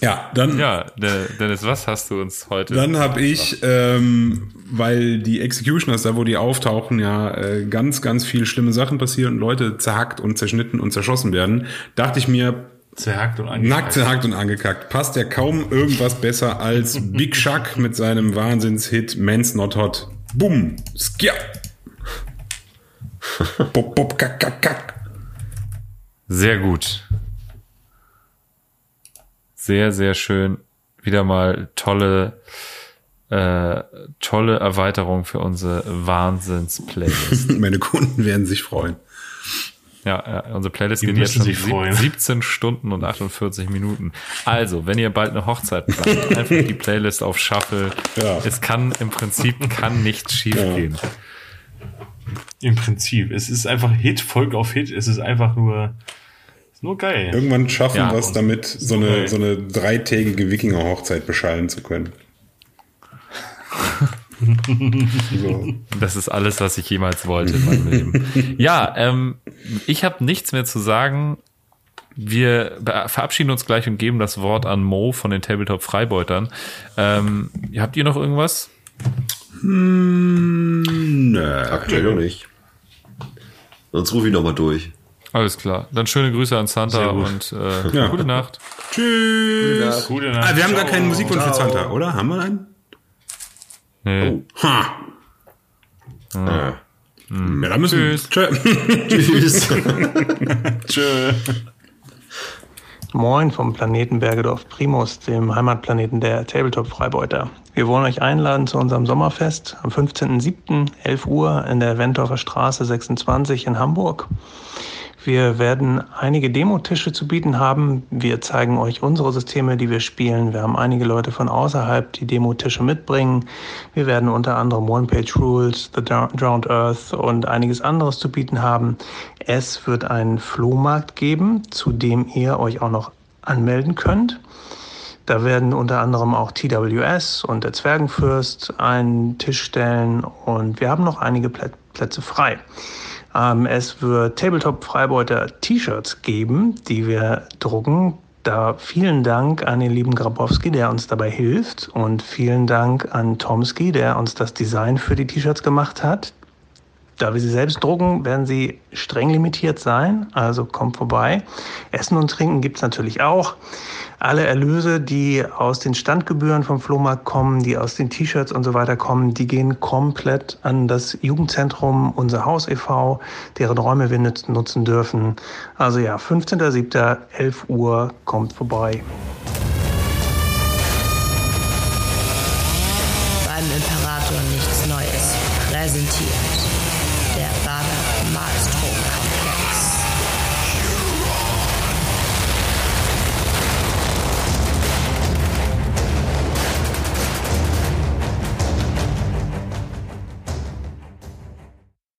Ja, dann, Ja, De- Dennis, was hast du uns heute? dann habe ich, ähm, weil die Executioners, da wo die auftauchen, ja äh, ganz, ganz viel schlimme Sachen passieren und Leute zerhackt und zerschnitten und zerschossen werden, dachte ich mir, Zerhackt und angekackt. Nackt, zerhackt und angekackt. Passt ja kaum irgendwas besser als (laughs) Big Shuck mit seinem Wahnsinnshit Man's Not Hot. Bumm. Skja. (laughs) Bop, bop, kack, kack, kack. Sehr gut. Sehr, sehr schön. Wieder mal tolle, äh, tolle Erweiterung für unsere Wahnsinns-Playlist. (laughs) Meine Kunden werden sich freuen. ja, ja, unsere Playlist Die geht jetzt schon sich sieb- freuen. 17 Stunden und 48 Minuten. Also, wenn ihr bald eine Hochzeit plant, (laughs) einfach die Playlist auf Shuffle. Ja. Es kann im Prinzip kann nichts schief gehen. Im Prinzip. Es ist einfach Hit, folgt auf Hit. Es ist einfach nur, nur geil. Irgendwann schaffen Ja, wir es damit, so eine, so eine dreitägige Wikinger-Hochzeit beschallen zu können. (laughs) so. Das ist alles, was ich jemals wollte in meinem Leben. Ja, ähm, ich habe nichts mehr zu sagen. Wir verabschieden uns gleich und geben das Wort an Mo von den Tabletop Freibeutern. Ähm, habt ihr noch irgendwas? Nö. Aktuell noch nicht. Sonst rufe ich nochmal durch. Alles klar. Dann schöne Grüße an Santa und äh, (laughs) Ja. gute Nacht. Tschüss. Gute Nacht. Ah, wir haben gar Ciao. keinen Musikwunsch für Santa, oder? Haben wir einen? Nee. Ha. Ah. Ja, dann müssen wir. Tschüss. Tschö. (laughs) Tschüss. (laughs) Tschö. Moin vom Planeten Bergedorf Primus, dem Heimatplaneten der Tabletop-Freibeuter. Wir wollen euch einladen zu unserem Sommerfest am 15.07. 11 Uhr in der Wentorfer Straße 26 in Hamburg. Wir werden einige Demotische zu bieten haben. Wir zeigen euch unsere Systeme, die wir spielen. Wir haben einige Leute von außerhalb, die Demotische mitbringen. Wir werden unter anderem One-Page Rules, The Dr- Drowned Earth und einiges anderes zu bieten haben. Es wird einen Flohmarkt geben, zu dem ihr euch auch noch anmelden könnt. Da werden unter anderem auch TWS und der Zwergenfürst einen Tisch stellen und wir haben noch einige Plä- Plätze frei. Ähm, es wird Tabletop-Freibeuter T-Shirts geben, die wir drucken. Da vielen Dank an den lieben Grabowski, der uns dabei hilft und vielen Dank an Tomski, der uns das Design für die T-Shirts gemacht hat. Da wir sie selbst drucken, werden sie streng limitiert sein, also kommt vorbei. Essen und Trinken gibt's natürlich auch. Alle Erlöse, die aus den Standgebühren vom Flohmarkt kommen, die aus den T-Shirts und so weiter kommen, die gehen komplett an das Jugendzentrum, unser Haus e.V., deren Räume wir nutzen dürfen. Also ja, 15.07., 11 Uhr, kommt vorbei. Beim Imperator nichts Neues. Präsentiert